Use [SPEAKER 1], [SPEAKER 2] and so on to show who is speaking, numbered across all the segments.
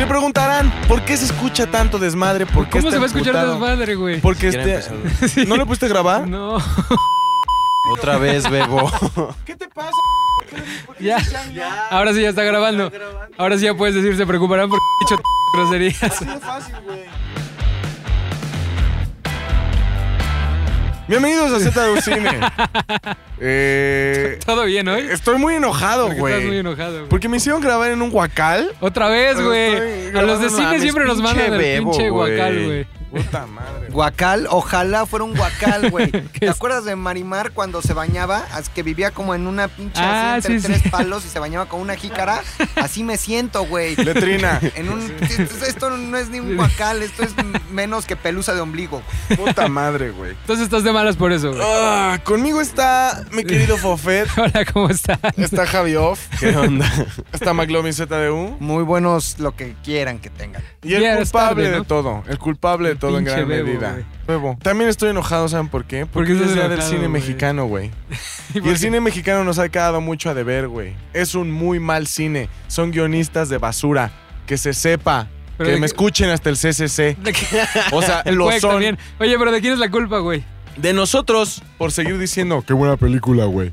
[SPEAKER 1] Se preguntarán, ¿por qué se escucha tanto desmadre? ¿Por qué
[SPEAKER 2] ¿Cómo se va a escuchar
[SPEAKER 1] emputado?
[SPEAKER 2] desmadre, güey?
[SPEAKER 1] Porque este... ¿No le pudiste grabar?
[SPEAKER 2] No.
[SPEAKER 3] Otra vez, Bebo.
[SPEAKER 1] ¿Qué te pasa?
[SPEAKER 2] ya. Ahora sí ya está grabando. Ahora sí ya puedes decir, se preocuparán porque he dicho groserías.
[SPEAKER 1] Así de fácil, güey. Bienvenidos a Z de Cine. Eh,
[SPEAKER 2] ¿Todo bien hoy?
[SPEAKER 1] estoy muy enojado,
[SPEAKER 2] Porque estás muy
[SPEAKER 1] güey.
[SPEAKER 2] enojado, güey.
[SPEAKER 1] Porque me hicieron grabar en un guacal.
[SPEAKER 2] Otra vez, güey. A los de cine siempre nos mandan el pinche
[SPEAKER 3] güey.
[SPEAKER 2] guacal, güey.
[SPEAKER 1] Puta madre.
[SPEAKER 4] Guacal, ojalá fuera un guacal, güey. ¿Te
[SPEAKER 2] es?
[SPEAKER 4] acuerdas de Marimar cuando se bañaba? Es que vivía como en una pinche
[SPEAKER 2] Ah,
[SPEAKER 4] así entre
[SPEAKER 2] sí,
[SPEAKER 4] tres
[SPEAKER 2] sí.
[SPEAKER 4] palos y se bañaba con una jícara. Así me siento, güey.
[SPEAKER 1] Letrina.
[SPEAKER 4] En un, esto no es ni un guacal, esto es menos que pelusa de ombligo.
[SPEAKER 1] Puta madre, güey.
[SPEAKER 2] Entonces estás de malas por eso, güey.
[SPEAKER 1] Ah, conmigo está mi querido Fofet.
[SPEAKER 2] Hola, ¿cómo estás?
[SPEAKER 1] Está Javi Off.
[SPEAKER 3] ¿Qué onda?
[SPEAKER 1] Está McLovin ZDU.
[SPEAKER 4] Muy buenos lo que quieran que tengan.
[SPEAKER 1] Y el
[SPEAKER 2] Ya
[SPEAKER 1] culpable
[SPEAKER 2] tarde,
[SPEAKER 1] de todo. El culpable de todo en gran
[SPEAKER 2] Bebo,
[SPEAKER 1] También estoy enojado, ¿saben por qué?
[SPEAKER 2] ¿Por
[SPEAKER 1] Porque es el día del cine mexicano, güey.
[SPEAKER 2] ¿Y
[SPEAKER 1] el cine mexicano nos ha quedado mucho a deber, güey. Es un muy mal cine. Son guionistas de basura. Que se sepa.
[SPEAKER 2] Pero
[SPEAKER 1] que me escuchen hasta el CCC. O sea,
[SPEAKER 2] El
[SPEAKER 1] lo son.
[SPEAKER 2] también. Oye, pero ¿de quién es la culpa, güey?
[SPEAKER 1] De nosotros, por seguir diciendo, qué buena película, güey.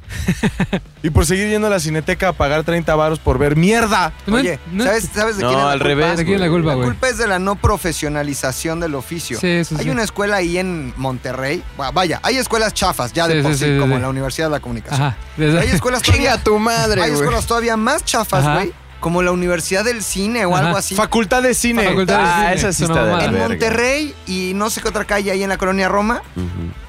[SPEAKER 1] y por seguir yendo a la cineteca a pagar 30 varos por ver mierda.
[SPEAKER 2] No-
[SPEAKER 4] Oye,
[SPEAKER 2] no-
[SPEAKER 4] ¿sabes, ¿sabes de
[SPEAKER 3] No,
[SPEAKER 4] quién es la
[SPEAKER 3] al
[SPEAKER 4] culpa?
[SPEAKER 3] revés,
[SPEAKER 2] ¿De quién es la
[SPEAKER 3] güey.
[SPEAKER 2] culpa,
[SPEAKER 4] La culpa es de la no profesionalización del oficio.
[SPEAKER 2] Sí, eso
[SPEAKER 4] Hay
[SPEAKER 2] sí.
[SPEAKER 4] una escuela ahí en Monterrey. Bueno, Vaya, hay escuelas chafas ya de
[SPEAKER 2] Sí,
[SPEAKER 4] por
[SPEAKER 2] sí,
[SPEAKER 4] sí,
[SPEAKER 2] sí, sí,
[SPEAKER 4] como
[SPEAKER 2] sí.
[SPEAKER 4] en la Universidad de la Comunicación.
[SPEAKER 2] Ajá.
[SPEAKER 4] Hay escuelas todavía,
[SPEAKER 3] tu madre,
[SPEAKER 4] hay escuelas todavía más chafas, güey, como la Universidad del Cine o
[SPEAKER 2] Ajá.
[SPEAKER 4] algo así.
[SPEAKER 1] Facultad de cine.
[SPEAKER 2] Facultad de
[SPEAKER 3] Ah,
[SPEAKER 2] cine.
[SPEAKER 3] esa sí
[SPEAKER 2] Es una
[SPEAKER 3] está de
[SPEAKER 4] en
[SPEAKER 3] verga.
[SPEAKER 4] Monterrey y no sé qué otra calle ahí en la colonia Roma,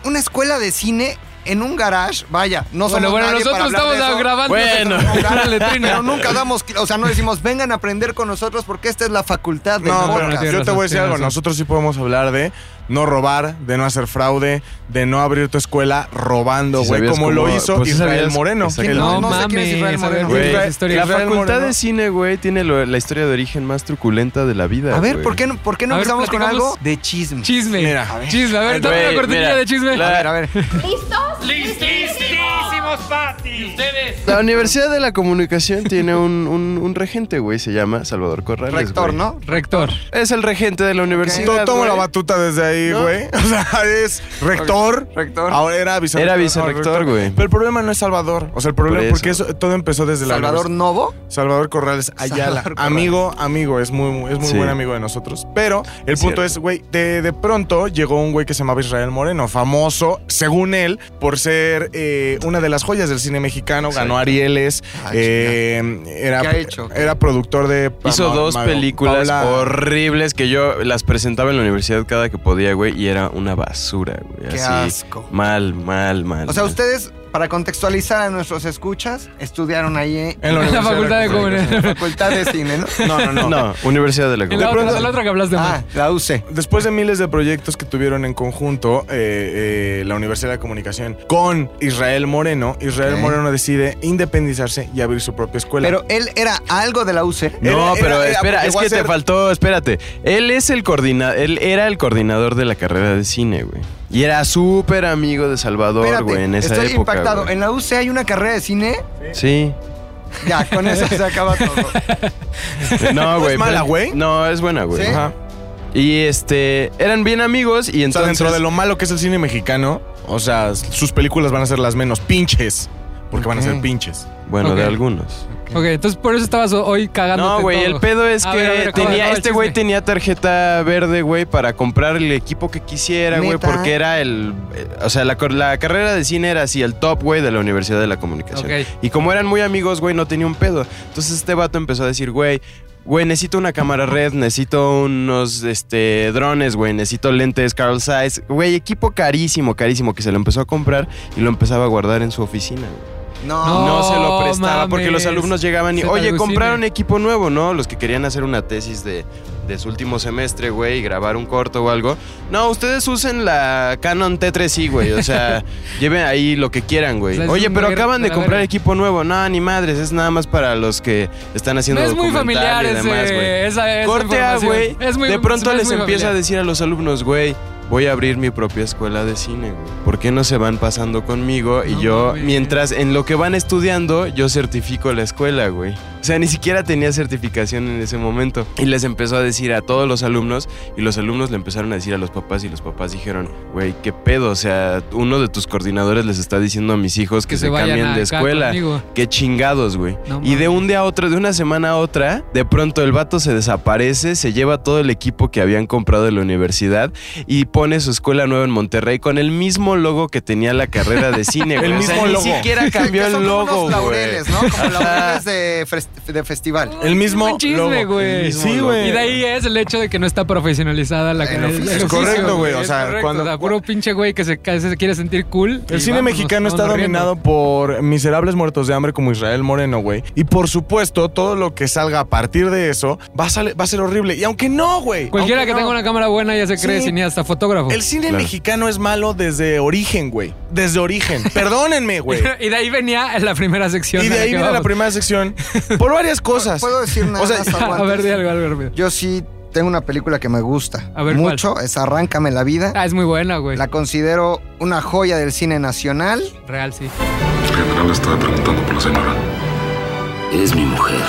[SPEAKER 4] una escuela de cine en un garage. Vaya, no
[SPEAKER 2] Bueno,
[SPEAKER 4] somos
[SPEAKER 2] bueno,
[SPEAKER 4] nadie para
[SPEAKER 2] nosotros
[SPEAKER 4] de
[SPEAKER 2] estamos
[SPEAKER 4] eso.
[SPEAKER 2] grabando.
[SPEAKER 3] Bueno.
[SPEAKER 2] letrina.
[SPEAKER 4] Pero nunca damos, o sea, no decimos, vengan a aprender con nosotros porque esta es la facultad del
[SPEAKER 1] No, pero yo te voy a decir algo. Nosotros sí podemos hablar de no robar, de no hacer fraude, de no abrir tu escuela robando, güey, como lo hizo
[SPEAKER 3] pues
[SPEAKER 1] Israel
[SPEAKER 3] sabías
[SPEAKER 1] Moreno.
[SPEAKER 2] No,
[SPEAKER 4] No sé quién es Israel
[SPEAKER 2] mames,
[SPEAKER 4] Moreno.
[SPEAKER 1] Israel-
[SPEAKER 2] historia.
[SPEAKER 3] la
[SPEAKER 1] Israel
[SPEAKER 3] facultad
[SPEAKER 1] Moreno.
[SPEAKER 3] de cine, güey, tiene lo- la historia de origen más truculenta de la vida.
[SPEAKER 4] A ver. ¿por qué no, por qué no
[SPEAKER 2] A ver,
[SPEAKER 4] empezamos con algo de chisme?
[SPEAKER 2] Chisme.
[SPEAKER 1] Mira.
[SPEAKER 4] A ver.
[SPEAKER 2] Chisme. A ver,
[SPEAKER 3] Güey,
[SPEAKER 2] una cortinilla de chisme.
[SPEAKER 4] A ver, a ver.
[SPEAKER 5] ¡Listísimos, Pati! ¿Ustedes?
[SPEAKER 3] La Universidad de la Comunicación tiene un, un- un regente, güey, se llama Salvador Corrales.
[SPEAKER 4] Rector,
[SPEAKER 3] güey.
[SPEAKER 4] ¿no?
[SPEAKER 2] Rector.
[SPEAKER 3] Es el regente de la universidad.
[SPEAKER 1] To- Tomo
[SPEAKER 3] güey.
[SPEAKER 1] la batuta desde ahí,
[SPEAKER 3] ¿No?
[SPEAKER 1] güey. O sea, es rector.
[SPEAKER 4] Rector.
[SPEAKER 1] Ahora era vicerrector.
[SPEAKER 3] Era vicerrector, güey.
[SPEAKER 1] Pero el problema no es Salvador. O sea, el problema
[SPEAKER 3] Por
[SPEAKER 1] es porque
[SPEAKER 3] eso.
[SPEAKER 1] todo empezó desde la
[SPEAKER 4] Salvador. Novo.
[SPEAKER 1] Salvador Corrales Ayala.
[SPEAKER 4] Salvador Corrales.
[SPEAKER 1] Amigo, amigo, es muy, es muy
[SPEAKER 3] Sí.
[SPEAKER 1] buen amigo de nosotros. Pero el punto
[SPEAKER 3] Cierto.
[SPEAKER 1] es, güey, de, de pronto llegó un güey que se llamaba Israel Moreno, famoso, según él, por ser eh, una de las joyas del cine mexicano. Ganó. Arieles. Eh, era,
[SPEAKER 4] ¿Qué ha hecho?
[SPEAKER 1] era productor de.
[SPEAKER 3] Hizo
[SPEAKER 1] Ma-
[SPEAKER 3] dos
[SPEAKER 1] Ma-
[SPEAKER 3] películas
[SPEAKER 1] Paula-
[SPEAKER 3] horribles que yo las presentaba en la universidad cada que podía, güey, y era una basura, güey.
[SPEAKER 4] Qué
[SPEAKER 3] así,
[SPEAKER 4] asco.
[SPEAKER 3] Mal, mal, mal.
[SPEAKER 4] O sea,
[SPEAKER 3] mal.
[SPEAKER 4] ustedes, para contextualizar a nuestros escuchas, estudiaron ahí
[SPEAKER 1] En la,
[SPEAKER 2] la facultad de
[SPEAKER 1] Comunicación.
[SPEAKER 2] comunicación.
[SPEAKER 4] Facultad de Cine, ¿no?
[SPEAKER 1] No, no, no.
[SPEAKER 3] No, Universidad de la
[SPEAKER 2] En la
[SPEAKER 3] Comunicación.
[SPEAKER 2] otra, la otra que hablaste
[SPEAKER 4] Ah,
[SPEAKER 2] más.
[SPEAKER 4] la UC.
[SPEAKER 1] Después de miles de proyectos que tuvieron en conjunto eh, eh, la Universidad de Comunicación con Israel Moreno, Israel. Moreno decide independizarse y abrir su propia escuela.
[SPEAKER 4] Pero él era algo de la UC.
[SPEAKER 3] No,
[SPEAKER 1] Era-
[SPEAKER 3] pero
[SPEAKER 1] era- era-
[SPEAKER 3] espera, es que te faltó, espérate. Él es el coordinador, él era el coordinador de la carrera de cine, güey. Y era súper amigo de Salvador,
[SPEAKER 4] Espérate,
[SPEAKER 3] güey, en esa
[SPEAKER 4] estoy
[SPEAKER 3] época.
[SPEAKER 4] impactado.
[SPEAKER 3] güey.
[SPEAKER 4] En la UC hay una carrera de cine.
[SPEAKER 3] Sí.
[SPEAKER 4] Ya, con eso se acaba todo.
[SPEAKER 3] No, güey.
[SPEAKER 1] es mala,
[SPEAKER 3] pero-
[SPEAKER 1] güey?
[SPEAKER 3] No, es buena, güey.
[SPEAKER 4] ¿Sí?
[SPEAKER 1] Ajá.
[SPEAKER 3] Y este, eran bien amigos y
[SPEAKER 1] O sea,
[SPEAKER 3] entonces...
[SPEAKER 1] dentro de lo malo que es el cine mexicano, o sea, sus películas van a ser las menos pinches. Porque van a ser
[SPEAKER 4] Ok.
[SPEAKER 1] pinches.
[SPEAKER 3] Bueno, de algunos.
[SPEAKER 2] Ok, entonces por eso estabas hoy cagando.
[SPEAKER 3] No, güey, el pedo es
[SPEAKER 2] A
[SPEAKER 3] que
[SPEAKER 2] ver, a ver, acaba,
[SPEAKER 3] tenía,
[SPEAKER 2] acaba
[SPEAKER 3] este güey tenía tarjeta verde, güey, para comprar el equipo que quisiera, güey, porque era el... eh, O sea, la, cor- la carrera de cine era así, el top, güey, de la Universidad de la Comunicación.
[SPEAKER 2] Ok.
[SPEAKER 3] Y como eran muy amigos, güey, no tenía un pedo. Entonces este vato empezó a decir, güey, güey, necesito una cámara red, necesito unos este, drones, güey, necesito lentes Carl Zeiss. Güey, equipo carísimo, carísimo, que se lo empezó a comprar y lo empezaba a guardar en su oficina, güey.
[SPEAKER 4] No.
[SPEAKER 2] No.
[SPEAKER 3] No se lo prestaba porque los alumnos llegaban y,
[SPEAKER 2] Se
[SPEAKER 3] oye,
[SPEAKER 2] alucine.
[SPEAKER 3] compraron equipo nuevo, ¿no? Los que querían hacer una tesis de, de su último semestre, güey, y grabar un corto o algo. No, ustedes usen la Canon T3i, güey. O sea, lleven ahí lo que quieran, güey.
[SPEAKER 2] O sea, es
[SPEAKER 3] Oye, pero acaban de comprar equipo nuevo. No, ni madres, es nada más para los que están haciendo
[SPEAKER 2] No es muy familiar
[SPEAKER 3] y
[SPEAKER 2] ese,
[SPEAKER 3] demás, güey.
[SPEAKER 2] esa, esa
[SPEAKER 3] Corte A,
[SPEAKER 2] información.
[SPEAKER 3] güey. De pronto
[SPEAKER 2] es
[SPEAKER 3] les empieza a decir a los alumnos, güey, voy a abrir mi propia escuela de cine, güey. ¿Por qué no se van pasando conmigo? Y
[SPEAKER 2] No
[SPEAKER 3] yo, mientras en lo que van estudiando, yo certifico la escuela, güey. O sea, ni siquiera tenía certificación en ese momento. Y les empezó a decir a todos los alumnos, y los alumnos le empezaron a decir a los papás, y los papás dijeron, güey, ¿qué pedo? O sea, uno de tus coordinadores les está diciendo a mis hijos que,
[SPEAKER 2] Que
[SPEAKER 3] se,
[SPEAKER 2] se
[SPEAKER 3] cambien de escuela.
[SPEAKER 2] conmigo.
[SPEAKER 3] Qué chingados, güey.
[SPEAKER 2] No
[SPEAKER 3] y de un día a otro, de una semana a otra, de pronto el vato se desaparece, se lleva todo el equipo que habían comprado de la universidad y pone su escuela nueva en Monterrey con el mismo logo que tenía la carrera de cine, güey.
[SPEAKER 1] El
[SPEAKER 3] O sea,
[SPEAKER 1] mismo
[SPEAKER 3] ni
[SPEAKER 1] logo.
[SPEAKER 3] siquiera cambió el logo, güey.
[SPEAKER 4] laureles, ¿no? Como laureles de, de festival.
[SPEAKER 1] El mismo
[SPEAKER 2] Buen chisme,
[SPEAKER 1] logo.
[SPEAKER 2] güey.
[SPEAKER 1] Mismo Sí, güey.
[SPEAKER 2] Y de ahí es el hecho de que no está profesionalizada la
[SPEAKER 4] el, oficio.
[SPEAKER 2] el
[SPEAKER 4] Es
[SPEAKER 1] correcto, güey, o
[SPEAKER 2] Es
[SPEAKER 1] sea,
[SPEAKER 2] correcto,
[SPEAKER 1] cuando-
[SPEAKER 2] o sea, puro pinche güey que se, quiere sentir cool.
[SPEAKER 1] El cine mexicano está
[SPEAKER 2] riendo.
[SPEAKER 1] dominado por miserables muertos de hambre como Israel Moreno, güey. Y por supuesto, todo lo que salga a partir de eso va a, sale- va a ser horrible. Y aunque no, güey.
[SPEAKER 2] Cualquiera que tenga una cámara buena ya se cree
[SPEAKER 1] Sí.
[SPEAKER 2] cineasta, fotógrafo.
[SPEAKER 1] El cine
[SPEAKER 3] Claro.
[SPEAKER 1] mexicano es malo desde origen, güey. Desde origen. Perdónenme, güey.
[SPEAKER 2] y de ahí venía en la primera sección.
[SPEAKER 1] Y de ahí viene la primera sección. Por varias cosas.
[SPEAKER 4] ¿Puedo decir nada
[SPEAKER 1] O sea,
[SPEAKER 4] más algo
[SPEAKER 2] A ver, di algo, algo.
[SPEAKER 4] Yo sí tengo una película que me gusta
[SPEAKER 2] A ver,
[SPEAKER 4] mucho, es Arráncame la vida.
[SPEAKER 2] Ah, es muy buena, güey.
[SPEAKER 4] La considero una joya del cine nacional.
[SPEAKER 2] Real, sí.
[SPEAKER 6] El general estaba preguntando por la señora.
[SPEAKER 7] Es mi mujer.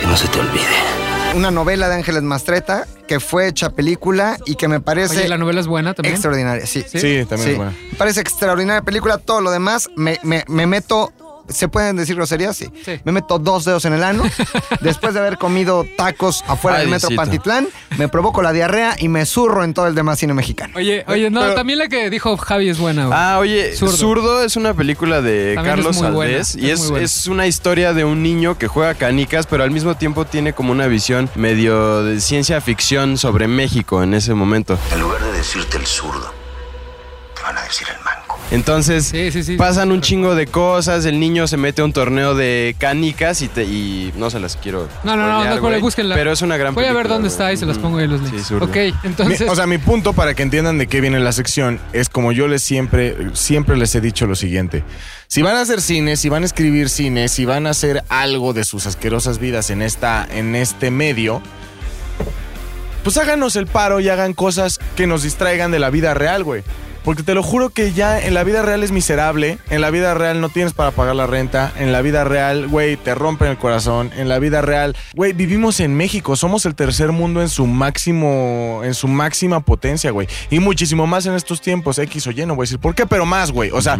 [SPEAKER 7] Que no se te olvide.
[SPEAKER 4] Una novela de Ángeles Mastreta que fue hecha película y que me parece
[SPEAKER 2] Oye, la novela es buena también.
[SPEAKER 4] extraordinaria. Sí,
[SPEAKER 2] ¿Sí?
[SPEAKER 1] Sí, también
[SPEAKER 4] Sí.
[SPEAKER 1] es buena.
[SPEAKER 4] Me parece extraordinaria película. Todo lo demás me, me- me meto. ¿Se pueden decir groserías? Sí.
[SPEAKER 2] Sí.
[SPEAKER 4] Me meto dos dedos en el ano. Después de haber comido tacos afuera
[SPEAKER 3] Ay,
[SPEAKER 4] del metro. Pantitlán, me provoco la diarrea y me zurro en todo el demás cine mexicano.
[SPEAKER 2] Oye, oye, no,
[SPEAKER 1] Pero-
[SPEAKER 2] también la que dijo Javi es buena, güey.
[SPEAKER 3] Ah, oye,
[SPEAKER 2] Zurdo.
[SPEAKER 3] Zurdo. es una película de
[SPEAKER 2] También
[SPEAKER 3] Carlos Aldés y es, es una historia de un niño que juega canicas, pero al mismo tiempo tiene como una visión medio de ciencia ficción sobre México en ese momento.
[SPEAKER 7] En lugar de decirte el zurdo, te van a decir el manco.
[SPEAKER 3] Entonces
[SPEAKER 2] Sí, sí, sí.
[SPEAKER 3] pasan un chingo de cosas, el niño se mete a un torneo de canicas y, te- y no se las quiero.
[SPEAKER 2] No, no, no, no,
[SPEAKER 3] güey,
[SPEAKER 2] búsquenla.
[SPEAKER 3] Pero es una gran
[SPEAKER 2] Voy a ver dónde está y se las pongo ahí los links. Ok,
[SPEAKER 1] Mi-
[SPEAKER 2] entonces.
[SPEAKER 1] o sea, mi punto para que entiendan de qué viene la sección es como yo les siempre, siempre les he dicho lo siguiente. Si van a hacer cine, si van a escribir cine, si van a hacer algo de sus asquerosas vidas en, esta, en este medio, pues háganos el paro y hagan cosas que nos distraigan de la vida real, güey. Porque te lo juro que ya en la vida real es miserable, en la vida real no tienes para pagar la renta, en la vida real, güey, te rompen el corazón, en la vida real, güey, vivimos en México, somos el tercer mundo en su máximo, en su máxima potencia, güey. Y muchísimo más en estos tiempos, X o Y, no voy a decir por qué, pero más, güey. O sea,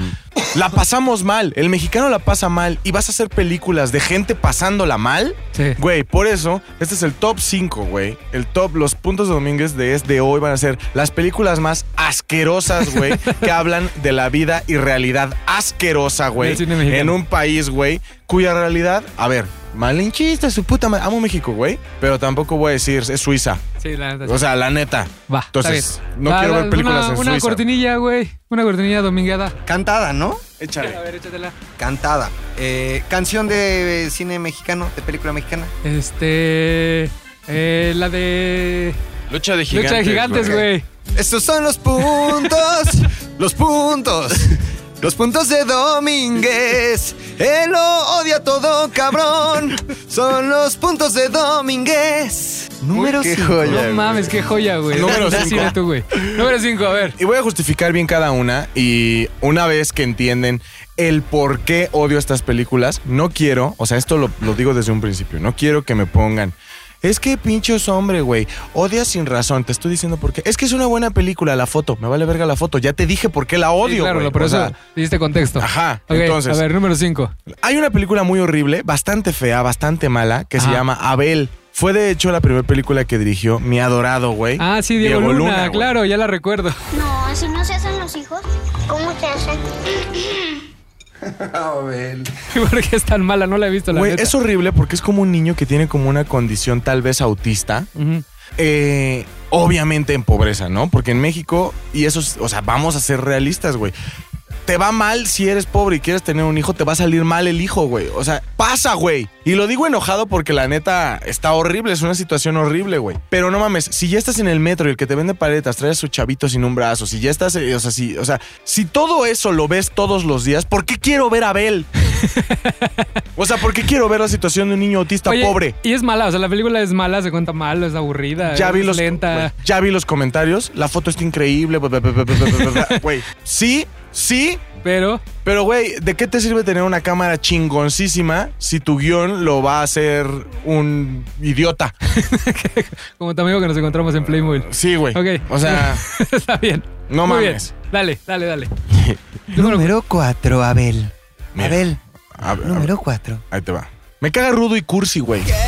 [SPEAKER 1] la pasamos mal, el mexicano la pasa mal y vas a hacer películas de gente pasándola mal.
[SPEAKER 2] Sí.
[SPEAKER 1] Güey, por eso, este es el top 5, güey. El top, los puntos de Domínguez de, de hoy van a ser las películas más asquerosas, güey, que hablan de la vida y realidad asquerosa, güey. En un país, güey, cuya realidad, a ver, malinchista, su puta madre. Amo México, güey, pero tampoco voy a decir es Suiza.
[SPEAKER 2] Sí, la neta.
[SPEAKER 1] O sea, la neta.
[SPEAKER 2] Va.
[SPEAKER 1] Entonces, no
[SPEAKER 2] Va,
[SPEAKER 1] quiero ver películas
[SPEAKER 2] una,
[SPEAKER 1] en
[SPEAKER 2] Una
[SPEAKER 1] Suiza.
[SPEAKER 2] cortinilla, güey. Una cortinilla domingueada.
[SPEAKER 4] Cantada, ¿no?
[SPEAKER 1] Échale.
[SPEAKER 2] A ver, échatela.
[SPEAKER 4] Cantada. Eh, canción de cine mexicano, de película mexicana.
[SPEAKER 2] Este. Eh, la de.
[SPEAKER 3] Lucha de gigantes.
[SPEAKER 2] Lucha de gigantes, güey.
[SPEAKER 4] Estos son los puntos, los puntos, los puntos de Domínguez. Él lo odia todo, cabrón. Son los puntos de Domínguez. Número
[SPEAKER 3] qué
[SPEAKER 4] 5.
[SPEAKER 3] joya.
[SPEAKER 2] No
[SPEAKER 3] güey.
[SPEAKER 2] mames, qué joya, güey.
[SPEAKER 1] Número
[SPEAKER 2] Da
[SPEAKER 1] cinco.
[SPEAKER 2] cine tú, güey. Número 5, a ver.
[SPEAKER 1] Y voy a justificar bien cada una y una vez que entienden el por qué odio estas películas, no quiero, o sea, esto lo, lo digo desde un principio, no quiero que me pongan. Es que pinchos hombre, güey. Odias sin razón. Te estoy diciendo por qué. Es que es una buena película la foto. Me vale verga la foto. Ya te dije por qué la
[SPEAKER 2] Sí,
[SPEAKER 1] odio,
[SPEAKER 2] claro,
[SPEAKER 1] güey.
[SPEAKER 2] lo- por
[SPEAKER 1] O
[SPEAKER 2] eso
[SPEAKER 1] sea,
[SPEAKER 2] diste contexto.
[SPEAKER 1] Ajá. Entonces,
[SPEAKER 2] a ver, número 5.
[SPEAKER 1] hay una película muy horrible, bastante fea, bastante mala, que se llama Abel. Fue de hecho la primera película que dirigió mi adorado, güey.
[SPEAKER 2] Ah, sí, Diego, Luna,
[SPEAKER 1] güey.
[SPEAKER 2] claro, ya la recuerdo.
[SPEAKER 8] No, así no se hacen los hijos. ¿Cómo se hacen?
[SPEAKER 2] ¿Por qué es tan mala? No la he visto, la
[SPEAKER 1] Güey,
[SPEAKER 2] neta.
[SPEAKER 1] es horrible porque es como un niño que tiene como una condición tal vez autista. Eh, obviamente en pobreza, ¿no? Porque en México, y eso, es- o sea, vamos a ser realistas, güey. Te va mal si eres pobre y quieres tener un hijo, te va a salir mal el hijo, güey. O sea, pasa, güey. Y lo digo enojado porque la neta está horrible, es una situación horrible, güey. Pero no mames, si ya estás en el metro y el que te vende paletas trae a su chavito sin un brazo, si ya estás, eh, o sea, si, o sea, si todo eso lo ves todos los días, ¿por qué quiero ver a Abel? o sea, ¿por qué quiero ver la situación de un niño autista
[SPEAKER 2] Oye,
[SPEAKER 1] pobre?
[SPEAKER 2] Y es mala, o sea, la película es mala, se cuenta mal, es aburrida,
[SPEAKER 1] Ya
[SPEAKER 2] es
[SPEAKER 1] vi los
[SPEAKER 2] lenta.
[SPEAKER 1] ya vi los comentarios, la foto está increíble, güey. Sí, sí,
[SPEAKER 2] Pero,
[SPEAKER 1] pero, güey, ¿de qué te sirve tener una cámara chingoncísima si tu guion lo va a hacer un idiota?
[SPEAKER 2] como tu amigo que nos encontramos en Playmobil.
[SPEAKER 1] Sí, güey.
[SPEAKER 2] Ok.
[SPEAKER 1] O sea,
[SPEAKER 2] Está bien.
[SPEAKER 1] no
[SPEAKER 2] Muy
[SPEAKER 1] mames.
[SPEAKER 2] bien. Dale, dale, dale.
[SPEAKER 4] Número 4, Abel.
[SPEAKER 1] Mira.
[SPEAKER 4] Abel,
[SPEAKER 1] A ver,
[SPEAKER 4] número 4.
[SPEAKER 1] ahí te va. Me caga rudo y cursi, güey.
[SPEAKER 4] Quiero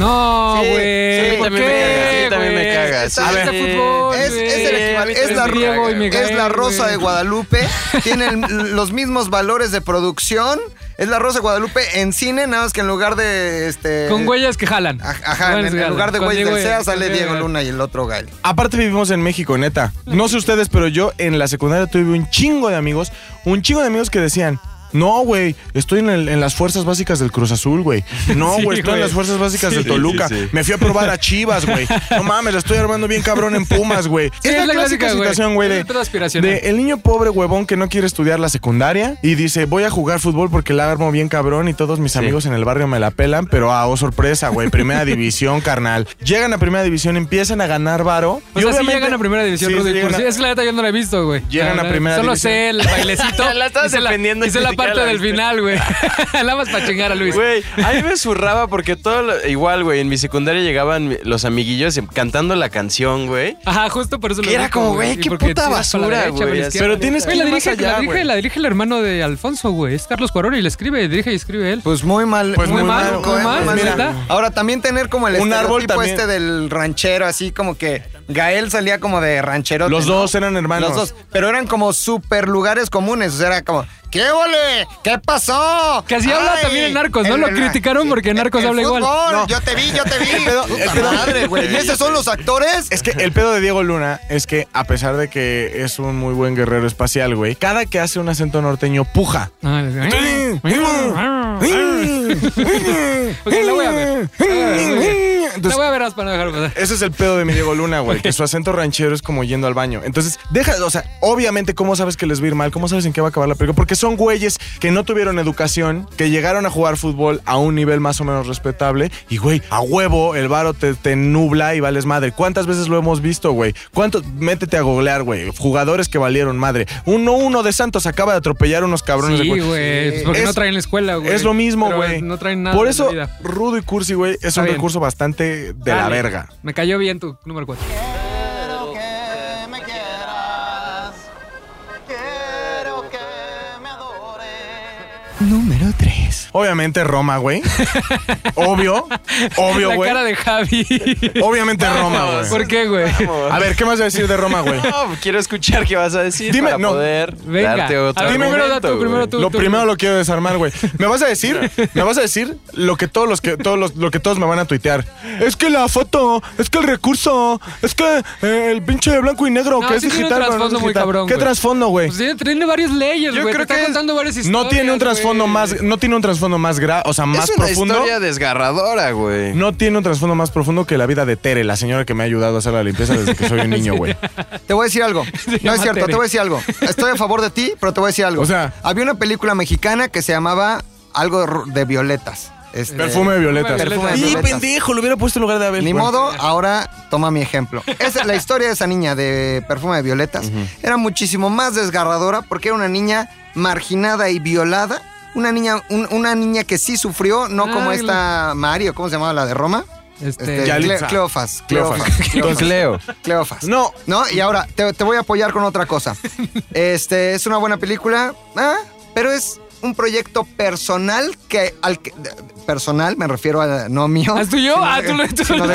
[SPEAKER 2] No, güey.
[SPEAKER 3] sí,
[SPEAKER 2] ¿Por
[SPEAKER 3] también me
[SPEAKER 2] qué,
[SPEAKER 3] caga, sí, también me caga, sí. A ver,
[SPEAKER 2] fútbol,
[SPEAKER 4] Es, el equivalente. Es la,
[SPEAKER 2] y
[SPEAKER 4] es Rosa de Guadalupe. Tiene el- los mismos valores de producción. Es la Rosa de Guadalupe en cine, nada más que en lugar de este.
[SPEAKER 2] Con huellas que jalan.
[SPEAKER 4] Aj- Ajá,
[SPEAKER 2] Huellas
[SPEAKER 4] en, en lugar de
[SPEAKER 2] Con
[SPEAKER 4] del SEA sale Diego
[SPEAKER 2] Diego-
[SPEAKER 4] Luna y el otro Gael.
[SPEAKER 1] Aparte vivimos en México, neta. No sé ustedes, pero yo en la secundaria tuve un chingo de amigos, un chingo de amigos que decían, no, güey, estoy en, el- en las fuerzas básicas del Cruz Azul, güey. No,
[SPEAKER 2] Sí,
[SPEAKER 1] güey, estoy en las fuerzas básicas
[SPEAKER 3] Sí,
[SPEAKER 1] del Toluca.
[SPEAKER 3] sí, sí.
[SPEAKER 1] Me fui a probar a Chivas, güey. No mames, la estoy armando bien cabrón en Pumas, güey.
[SPEAKER 2] Sí,
[SPEAKER 1] es la, clásica
[SPEAKER 2] güey.
[SPEAKER 1] situación, güey,
[SPEAKER 2] Es
[SPEAKER 1] de, de el niño pobre huevón que no quiere estudiar la secundaria y dice, voy a jugar fútbol porque la armo bien cabrón y todos mis amigos en el barrio me la pelan, pero ah, oh sorpresa, güey, primera división, carnal. Llegan a primera división, empiezan a ganar varo.
[SPEAKER 2] O sea, sí
[SPEAKER 1] obviamente-
[SPEAKER 2] llegan a primera división,
[SPEAKER 1] Sí,
[SPEAKER 2] Rudy
[SPEAKER 1] a-
[SPEAKER 2] Es que la neta yo no la he visto, güey.
[SPEAKER 1] Llegan
[SPEAKER 2] La
[SPEAKER 1] a primera
[SPEAKER 2] Solo
[SPEAKER 1] división.
[SPEAKER 2] sé el bailecito.
[SPEAKER 3] La estabas
[SPEAKER 2] y
[SPEAKER 3] defendiendo
[SPEAKER 2] Y
[SPEAKER 3] y
[SPEAKER 2] la parte
[SPEAKER 3] la
[SPEAKER 2] del final, güey. Nada más para chingar a Luis.
[SPEAKER 3] Güey, a mí me zurraba porque todo lo- igual, güey, en mi secundaria llegaban los amiguillos cantando la canción, güey.
[SPEAKER 2] Ajá, justo por eso lo
[SPEAKER 3] Que era como, güey, qué puta
[SPEAKER 2] la
[SPEAKER 3] basura,
[SPEAKER 2] la
[SPEAKER 3] güey.
[SPEAKER 1] Pero tienes que
[SPEAKER 2] la
[SPEAKER 1] ir más
[SPEAKER 2] dirige,
[SPEAKER 1] allá,
[SPEAKER 2] la, dirige,
[SPEAKER 1] güey.
[SPEAKER 2] la dirige el hermano de Alfonso, güey. Es Carlos Cuarón y le escribe, dirige y escribe él.
[SPEAKER 4] Pues muy mal.
[SPEAKER 1] Pues muy mal, muy mal,
[SPEAKER 4] Muy
[SPEAKER 1] mira.
[SPEAKER 4] neta. Ahora, también tener como el
[SPEAKER 1] Un árbol
[SPEAKER 4] este del ranchero, así como que Gael salía como de ranchero.
[SPEAKER 1] Los dos eran hermanos.
[SPEAKER 4] Los dos. Pero eran como super lugares comunes. O sea, era como, ¿qué ole? ¿Qué pasó?
[SPEAKER 2] Que así habla también en Narcos, ¿no?
[SPEAKER 4] el-
[SPEAKER 2] Lo
[SPEAKER 4] el-
[SPEAKER 2] criticaron porque en Narcos
[SPEAKER 4] el
[SPEAKER 2] habla igual.
[SPEAKER 4] fútbol,
[SPEAKER 1] No.
[SPEAKER 4] Yo te vi, yo te vi.
[SPEAKER 1] Pedo- pedo-
[SPEAKER 4] madre, güey. ¿Y esos son los actores?
[SPEAKER 1] Es que el pedo de Diego Luna es que, a pesar de que es un muy buen guerrero espacial, güey, cada que hace un acento norteño puja.
[SPEAKER 2] Ah, Ok, la voy a ver. La voy a ver, La
[SPEAKER 1] Entonces,
[SPEAKER 2] voy a ver para no dejarlo pasar.
[SPEAKER 1] ese es el pedo de mi Diego Luna, güey, que su acento ranchero es como yendo al baño. Entonces, deja, o sea, obviamente, ¿cómo sabes que les va a ir mal? ¿Cómo sabes en qué va a acabar la película? Porque son güeyes que no tuvieron educación, que llegaron a jugar fútbol a un nivel más o menos respetable y, güey, a huevo, el varo te, te nubla y vales madre. ¿Cuántas veces lo hemos visto, güey? ¿Cuántos? Métete a googlear, güey. Jugadores que valieron madre. Uno, uno de Santos acaba de atropellar unos cabrones de
[SPEAKER 2] Sí,
[SPEAKER 1] güey.
[SPEAKER 2] güey. pues porque
[SPEAKER 1] Es-
[SPEAKER 2] no traen la escuela, güey.
[SPEAKER 1] Es lo mismo, güey.
[SPEAKER 2] No traen nada.
[SPEAKER 1] Por eso. Rudo y Cursi, güey, es
[SPEAKER 2] Está
[SPEAKER 1] un
[SPEAKER 2] bien.
[SPEAKER 1] recurso bastante de la
[SPEAKER 2] Dale.
[SPEAKER 1] verga.
[SPEAKER 2] Me cayó bien tu número 4.
[SPEAKER 9] Quiero que me quieras. Quiero que me adores.
[SPEAKER 4] Número 3.
[SPEAKER 1] Obviamente Roma, güey. Obvio. Obvio,
[SPEAKER 2] La
[SPEAKER 1] güey.
[SPEAKER 2] cara de Javi.
[SPEAKER 1] Obviamente Roma, güey.
[SPEAKER 2] ¿Por qué, güey?
[SPEAKER 1] A ver, ¿qué más vas a decir de Roma, güey?
[SPEAKER 3] No, quiero escuchar qué vas a decir
[SPEAKER 1] Dime,
[SPEAKER 3] para
[SPEAKER 1] no.
[SPEAKER 3] poder
[SPEAKER 2] Venga.
[SPEAKER 3] darte otro
[SPEAKER 2] ver, primero tú, primero tú.
[SPEAKER 1] Lo primero lo quiero desarmar, güey. Me vas a decir, me vas a decir lo que todos los que todos los, lo que todos me van a tuitear. Es que la foto, es que el recurso, es que eh, el pinche blanco y negro
[SPEAKER 2] No,
[SPEAKER 1] que es
[SPEAKER 2] sí tiene un
[SPEAKER 1] digital. pero no es
[SPEAKER 2] trasfondo muy
[SPEAKER 1] digital.
[SPEAKER 2] cabrón,
[SPEAKER 1] ¿Qué
[SPEAKER 2] güey.
[SPEAKER 1] trasfondo, güey?
[SPEAKER 2] Pues tiene, tiene varias leyes, güey. Te
[SPEAKER 3] creo
[SPEAKER 2] está
[SPEAKER 3] que es-
[SPEAKER 2] contando varias historias.
[SPEAKER 1] No tiene un trasfondo
[SPEAKER 2] güey.
[SPEAKER 1] más, no tiene un trasfondo más gra, o sea, más
[SPEAKER 3] es una
[SPEAKER 1] profundo.
[SPEAKER 3] historia desgarradora, güey.
[SPEAKER 1] No tiene un trasfondo más profundo que la vida de Tere, la señora que me ha ayudado a hacer la limpieza desde que soy un niño, güey.
[SPEAKER 4] Te voy a decir algo. No es cierto,
[SPEAKER 2] Tere.
[SPEAKER 4] te voy a decir algo. Estoy a favor de ti, pero te voy a decir algo.
[SPEAKER 1] O sea-
[SPEAKER 4] había una película mexicana que se llamaba algo de, violetas. Este,
[SPEAKER 1] Perfume de violetas.
[SPEAKER 2] Perfume de
[SPEAKER 1] Y
[SPEAKER 4] violetas.
[SPEAKER 1] pendejo, lo hubiera puesto en lugar de Abel.
[SPEAKER 4] Ni modo, ahora toma mi ejemplo. Esa, la historia de esa niña de perfume de violetas era muchísimo más desgarradora porque era una niña marginada y violada. Una niña, un- una niña que sí sufrió, no como esta Mario, ¿cómo se llamaba la de Roma?
[SPEAKER 2] Este,
[SPEAKER 4] Este, Cleofas.
[SPEAKER 1] Cleofas.
[SPEAKER 3] Cleo.
[SPEAKER 4] Cleofas.
[SPEAKER 1] No.
[SPEAKER 4] ¿No? Y ahora te, te voy a apoyar con otra cosa. Este es una buena película, ah, pero es un proyecto personal que al que personal me refiero a no mío.
[SPEAKER 2] ¿Ah, es tuyo?
[SPEAKER 4] sino
[SPEAKER 2] Ah, tú lo- tú-
[SPEAKER 4] sino de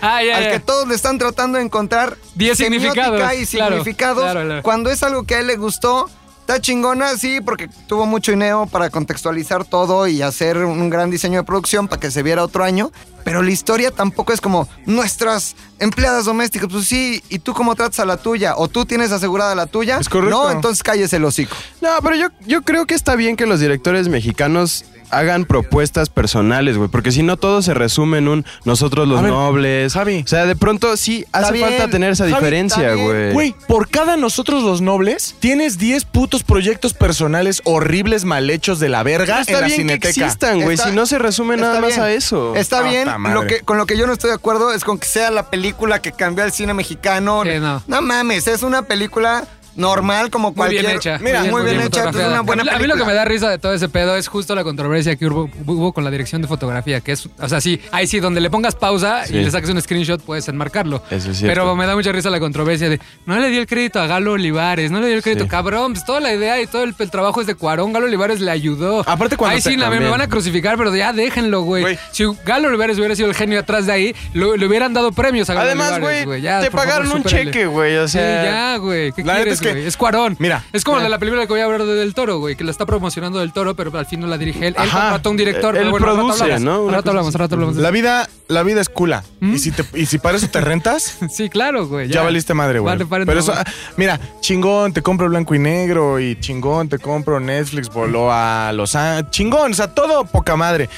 [SPEAKER 2] Ah, ya,
[SPEAKER 4] al
[SPEAKER 2] ya.
[SPEAKER 4] que todos le están tratando de encontrar
[SPEAKER 2] Diez
[SPEAKER 4] semiótica
[SPEAKER 2] significados,
[SPEAKER 4] y
[SPEAKER 2] claro,
[SPEAKER 4] significados
[SPEAKER 2] claro, claro.
[SPEAKER 4] cuando es algo que a él le gustó Está chingona, sí, porque tuvo mucho INEO para contextualizar todo y hacer un gran diseño de producción para que se viera otro año. Pero la historia tampoco es como nuestras empleadas domésticas. Pues sí, ¿y tú cómo tratas a la tuya? ¿O tú tienes asegurada la tuya?
[SPEAKER 1] Es correcto.
[SPEAKER 4] No, entonces cállese el hocico.
[SPEAKER 3] No, pero yo, yo creo que está bien que los directores mexicanos hagan propuestas personales, güey, porque si no todo se resume en un nosotros los
[SPEAKER 1] ver,
[SPEAKER 3] nobles.
[SPEAKER 1] Javi.
[SPEAKER 3] O sea, de pronto sí hace
[SPEAKER 4] bien,
[SPEAKER 3] falta tener esa
[SPEAKER 4] Javi,
[SPEAKER 3] diferencia, güey.
[SPEAKER 1] Güey, por cada nosotros los nobles, tienes 10 putos proyectos personales horribles, mal hechos de la verga
[SPEAKER 3] Está
[SPEAKER 1] en la
[SPEAKER 3] bien que
[SPEAKER 1] cineteca.
[SPEAKER 3] existan, güey, si no se resume nada más a eso.
[SPEAKER 4] Está bien, lo que, con lo que yo no estoy de acuerdo es con que sea la película que cambió el cine mexicano.
[SPEAKER 2] Sí, no.
[SPEAKER 4] mames, es una película normal como
[SPEAKER 2] Muy
[SPEAKER 4] cualquier.
[SPEAKER 2] bien hecha.
[SPEAKER 4] Mira, muy bien, hecha, es una buena
[SPEAKER 2] a, mí, a mí
[SPEAKER 4] película.
[SPEAKER 2] lo que me da risa de todo ese pedo es justo la controversia que hubo, hubo con la dirección de fotografía, que es, o sea, sí, ahí sí, donde le pongas pausa
[SPEAKER 3] Sí.
[SPEAKER 2] y le saques un screenshot, puedes enmarcarlo.
[SPEAKER 3] Eso es cierto.
[SPEAKER 2] Pero me da mucha risa la controversia de, no le dio el crédito a Galo Olivares, no le dio el crédito,
[SPEAKER 3] Sí.
[SPEAKER 2] cabrón, pues toda la idea y todo el, el trabajo es de Cuarón, Galo Olivares le ayudó.
[SPEAKER 1] Aparte, cuando
[SPEAKER 2] Ahí sí, la- me van a crucificar, pero ya déjenlo, güey. Si Galo Olivares hubiera sido el genio atrás de ahí, lo- le hubieran dado premios a Galo
[SPEAKER 3] Además,
[SPEAKER 2] Olivares,
[SPEAKER 3] güey,
[SPEAKER 2] Ya,
[SPEAKER 3] te
[SPEAKER 2] favor,
[SPEAKER 3] pagaron un
[SPEAKER 2] supérale.
[SPEAKER 3] cheque, güey, o
[SPEAKER 2] Sí,
[SPEAKER 3] sea...
[SPEAKER 2] ya, güey. ¿Qué
[SPEAKER 1] La
[SPEAKER 2] quieres,
[SPEAKER 1] es que-
[SPEAKER 2] güey? Es Cuarón.
[SPEAKER 1] Mira.
[SPEAKER 2] Es como la de la película que voy a hablar de Del Toro, güey, que la está promocionando Del Toro, pero al fin no la dirige él. Él
[SPEAKER 3] Ajá.
[SPEAKER 2] contrató a un director.
[SPEAKER 3] Él
[SPEAKER 2] pero bueno, rato
[SPEAKER 3] produce,
[SPEAKER 2] hablamos.
[SPEAKER 3] ¿no? Una
[SPEAKER 2] rato hablamos, al rato hablamos. de
[SPEAKER 1] La vida, la vida es cula.
[SPEAKER 2] ¿Mm?
[SPEAKER 1] Y, si te- y si para eso te rentas.
[SPEAKER 2] Sí, claro, güey.
[SPEAKER 1] ya, valiste madre, güey.
[SPEAKER 2] Vale,
[SPEAKER 1] Pero
[SPEAKER 2] no,
[SPEAKER 1] eso,
[SPEAKER 2] güey.
[SPEAKER 1] ah, mira, chingón, te compro blanco y negro y chingón, te compro Netflix, voló a Los Ángeles. Chingón, o sea, todo poca madre.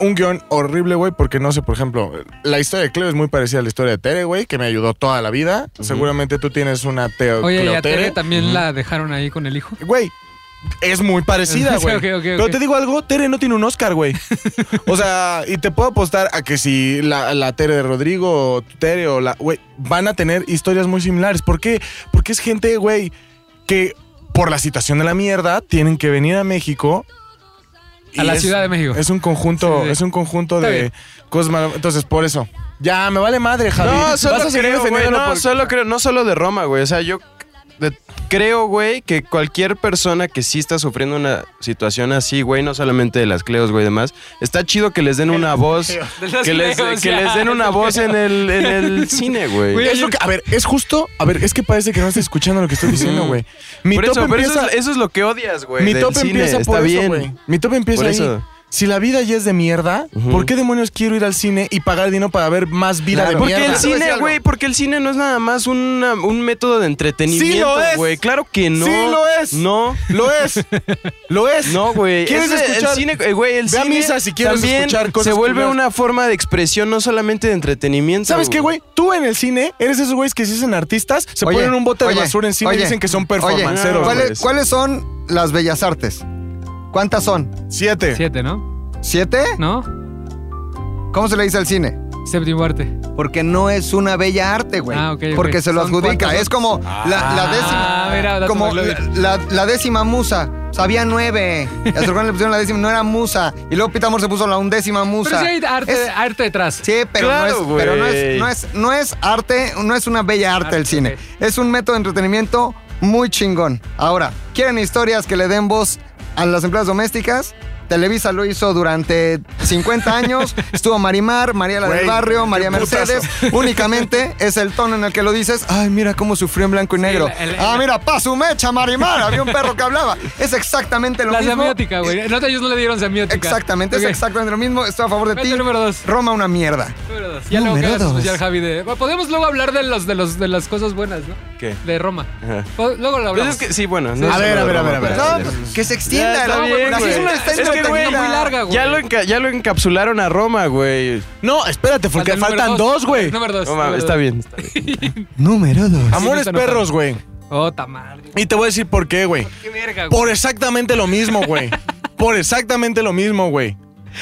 [SPEAKER 1] Un guion horrible, güey, porque no sé, por ejemplo, la historia de Cleo es muy parecida a la historia de Tere, güey, que me ayudó toda la vida. Seguramente tú tienes una Teo
[SPEAKER 2] Oye, y
[SPEAKER 1] Cleo
[SPEAKER 2] a Tere
[SPEAKER 1] Tere.
[SPEAKER 2] también la dejaron ahí con el hijo.
[SPEAKER 1] Güey, es muy parecida,
[SPEAKER 2] Sí,
[SPEAKER 1] güey.
[SPEAKER 2] ok, ok,
[SPEAKER 1] Pero te digo algo, Tere no tiene un Oscar, güey. o sea, y te puedo apostar a que si la, la Tere de Rodrigo, o Tere o la, güey, van a tener historias muy similares. ¿Por qué? Porque es gente, güey, que por la situación de la mierda tienen que venir a México.
[SPEAKER 2] A la
[SPEAKER 1] es-
[SPEAKER 2] Ciudad de México.
[SPEAKER 1] Es un conjunto,
[SPEAKER 2] Sí, sí.
[SPEAKER 1] es un conjunto de cosas Entonces, por eso. Ya, me vale madre, Javi.
[SPEAKER 3] No, solo creo, güey, no,
[SPEAKER 1] por-
[SPEAKER 3] solo creo, no solo de Roma, güey. O sea, yo creo, güey, que cualquier persona que sí está sufriendo una situación así, güey, no solamente de las Cleos, güey, demás, está chido que les den una voz, que les,
[SPEAKER 2] Cleos,
[SPEAKER 3] que les den
[SPEAKER 2] de
[SPEAKER 3] una voz en el, en el cine, güey.
[SPEAKER 2] Güey,
[SPEAKER 1] Es lo que- a ver, es justo. A ver, es que parece que no estás escuchando lo que estoy diciendo, güey. Mi
[SPEAKER 3] Por
[SPEAKER 1] top
[SPEAKER 3] eso, pero eso
[SPEAKER 1] empieza-
[SPEAKER 3] es, eso es lo que odias, güey.
[SPEAKER 1] Mi top
[SPEAKER 3] cine.
[SPEAKER 1] empieza
[SPEAKER 3] está
[SPEAKER 1] por eso,
[SPEAKER 3] bien.
[SPEAKER 1] güey. Mi top empieza
[SPEAKER 3] Por
[SPEAKER 1] ahí.
[SPEAKER 3] eso.
[SPEAKER 1] Si la vida ya es de mierda. ¿por qué demonios quiero ir al cine y pagar dinero para ver más vida
[SPEAKER 4] Claro.
[SPEAKER 1] de
[SPEAKER 3] Porque
[SPEAKER 1] mierda?
[SPEAKER 3] el cine, güey, porque el cine no es nada más una- un método de entretenimiento,
[SPEAKER 1] Sí lo es.
[SPEAKER 3] güey. Claro que no.
[SPEAKER 1] Sí lo es.
[SPEAKER 3] No.
[SPEAKER 1] Lo es. Lo es.
[SPEAKER 3] No, güey.
[SPEAKER 1] ¿Quieres
[SPEAKER 3] Ese-
[SPEAKER 1] escuchar?
[SPEAKER 3] El cine, eh, güey, el
[SPEAKER 1] Ve a
[SPEAKER 3] cine
[SPEAKER 1] misa si quieres
[SPEAKER 3] también
[SPEAKER 1] escuchar cosas
[SPEAKER 3] se vuelve una forma de expresión, no solamente de entretenimiento.
[SPEAKER 1] ¿Sabes qué, güey? Tú en el cine eres esos güeyes que se dicen artistas, se
[SPEAKER 4] Oye,
[SPEAKER 1] ponen un bote de basura encima
[SPEAKER 4] oye,
[SPEAKER 1] y dicen que son performanceros.
[SPEAKER 4] ¿cuáles,
[SPEAKER 1] güey.
[SPEAKER 4] cuáles son las bellas artes? ¿Cuántas son?
[SPEAKER 1] Siete.
[SPEAKER 2] Siete, ¿no?
[SPEAKER 4] ¿Siete?
[SPEAKER 2] ¿No?
[SPEAKER 4] ¿Cómo se le dice al cine?
[SPEAKER 2] Séptimo arte.
[SPEAKER 4] Porque no es una bella arte, güey.
[SPEAKER 2] Ah, ok.
[SPEAKER 4] Porque se lo
[SPEAKER 2] ¿Son
[SPEAKER 4] adjudica.
[SPEAKER 2] cuántos?
[SPEAKER 4] Es como la, la décima.
[SPEAKER 2] Ah, mira, dato
[SPEAKER 4] como la, la- la décima musa. Sabía nueve. Y a su hermano le pusieron la décima, no era musa. Y luego Pitamor se puso la undécima musa.
[SPEAKER 2] Pero sí hay arte,
[SPEAKER 4] Es-
[SPEAKER 2] arte detrás.
[SPEAKER 4] Sí, pero,
[SPEAKER 3] Claro,
[SPEAKER 4] no, es, pero no, es, no, es, no es arte, no es una bella arte,
[SPEAKER 2] Arte,
[SPEAKER 4] el cine. Es un método de entretenimiento muy chingón. Ahora, ¿quieren historias que le den voz a las empleadas domésticas? Televisa lo hizo durante 50 años. Estuvo Marimar, María la del Barrio, María
[SPEAKER 1] putazo.
[SPEAKER 4] Mercedes. Únicamente es el tono en el que lo dices. Ay, mira cómo sufrió en blanco y negro.
[SPEAKER 2] el- el-
[SPEAKER 4] ah, mira, pa' su mecha, Marimar. Había un perro que hablaba. Es exactamente lo
[SPEAKER 2] La
[SPEAKER 4] mismo.
[SPEAKER 2] semiótica, güey. No, ellos no le dieron semiótica.
[SPEAKER 4] Exactamente, es exactamente lo mismo. Estoy a favor de
[SPEAKER 2] Vete,
[SPEAKER 4] ti.
[SPEAKER 2] número dos.
[SPEAKER 4] Roma, una mierda.
[SPEAKER 2] Número dos. Ya luego
[SPEAKER 4] Número
[SPEAKER 2] tu
[SPEAKER 4] dos.
[SPEAKER 2] especial, Javi, de... Podemos luego hablar de los, de los, de las cosas buenas, ¿no?
[SPEAKER 3] ¿Qué?
[SPEAKER 2] De Roma.
[SPEAKER 3] Ajá.
[SPEAKER 2] Luego lo
[SPEAKER 3] Pues
[SPEAKER 2] hablamos.
[SPEAKER 3] es que, sí, bueno. no
[SPEAKER 1] A
[SPEAKER 3] es
[SPEAKER 1] ver, a ver, a ver, a ver.
[SPEAKER 4] No, pues, que se extienda.
[SPEAKER 3] Ya está
[SPEAKER 4] ¿no?
[SPEAKER 3] bien,
[SPEAKER 4] La
[SPEAKER 3] güey.
[SPEAKER 4] season está
[SPEAKER 3] Es que, güey,
[SPEAKER 2] muy larga, güey.
[SPEAKER 3] Ya lo, enca- ya lo encapsularon a Roma, güey.
[SPEAKER 1] No, espérate, porque
[SPEAKER 2] Falta
[SPEAKER 1] faltan dos, güey.
[SPEAKER 2] Número dos.
[SPEAKER 3] No
[SPEAKER 2] número
[SPEAKER 3] está
[SPEAKER 2] dos.
[SPEAKER 3] bien. está bien.
[SPEAKER 4] Número dos.
[SPEAKER 1] Amores
[SPEAKER 2] Sí, no está
[SPEAKER 1] perros, güey.
[SPEAKER 2] Oh, madre.
[SPEAKER 1] Y te voy a decir por qué, güey.
[SPEAKER 2] Qué verga, güey.
[SPEAKER 1] Por exactamente lo mismo, güey. Por exactamente lo mismo, güey.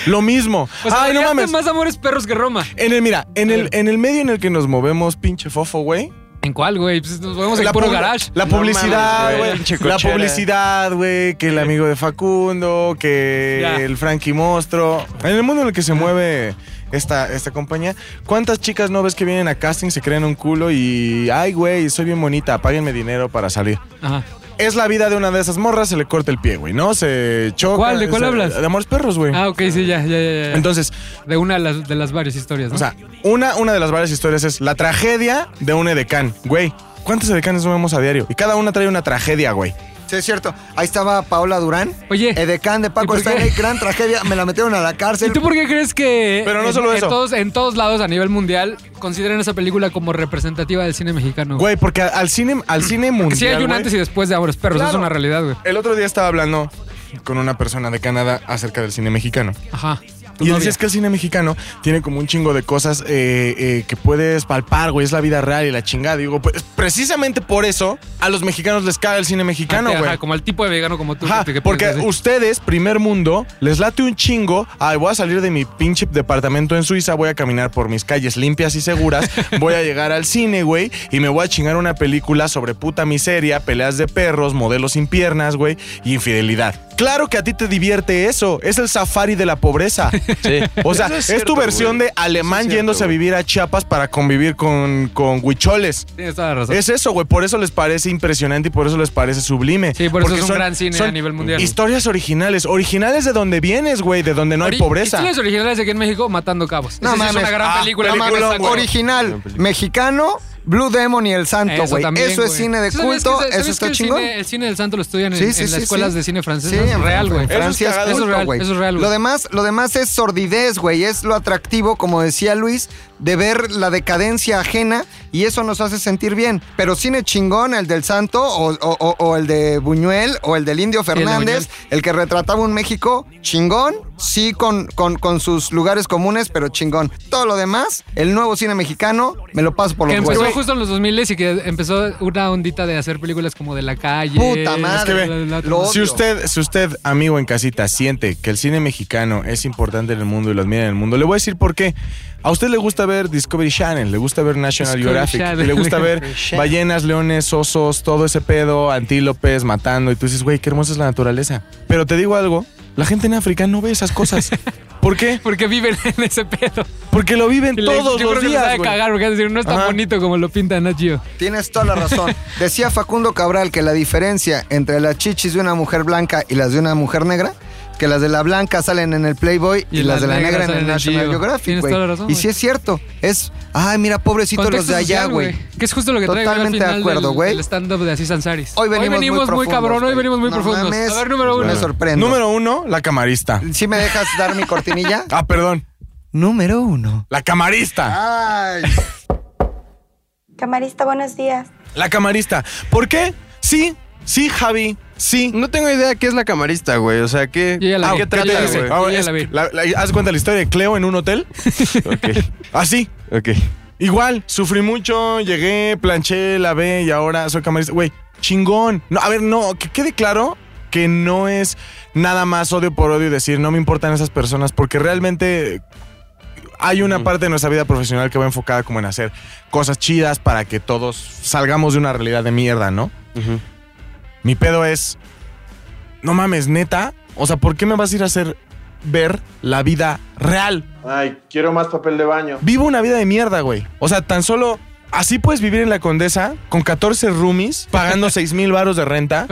[SPEAKER 1] Lo mismo.
[SPEAKER 2] O sea,
[SPEAKER 1] Ay, no mames.
[SPEAKER 2] más amores perros que Roma.
[SPEAKER 1] En el, mira, en el, en el medio en el que nos movemos, pinche fofo, güey.
[SPEAKER 2] ¿En cuál, güey? Pues nos movemos en
[SPEAKER 1] La
[SPEAKER 2] puro garage.
[SPEAKER 1] La publicidad, güey. La publicidad, güey. Que el amigo de Facundo, que
[SPEAKER 2] Ya.
[SPEAKER 1] el Frankie Monstruo. En el mundo en el que se mueve esta, esta compañía, ¿cuántas chicas no ves que vienen a casting, se creen un culo y. Ay, güey, soy bien bonita, páguenme dinero para salir?
[SPEAKER 2] Ajá.
[SPEAKER 1] Es la vida de una de esas morras, se le corta el pie, güey, ¿no? Se choca.
[SPEAKER 2] ¿Cuál? ¿De cuál
[SPEAKER 1] se-
[SPEAKER 2] hablas?
[SPEAKER 1] De amores perros, güey.
[SPEAKER 2] Ah, ok, sí, ya, ya, ya. ya.
[SPEAKER 1] Entonces,
[SPEAKER 2] de una de las, de las varias historias, ¿no?
[SPEAKER 1] o sea, una, una de las varias historias es la tragedia de un edecán. Güey, ¿cuántos edecanes vemos a diario? Y cada una trae una tragedia, güey.
[SPEAKER 4] Sí, es cierto. Ahí estaba Paola Durán.
[SPEAKER 2] Oye.
[SPEAKER 4] Edecán de
[SPEAKER 2] ¿y
[SPEAKER 4] Paco? Stanley, gran tragedia. Me la metieron a la
[SPEAKER 2] ¿Y
[SPEAKER 4] cárcel.
[SPEAKER 2] tú por qué crees que
[SPEAKER 1] Pero no
[SPEAKER 2] en-
[SPEAKER 1] solo
[SPEAKER 2] en,
[SPEAKER 1] eso.
[SPEAKER 2] todos, en todos lados a nivel mundial consideran esa película como representativa del cine mexicano?
[SPEAKER 1] Güey, porque al cine, al cine mundial.
[SPEAKER 2] Sí hay un
[SPEAKER 1] güey,
[SPEAKER 2] antes y después de Amores Perros,
[SPEAKER 1] Claro.
[SPEAKER 2] es una realidad, güey.
[SPEAKER 1] El otro día estaba hablando con una persona de Canadá acerca del cine mexicano.
[SPEAKER 2] Ajá. Tu
[SPEAKER 1] Y decías que el cine mexicano tiene como un chingo de cosas eh, eh, que puedes palpar, güey. Es la vida real y la chingada. Digo, pues, precisamente por eso a los mexicanos les caga el cine mexicano,
[SPEAKER 2] Ajá,
[SPEAKER 1] güey.
[SPEAKER 2] como el tipo de vegano como tú.
[SPEAKER 1] Ajá,
[SPEAKER 2] que- que
[SPEAKER 1] porque ustedes, primer mundo, les late un chingo. Ay, voy a salir de mi pinche departamento en Suiza, voy a caminar por mis calles limpias y seguras, voy a llegar al cine, güey, y me voy a chingar una película sobre puta miseria, peleas de perros, modelos sin piernas, güey, y infidelidad. Claro que a ti te divierte eso. Es el safari de la pobreza.
[SPEAKER 3] Sí.
[SPEAKER 1] O sea, es,
[SPEAKER 3] cierto,
[SPEAKER 1] tu versión de alemán
[SPEAKER 3] es
[SPEAKER 1] yéndose
[SPEAKER 3] cierto,
[SPEAKER 1] a vivir a Chiapas para convivir con, con huicholes.
[SPEAKER 2] Tienes toda la razón.
[SPEAKER 1] Es eso, güey. Por eso les parece impresionante y por eso les parece sublime.
[SPEAKER 2] Sí, por eso
[SPEAKER 1] Porque
[SPEAKER 2] es un
[SPEAKER 1] son-
[SPEAKER 2] gran cine
[SPEAKER 1] son
[SPEAKER 2] a nivel mundial.
[SPEAKER 1] Historias originales. Originales de donde vienes, güey. De donde no hay pobreza.
[SPEAKER 2] Historias originales aquí en México, Matando Cabos.
[SPEAKER 4] No
[SPEAKER 2] Esa
[SPEAKER 4] mames.
[SPEAKER 2] es una gran
[SPEAKER 1] Ah,
[SPEAKER 2] película.
[SPEAKER 4] No
[SPEAKER 2] de
[SPEAKER 4] mames, original, mexicano, Blue Demon y El Santo,
[SPEAKER 2] Eso
[SPEAKER 4] güey.
[SPEAKER 2] también,
[SPEAKER 4] Eso es cine de
[SPEAKER 2] ¿Tú sabías
[SPEAKER 4] culto,
[SPEAKER 2] que-
[SPEAKER 4] eso está
[SPEAKER 2] el
[SPEAKER 4] chingón.
[SPEAKER 2] Cine, el cine del santo lo estudian en,
[SPEAKER 4] Sí, sí,
[SPEAKER 2] en
[SPEAKER 4] sí,
[SPEAKER 2] las escuelas de cine francés.
[SPEAKER 4] Sí,
[SPEAKER 2] ¿no?
[SPEAKER 4] en
[SPEAKER 2] real, güey. Eso es
[SPEAKER 4] culto,
[SPEAKER 2] real,
[SPEAKER 4] güey.
[SPEAKER 2] eso es real, güey.
[SPEAKER 4] Lo demás, lo demás es sordidez, güey. Es lo atractivo, como decía Luis, de ver la decadencia ajena y eso nos hace sentir bien. Pero cine chingón, el del Santo o, o- o- o el de Buñuel o el del Indio
[SPEAKER 2] de
[SPEAKER 4] Fernández, el que retrataba un México chingón, sí con, con, con sus lugares comunes, pero chingón. Todo lo demás, el nuevo cine mexicano, me lo paso por
[SPEAKER 2] Que
[SPEAKER 4] los
[SPEAKER 2] empezó
[SPEAKER 4] huevos.
[SPEAKER 2] justo en los 2000 y que empezó una ondita de hacer películas como de la calle.
[SPEAKER 4] Puta madre.
[SPEAKER 1] Es que ve,
[SPEAKER 2] La- la- la-
[SPEAKER 4] lo-
[SPEAKER 1] Si usted, si usted, amigo en casita, siente que el cine mexicano es importante en el mundo y lo admira en el mundo, le voy a decir por qué. A usted le gusta ver Discovery Channel, le gusta ver National
[SPEAKER 2] Discovery
[SPEAKER 1] Geographic,
[SPEAKER 2] Channel.
[SPEAKER 1] le gusta ver ballenas, leones, osos, todo ese pedo, antílopes, matando, y tú dices, güey, qué hermosa es la naturaleza. Pero te digo algo, la gente en África no ve esas cosas. ¿Por qué?
[SPEAKER 2] Porque viven en ese pedo.
[SPEAKER 1] Porque lo viven todos
[SPEAKER 2] yo creo
[SPEAKER 1] los
[SPEAKER 2] que les
[SPEAKER 1] días.
[SPEAKER 2] de
[SPEAKER 1] güey.
[SPEAKER 2] cagar, porque es decir, no es tan
[SPEAKER 1] Ajá.
[SPEAKER 2] bonito como lo pinta Nat Geo.
[SPEAKER 4] Tienes toda la razón. Decía Facundo Cabral que la diferencia entre las chichis de una mujer blanca y las de una mujer negra, que las de la blanca salen en el Playboy y,
[SPEAKER 2] Y
[SPEAKER 4] las
[SPEAKER 2] las
[SPEAKER 4] de la negra en el
[SPEAKER 2] el
[SPEAKER 4] National
[SPEAKER 2] Geo.
[SPEAKER 4] Geographic,
[SPEAKER 2] Tienes
[SPEAKER 4] güey.
[SPEAKER 2] toda la razón,
[SPEAKER 4] Y sí es cierto. Es, ay, mira, pobrecitos los
[SPEAKER 2] Contexto
[SPEAKER 4] de allá, güey.
[SPEAKER 2] Que es justo lo que traigo al
[SPEAKER 4] Totalmente de acuerdo,
[SPEAKER 2] del-
[SPEAKER 4] güey.
[SPEAKER 2] del stand-up de Asís Ansariz.
[SPEAKER 4] Hoy venimos, muy,
[SPEAKER 2] muy,
[SPEAKER 4] profundos,
[SPEAKER 2] cabrón, hoy venimos muy
[SPEAKER 4] No
[SPEAKER 2] profundos.
[SPEAKER 4] mames,
[SPEAKER 2] a ver, número uno.
[SPEAKER 4] Me sorprendo.
[SPEAKER 1] Número uno, la camarista.
[SPEAKER 4] ¿Sí me dejas dar mi cortinilla?
[SPEAKER 1] Ah, perdón.
[SPEAKER 4] Número uno.
[SPEAKER 1] La camarista.
[SPEAKER 4] Ay.
[SPEAKER 8] Camarista, buenos días.
[SPEAKER 1] La camarista. ¿Por qué? Sí, sí, Javi. Sí.
[SPEAKER 3] No tengo idea qué es la camarista, güey. O sea, ¿qué,
[SPEAKER 2] Yo ya la
[SPEAKER 3] ¿a
[SPEAKER 2] vi,
[SPEAKER 3] qué
[SPEAKER 2] yo
[SPEAKER 3] trata,
[SPEAKER 2] la
[SPEAKER 3] güey?
[SPEAKER 2] vi.
[SPEAKER 1] Ah,
[SPEAKER 2] ya
[SPEAKER 1] es-
[SPEAKER 2] la vi.
[SPEAKER 1] la- la- ¿Haz cuenta la historia de Cleo en un hotel?
[SPEAKER 3] Ok,
[SPEAKER 1] Así.
[SPEAKER 3] ok.
[SPEAKER 1] Igual, sufrí mucho, llegué, planché, lavé y ahora soy camarista. Güey, chingón. No, a ver, no, que quede claro que no es nada más odio por odio y decir no me importan esas personas, porque realmente hay una parte de nuestra vida profesional que va enfocada como en hacer cosas chidas para que todos salgamos de una realidad de mierda, ¿no?
[SPEAKER 3] Ujú.
[SPEAKER 1] Mi pedo es, no mames, neta, o sea, ¿por qué me vas a ir a hacer ver la vida real?
[SPEAKER 10] Ay, quiero más papel de baño.
[SPEAKER 1] Vivo una vida de mierda, güey. O sea, tan solo así puedes vivir en la Condesa con 14 roomies, pagando 6 mil baros de renta.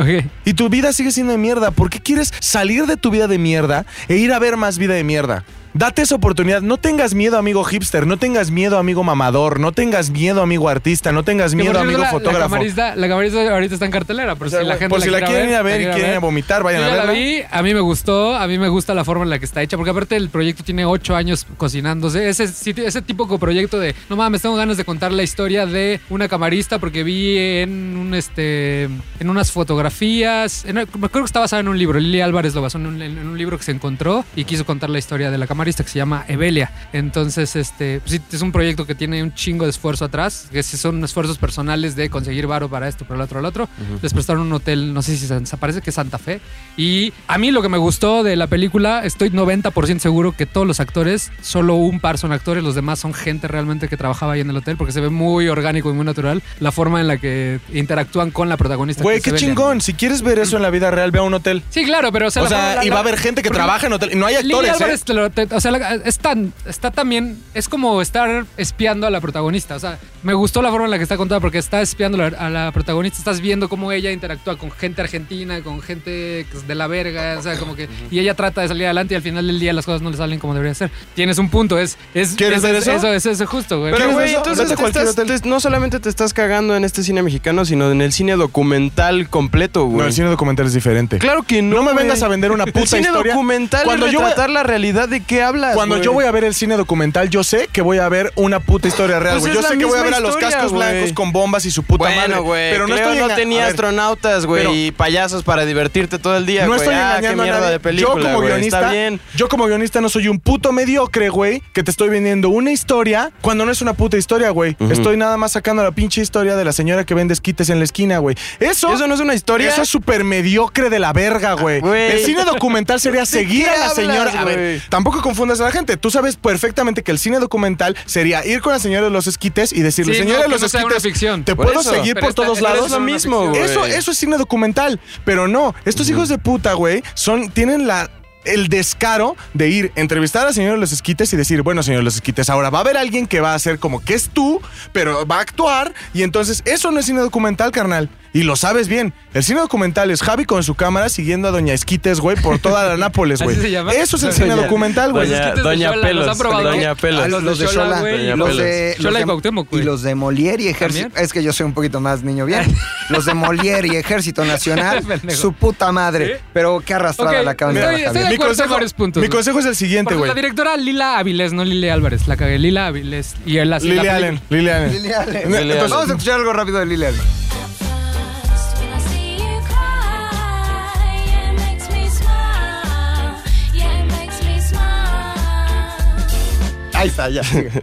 [SPEAKER 1] Y tu vida sigue siendo de mierda. ¿Por qué quieres salir de tu vida de mierda e ir a ver más vida de mierda? Date esa oportunidad. No tengas miedo, amigo hipster. No tengas miedo, amigo mamador. No tengas miedo, amigo artista. No tengas miedo,
[SPEAKER 2] cierto,
[SPEAKER 1] amigo
[SPEAKER 2] la,
[SPEAKER 1] fotógrafo.
[SPEAKER 2] La camarista, la camarista ahorita está en cartelera, por
[SPEAKER 1] O sea,
[SPEAKER 2] si la gente
[SPEAKER 1] por si la
[SPEAKER 2] quiere
[SPEAKER 1] quieren ir a ver y
[SPEAKER 2] la
[SPEAKER 1] quieren ir a vomitar, vayan
[SPEAKER 2] Yo
[SPEAKER 1] a
[SPEAKER 2] la
[SPEAKER 1] verla.
[SPEAKER 2] vi, a mí me gustó, a mí me gusta la forma en la que está hecha, porque aparte el proyecto tiene ocho años cocinándose. Ese, ese tipo de proyecto de, no mames, tengo ganas de contar la historia de una camarista porque vi en un este en unas fotografías, en- acuerdo que está basada en un libro, Lili Álvarez lo basó en un, en un libro que se encontró y quiso contar la historia de la camarista que se llama Evelia. Entonces, este, pues sí, es un proyecto que tiene un chingo de esfuerzo atrás, que son esfuerzos personales de conseguir varo para esto, para el otro, el otro. Les prestaron un hotel, no sé si se, parece que es Santa Fe. Y a mí lo que me gustó de la película, estoy 90% seguro que todos los actores, solo un par son actores, los demás son gente realmente que trabajaba ahí en el hotel, porque se ve muy orgánico y muy natural la forma en la que interactúan con la protagonista.
[SPEAKER 1] Güey, qué chingón. Si quieres ver eso en la vida real, ve a un hotel.
[SPEAKER 2] Sí, claro, pero o sea,
[SPEAKER 1] O sea,
[SPEAKER 2] la-
[SPEAKER 1] y va a haber gente que trabaja en hotel. No hay
[SPEAKER 2] Lili
[SPEAKER 1] actores, ¿eh?
[SPEAKER 2] Álvarez te lo- te- o sea, la- es tan, está también, es como estar espiando a la protagonista. O sea, me gustó la forma en la que está contada porque está espiando a la- a la protagonista, estás viendo cómo ella interactúa con gente argentina, con gente de la verga, o sea, como que, y ella trata de salir adelante y al final del día las cosas no le salen como deberían ser. Tienes un punto, es, es,
[SPEAKER 1] ¿Quieres
[SPEAKER 2] es-
[SPEAKER 1] ver
[SPEAKER 2] es-
[SPEAKER 1] eso?
[SPEAKER 2] Eso, es, eso es justo, güey.
[SPEAKER 3] Pero,
[SPEAKER 1] ¿Quieres
[SPEAKER 3] güey,
[SPEAKER 1] eso?
[SPEAKER 3] entonces
[SPEAKER 1] Vete a
[SPEAKER 3] te
[SPEAKER 1] cualquier
[SPEAKER 3] estás-
[SPEAKER 1] hotel.
[SPEAKER 3] te- no solamente te estás cagando en este cine mexicano, sino en el cine documental completo, güey.
[SPEAKER 1] No, el cine documental es diferente.
[SPEAKER 3] Claro que no.
[SPEAKER 1] No me vengas a vender una
[SPEAKER 3] El
[SPEAKER 1] puta
[SPEAKER 3] cine
[SPEAKER 1] historia.
[SPEAKER 3] documental
[SPEAKER 1] Cuando
[SPEAKER 3] es
[SPEAKER 1] yo voy a-
[SPEAKER 3] retratar la realidad de qué hablas.
[SPEAKER 1] Cuando
[SPEAKER 3] güey.
[SPEAKER 1] yo voy a ver el cine documental, yo sé que voy a ver una puta historia real,
[SPEAKER 3] Pues
[SPEAKER 1] güey. yo sé que voy a ver a los
[SPEAKER 3] historia,
[SPEAKER 1] cascos
[SPEAKER 3] güey.
[SPEAKER 1] blancos con bombas y su puta madre.
[SPEAKER 3] Bueno, güey.
[SPEAKER 1] Pero no estoy
[SPEAKER 3] no tenía astronautas, güey,
[SPEAKER 1] pero-
[SPEAKER 3] y payasos para divertirte todo el día,
[SPEAKER 1] No
[SPEAKER 3] güey.
[SPEAKER 1] estoy
[SPEAKER 3] ah, qué
[SPEAKER 1] engañando a
[SPEAKER 3] mierda
[SPEAKER 1] nadie.
[SPEAKER 3] de película,
[SPEAKER 1] yo como
[SPEAKER 3] güey.
[SPEAKER 1] guionista,
[SPEAKER 3] Está bien.
[SPEAKER 1] yo como guionista no soy un puto mediocre, güey, que te estoy vendiendo una historia cuando no es una puta historia, güey. Estoy nada más sacando la pinche historia de la señora que vende esquites en la esquina, güey. Eso
[SPEAKER 3] Eso no es una historia.
[SPEAKER 1] Eso es súper mediocre de la verga, güey.
[SPEAKER 3] Güey.
[SPEAKER 1] El cine documental sería
[SPEAKER 3] ¿De
[SPEAKER 1] seguir a la señora. A ver,
[SPEAKER 3] güey?
[SPEAKER 1] tampoco confundas a la gente. Tú sabes perfectamente que el cine documental sería ir con la señora de los esquites y decirle,
[SPEAKER 2] Sí,
[SPEAKER 1] señora
[SPEAKER 2] no,
[SPEAKER 1] de los
[SPEAKER 2] no
[SPEAKER 1] esquites,
[SPEAKER 2] ficción.
[SPEAKER 1] te
[SPEAKER 3] Por
[SPEAKER 1] puedo
[SPEAKER 3] eso.
[SPEAKER 1] seguir por
[SPEAKER 2] está-
[SPEAKER 1] todos
[SPEAKER 2] es
[SPEAKER 1] lados.
[SPEAKER 3] lo mismo.
[SPEAKER 1] Eso, eso es cine documental. Pero no, estos hijos de puta, güey, son, tienen la. El descaro de ir, entrevistar a la señora de los esquites y decir, bueno, señor de los esquites, ahora va a haber alguien que va a hacer como que es tú, pero va a actuar. Y entonces, eso no es cine documental, carnal. Y lo sabes bien. El cine documental es Javi con su cámara siguiendo a Doña Esquites, güey, por toda la Nápoles,
[SPEAKER 2] ¿Así
[SPEAKER 1] güey. Eso es el cine
[SPEAKER 3] Doña-
[SPEAKER 1] documental, güey.
[SPEAKER 3] Doña,
[SPEAKER 2] esquites de
[SPEAKER 3] Doña
[SPEAKER 2] Xola, ¿los
[SPEAKER 3] Pelos. Doña
[SPEAKER 2] Ah,
[SPEAKER 3] Pelos.
[SPEAKER 2] los de
[SPEAKER 4] los de
[SPEAKER 2] güey.
[SPEAKER 3] Doña
[SPEAKER 4] los
[SPEAKER 3] Pelos.
[SPEAKER 4] de, los
[SPEAKER 2] y Cuauhtémoc, güey.
[SPEAKER 4] y los de Molière y Ejército.
[SPEAKER 2] ¿También?
[SPEAKER 4] Es que yo soy un poquito más niño bien. Los de Molière y Ejército Nacional, su puta madre. Pero qué arrastrada la acaban de dar,
[SPEAKER 2] en varios puntos,
[SPEAKER 1] mi consejo es el siguiente, güey.
[SPEAKER 2] la directora Lila Avilés, no Lile Álvarez, la cagué. Lila Avilés. Y él así.
[SPEAKER 1] Lily Allen, Lily Allen.
[SPEAKER 4] Lily Allen.
[SPEAKER 1] Entonces-
[SPEAKER 4] Vamos a escuchar algo rápido de Lily Allen.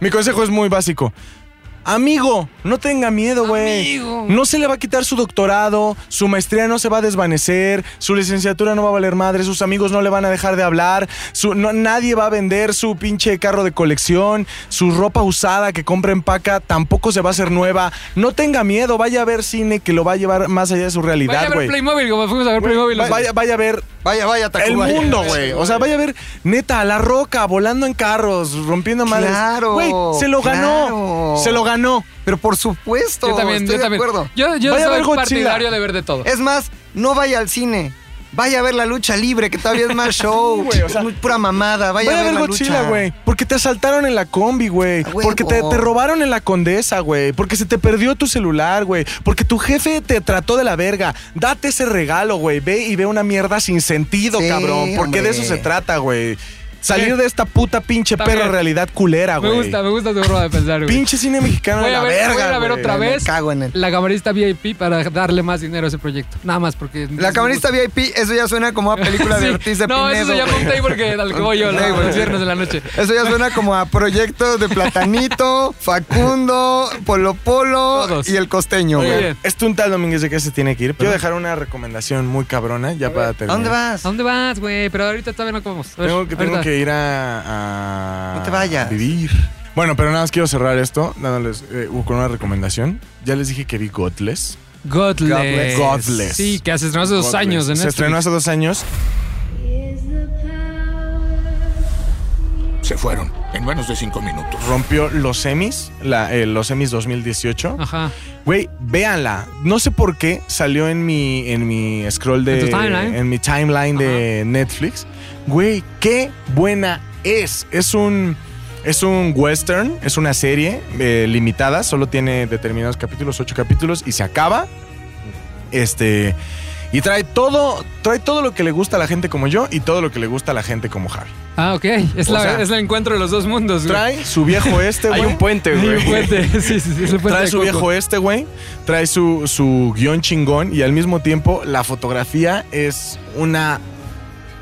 [SPEAKER 1] Mi consejo es muy básico. Amigo, no tenga miedo, güey.
[SPEAKER 2] Amigo.
[SPEAKER 1] No se le va a quitar su doctorado, su maestría no se va a desvanecer, su licenciatura no va a valer madre, sus amigos no le van a dejar de hablar, su, no- nadie va a vender su pinche carro de colección, su ropa usada que compra en paca tampoco se va a hacer nueva. No tenga miedo, vaya a ver cine que lo va a llevar más allá de su
[SPEAKER 2] Vaya a
[SPEAKER 1] realidad,
[SPEAKER 2] ver
[SPEAKER 1] güey.
[SPEAKER 2] Playmobil, como fuimos a ver Playmobil.
[SPEAKER 1] Va- Vaya, vaya a ver
[SPEAKER 4] Vaya, vaya,
[SPEAKER 1] el mundo, güey. O sea, vaya a ver, neta, a la roca, volando en carros, rompiendo madres.
[SPEAKER 4] Claro,
[SPEAKER 1] Güey, se lo ganó.
[SPEAKER 4] claro.
[SPEAKER 1] Se lo ganó.
[SPEAKER 4] Pero por supuesto,
[SPEAKER 2] Yo también,
[SPEAKER 4] estoy
[SPEAKER 2] yo también.
[SPEAKER 4] de acuerdo.
[SPEAKER 2] Yo, yo
[SPEAKER 1] Vaya a
[SPEAKER 2] soy
[SPEAKER 1] ver Godzilla.
[SPEAKER 2] partidario de ver de todo.
[SPEAKER 4] Es más, no vaya al cine. Vaya a ver la lucha libre, que todavía es más show.
[SPEAKER 1] güey, o sea,
[SPEAKER 4] es muy pura mamada. Vaya,
[SPEAKER 1] Vaya a ver
[SPEAKER 4] la
[SPEAKER 1] Godzilla, güey. Porque te asaltaron en la combi, güey.
[SPEAKER 4] A.
[SPEAKER 1] Porque te, te robaron en la condesa, güey. Porque se te perdió tu celular, güey. Porque tu jefe te trató de la verga. Date ese regalo, güey. Ve y ve una mierda sin sentido,
[SPEAKER 4] Sí,
[SPEAKER 1] cabrón. Porque de eso se trata, güey. Salir de esta puta pinche
[SPEAKER 2] También.
[SPEAKER 1] perra realidad culera,
[SPEAKER 2] me
[SPEAKER 1] güey.
[SPEAKER 2] gusta, me gusta tu forma de pensar, güey.
[SPEAKER 1] Pinche cine mexicano
[SPEAKER 2] Voy
[SPEAKER 1] de
[SPEAKER 2] a
[SPEAKER 1] la
[SPEAKER 2] ver,
[SPEAKER 1] verga,
[SPEAKER 2] voy a ver
[SPEAKER 1] güey.
[SPEAKER 2] otra
[SPEAKER 4] Me
[SPEAKER 2] vez
[SPEAKER 4] cago en él.
[SPEAKER 2] la camarista VIP para darle más dinero a ese proyecto. Nada más porque...
[SPEAKER 4] La camarista VIP, eso ya suena como a película de
[SPEAKER 2] Sí.
[SPEAKER 4] Ortiz de
[SPEAKER 2] No, eso
[SPEAKER 4] Pinedo.
[SPEAKER 2] se llama un
[SPEAKER 4] güey.
[SPEAKER 2] table que al que voy yo
[SPEAKER 4] table.
[SPEAKER 2] los viernes de la noche.
[SPEAKER 4] Eso ya suena como a proyectos de Platanito, Facundo, Polo Polo
[SPEAKER 2] Todos.
[SPEAKER 4] y el costeño,
[SPEAKER 2] Muy
[SPEAKER 4] güey.
[SPEAKER 2] bien.
[SPEAKER 1] Este un tal Domínguez de que se tiene que ir. Quiero dejar una recomendación muy cabrona ya para
[SPEAKER 4] ¿A
[SPEAKER 1] terminar.
[SPEAKER 4] dónde
[SPEAKER 2] ¿A
[SPEAKER 4] vas?
[SPEAKER 2] dónde vas, güey? Pero ahorita todavía no comemos.
[SPEAKER 1] Tengo que, tengo. Que ir a, a-
[SPEAKER 4] No te vayas.
[SPEAKER 1] vivir. Bueno, pero nada más quiero cerrar esto dándoles eh, con una recomendación. Ya les dije que vi Godless.
[SPEAKER 2] Godless.
[SPEAKER 1] Godless.
[SPEAKER 2] Sí, que se estrenó hace dos
[SPEAKER 1] Godless.
[SPEAKER 2] años en
[SPEAKER 1] Se estrenó hace dos años.
[SPEAKER 11] Se fueron en menos de cinco minutos.
[SPEAKER 1] Rompió los semis, la- eh, los semis 2018.
[SPEAKER 2] Ajá.
[SPEAKER 1] Güey, véanla. No sé por qué salió en mi, en mi scroll de.
[SPEAKER 2] ¿En tu timeline?
[SPEAKER 1] en mi timeline de Netflix. Güey, qué buena es. Es un. Es un western, es una serie eh, limitada, solo tiene determinados capítulos, ocho capítulos, y se acaba. Este. Y trae todo, trae todo lo que le gusta a la gente como yo y todo lo que le gusta a la gente como Harry.
[SPEAKER 2] Ah, ok. Es, la,
[SPEAKER 1] sea,
[SPEAKER 2] es el encuentro de los dos mundos, güey.
[SPEAKER 1] Trae su viejo este, güey.
[SPEAKER 3] Hay un puente,
[SPEAKER 2] Hay
[SPEAKER 3] güey.
[SPEAKER 2] un puente. Sí, sí, sí, es el puente
[SPEAKER 1] Trae su
[SPEAKER 2] Coco.
[SPEAKER 1] viejo este, güey. Trae su, su guion chingón y al mismo tiempo la fotografía es una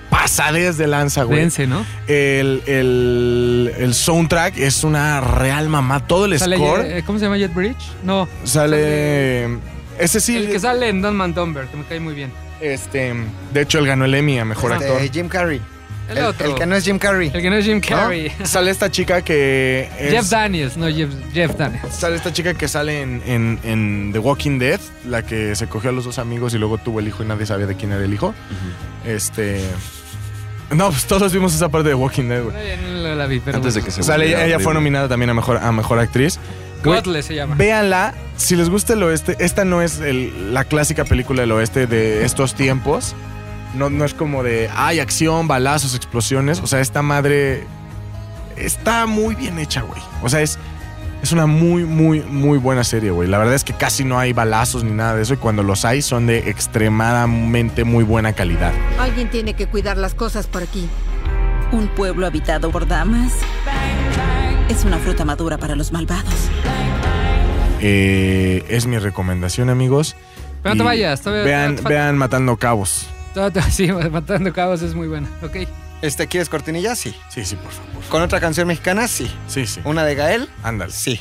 [SPEAKER 1] pasadez de lanza, güey.
[SPEAKER 2] Dense, ¿no?
[SPEAKER 1] El, el, el soundtrack es una real mamá. Todo el
[SPEAKER 2] Sale,
[SPEAKER 1] score
[SPEAKER 2] eh, ¿Cómo se llama Jet Bridge? No.
[SPEAKER 1] sale... Ese sí,
[SPEAKER 2] El que sale en Don Man Dumber, que me cae muy bien.
[SPEAKER 1] este, de hecho él ganó el Emmy a Mejor
[SPEAKER 4] Este,
[SPEAKER 1] Actor.
[SPEAKER 4] Jim Carrey.
[SPEAKER 2] El,
[SPEAKER 4] El,
[SPEAKER 2] otro.
[SPEAKER 4] el que no es Jim Carrey.
[SPEAKER 2] El que no es Jim
[SPEAKER 1] ¿no?
[SPEAKER 2] Carrey.
[SPEAKER 1] Sale esta chica que es-
[SPEAKER 2] Jeff Daniels, no Jeff, Jeff Daniels.
[SPEAKER 1] Sale esta chica que sale en, en- en The Walking Dead, la que se cogió a los dos amigos y luego tuvo el hijo y nadie sabía de quién era el hijo. Este. No, pues todos vimos esa parte de Walking Dead, güey.
[SPEAKER 2] No, ya no la, vi, pero
[SPEAKER 3] Antes de que se volviera
[SPEAKER 1] ella, ella fue nominada también a mejor, a mejor actriz.
[SPEAKER 2] Godless se llama.
[SPEAKER 1] Véanla, si les gusta el oeste, esta no es el- la clásica película del oeste de estos tiempos. No, no es como de, hay acción, balazos, explosiones. O sea, esta madre está muy bien hecha, güey. O sea, es, es una muy, muy, muy buena serie, güey. La verdad es que casi no hay balazos ni nada de eso. Y cuando los hay, son de extremadamente muy buena calidad.
[SPEAKER 12] Alguien tiene que cuidar las cosas por aquí.
[SPEAKER 13] Un pueblo habitado por damas es una fruta madura para los malvados.
[SPEAKER 1] Eh, es mi recomendación, amigos.
[SPEAKER 2] Pero no te vayas, todavía-
[SPEAKER 1] Vean,
[SPEAKER 2] te falta-
[SPEAKER 1] vean Matando Cabos.
[SPEAKER 2] Sí, Matando Cabos es muy buena. Ok.
[SPEAKER 4] Este, ¿quieres cortinilla? Sí.
[SPEAKER 1] Sí, sí, por favor.
[SPEAKER 4] ¿Con otra canción mexicana? Sí.
[SPEAKER 1] Sí, sí.
[SPEAKER 4] ¿Una de Gael?
[SPEAKER 1] Ándale.
[SPEAKER 4] Sí.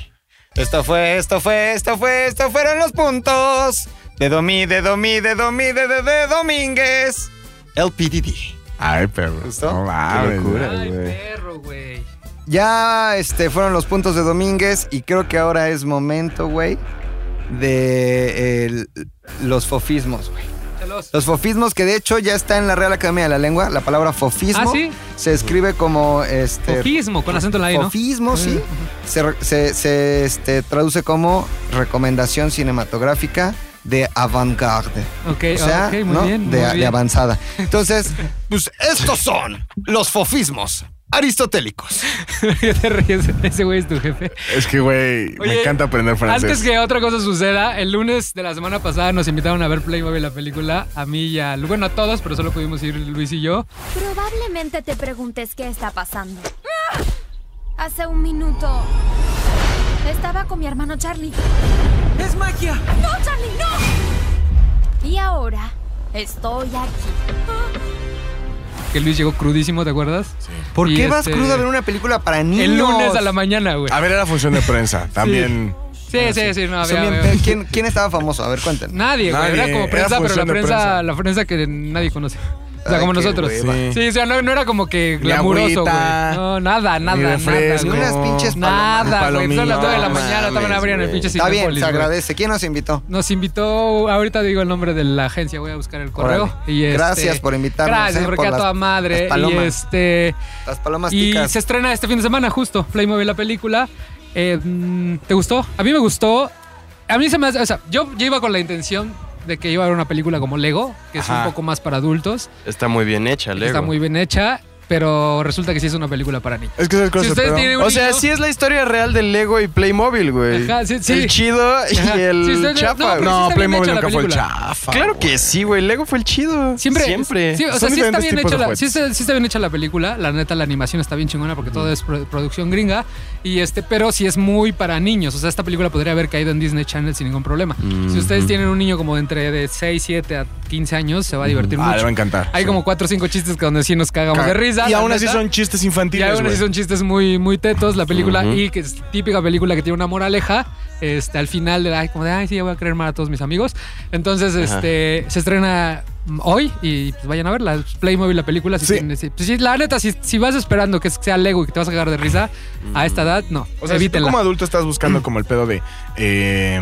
[SPEAKER 4] Esto fue, esto fue, esto fue, esto fueron los puntos. De Domi, de Domi, de Domi, de, de, de Domínguez. El PDD.
[SPEAKER 1] Ay, perro.
[SPEAKER 4] ¿Gustó?
[SPEAKER 1] No mames,
[SPEAKER 3] locura,
[SPEAKER 1] güey.
[SPEAKER 2] Ay, perro, güey.
[SPEAKER 4] Ya este, fueron los puntos de Domínguez y creo que ahora es momento, güey, de los fofismos, güey. Los fofismos que de hecho ya está en la Real Academia de la Lengua. La palabra fofismo
[SPEAKER 2] ¿Ah, sí?
[SPEAKER 4] se escribe como este
[SPEAKER 2] Fofismo, con acento en la I, ¿no?
[SPEAKER 4] Fofismo, sí. Se, se- se, este, traduce como recomendación cinematográfica de avant-garde.
[SPEAKER 2] Ok,
[SPEAKER 4] O sea,
[SPEAKER 2] ok, muy
[SPEAKER 4] ¿no?
[SPEAKER 2] bien.
[SPEAKER 4] de,
[SPEAKER 2] muy
[SPEAKER 4] de
[SPEAKER 2] bien.
[SPEAKER 4] avanzada. Entonces, pues estos son los fofismos aristotélicos.
[SPEAKER 2] ¿Qué te ríes? Ese güey es tu jefe.
[SPEAKER 1] Es que, güey, me encanta aprender francés.
[SPEAKER 2] Antes que otra cosa suceda, el lunes de la semana pasada nos invitaron a ver Playmobil la película. A mí y a... Bueno, a todos, pero solo pudimos ir Luis y yo.
[SPEAKER 14] Probablemente te preguntes qué está pasando. Hace un minuto estaba con mi hermano Charlie.
[SPEAKER 13] ¡Es magia!
[SPEAKER 14] ¡No, Charlie, no! Y ahora estoy aquí.
[SPEAKER 2] Que Luis llegó crudísimo, ¿te acuerdas? Sí.
[SPEAKER 4] ¿Por qué vas crudo a ver una película para niños?
[SPEAKER 2] El lunes a la mañana, güey.
[SPEAKER 1] A ver, era función de prensa. También.
[SPEAKER 2] Sí, sí, sí, no había...
[SPEAKER 4] bien ¿Quién, quién estaba famoso? A ver, cuéntanos.
[SPEAKER 2] Nadie, güey. Era como
[SPEAKER 1] era
[SPEAKER 2] prensa, pero la prensa. la prensa que nadie conoce. O sea,
[SPEAKER 4] Ay,
[SPEAKER 2] como nosotros.
[SPEAKER 1] Sí.
[SPEAKER 2] Sí, o sea, no, no era como que glamuroso, güey. No, nada, nada,
[SPEAKER 1] ni
[SPEAKER 2] nada.
[SPEAKER 1] refresco.
[SPEAKER 4] Ni
[SPEAKER 2] güey.
[SPEAKER 4] unas pinches
[SPEAKER 2] Nada, güey. Son las 9 de la mañana, estaban abriendo el pinche
[SPEAKER 4] Está bien, se agradece. ¿Quién nos invitó?
[SPEAKER 2] Nos invitó, ahorita digo el nombre de la agencia, voy a buscar el correo.
[SPEAKER 4] Órale.
[SPEAKER 2] Y este,
[SPEAKER 4] Gracias por invitarnos,
[SPEAKER 2] Gracias,
[SPEAKER 4] eh,
[SPEAKER 2] porque
[SPEAKER 4] por
[SPEAKER 2] a
[SPEAKER 4] las-
[SPEAKER 2] toda madre.
[SPEAKER 4] las
[SPEAKER 2] Y este.
[SPEAKER 4] Las palomas
[SPEAKER 2] Y se estrena este fin de semana, justo. Playmobil la película. Eh, mm, ¿Te gustó? A mí me gustó. A mí se me hace. O sea, yo, yo iba con la intención de que iba a ver una película como Lego, que es un poco más para adultos.
[SPEAKER 3] Está muy bien hecha, Lego.
[SPEAKER 2] Está muy bien hecha, pero resulta que sí es una película para niños.
[SPEAKER 1] Es que ¿sabes cuál
[SPEAKER 2] Si
[SPEAKER 1] es el
[SPEAKER 2] ustedes
[SPEAKER 1] pedo?
[SPEAKER 2] tienen un
[SPEAKER 3] O sea,
[SPEAKER 2] niño-
[SPEAKER 3] sí es la historia real del Lego y Playmobil, güey.
[SPEAKER 2] Ajá, sí, sí.
[SPEAKER 3] El chido y
[SPEAKER 2] Ajá.
[SPEAKER 3] el
[SPEAKER 2] Sí, ustedes-
[SPEAKER 3] chafa.
[SPEAKER 2] no, pero sí
[SPEAKER 1] No,
[SPEAKER 2] bien
[SPEAKER 1] Playmobil nunca fue el chafa.
[SPEAKER 3] Claro
[SPEAKER 1] güey.
[SPEAKER 3] que sí, güey. Lego fue el chido.
[SPEAKER 2] Siempre,
[SPEAKER 3] Siempre.
[SPEAKER 2] Sí, o sea, sí está bien hecha la, sí, está, sí está bien hecha la película. La neta, la animación está bien chingona porque todo es pro- producción gringa. Y este, pero sí es muy para niños. O sea, esta película podría haber caído en Disney Channel sin ningún problema. Si ustedes tienen un niño como de entre de 6, 7 a 15 años, se va a divertir
[SPEAKER 1] Ah,
[SPEAKER 2] mucho.
[SPEAKER 1] le va a encantar.
[SPEAKER 2] Hay
[SPEAKER 1] sí.
[SPEAKER 2] como 4 o 5 chistes que donde sí nos cagamos de risa.
[SPEAKER 1] Y aún así son chistes
[SPEAKER 2] Y
[SPEAKER 1] infantiles,
[SPEAKER 2] aún así son chistes muy, muy tetos la película y que es típica película que tiene una moraleja. Este, al final de ay, como de ay, sí, ya voy a creer mal a todos mis amigos. Entonces, este, se estrena hoy y pues vayan a verla. Playmobil la película. Si
[SPEAKER 1] Sí.
[SPEAKER 2] tienen- si- pues, sí, la neta, si, si vas esperando que sea Lego y que te vas a cagar de risa a esta edad, no.
[SPEAKER 1] O sea, si tú como adulto estás buscando como el pedo de... eh,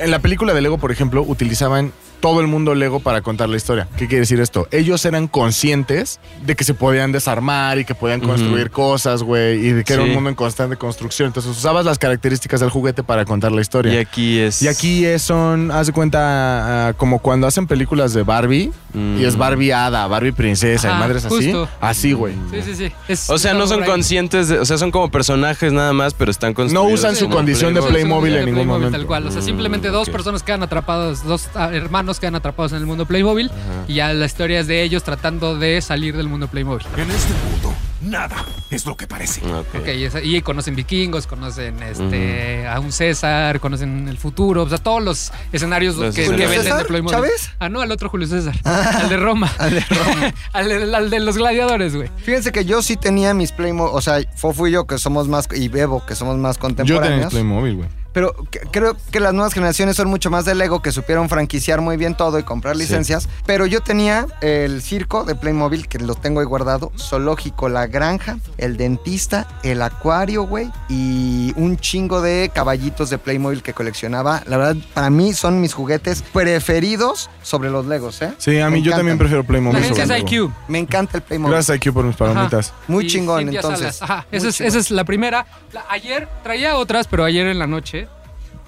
[SPEAKER 1] en la película de Lego, por ejemplo, utilizaban todo el mundo Lego para contar la historia. ¿Qué quiere decir esto? Ellos eran conscientes de que se podían desarmar y que podían construir cosas, güey, y de que era un mundo en constante construcción. Entonces usabas las características del juguete para contar la historia.
[SPEAKER 3] Y aquí es.
[SPEAKER 1] Y aquí es, son, haz de cuenta, ah, como cuando hacen películas de Barbie y es
[SPEAKER 3] Mm.
[SPEAKER 1] Barbie hada, Barbie princesa
[SPEAKER 2] Ajá,
[SPEAKER 1] y madres así.
[SPEAKER 2] justo.
[SPEAKER 1] Así, güey.
[SPEAKER 2] Sí, sí, sí. Es-
[SPEAKER 3] O sea, no son conscientes, de, o sea, son como personajes nada más, pero están construidos.
[SPEAKER 1] usan su condición de Playmobil en ningún
[SPEAKER 2] Playmobil,
[SPEAKER 1] momento.
[SPEAKER 2] Tal cual. O sea,
[SPEAKER 3] Mm,
[SPEAKER 2] simplemente dos
[SPEAKER 3] ok.
[SPEAKER 2] personas quedan atrapados, dos ah, hermanos quedan atrapados en el mundo Playmobil y ya la historia es de ellos tratando de salir del mundo Playmobil.
[SPEAKER 11] En este mundo, nada es lo que parece.
[SPEAKER 3] Ok.
[SPEAKER 2] Ok, y, esa- y conocen vikingos, conocen este, a un César, conocen el futuro, o sea, todos los escenarios
[SPEAKER 3] Los
[SPEAKER 2] que, venden de. Playmobil.
[SPEAKER 4] ¿Chávez?
[SPEAKER 2] Ah, no, al otro Julio César. al de Roma.
[SPEAKER 4] Al de Roma.
[SPEAKER 2] al, de, al de los gladiadores, güey.
[SPEAKER 4] Fíjense que yo sí tenía mis Playmobil, o sea, Fofo y yo que somos más, y Bebo que somos más
[SPEAKER 1] Yo tenía
[SPEAKER 4] contemporáneos.
[SPEAKER 1] Playmobil, güey.
[SPEAKER 4] Pero que- creo que las nuevas generaciones son mucho más de Lego, que supieron franquiciar muy bien todo y comprar licencias. Pero yo tenía el circo de Playmobil, que lo tengo ahí guardado, zoológico, la granja, el dentista, el acuario, güey, y un chingo de caballitos de Playmobil que coleccionaba. La verdad, para mí son mis juguetes preferidos sobre los Legos, ¿eh?
[SPEAKER 1] Sí, a mí
[SPEAKER 4] Me
[SPEAKER 1] yo también prefiero Playmobil.
[SPEAKER 2] La agencia
[SPEAKER 1] sobre.
[SPEAKER 2] IQ.
[SPEAKER 4] Me encanta el Playmobil.
[SPEAKER 1] Gracias IQ por mis palomitas.
[SPEAKER 4] Muy
[SPEAKER 2] Y
[SPEAKER 4] chingón, entonces.
[SPEAKER 2] Salas. Ajá,
[SPEAKER 4] Muy
[SPEAKER 2] esa es,
[SPEAKER 4] chingón.
[SPEAKER 2] esa es la primera. La- ayer traía otras, pero ayer en la noche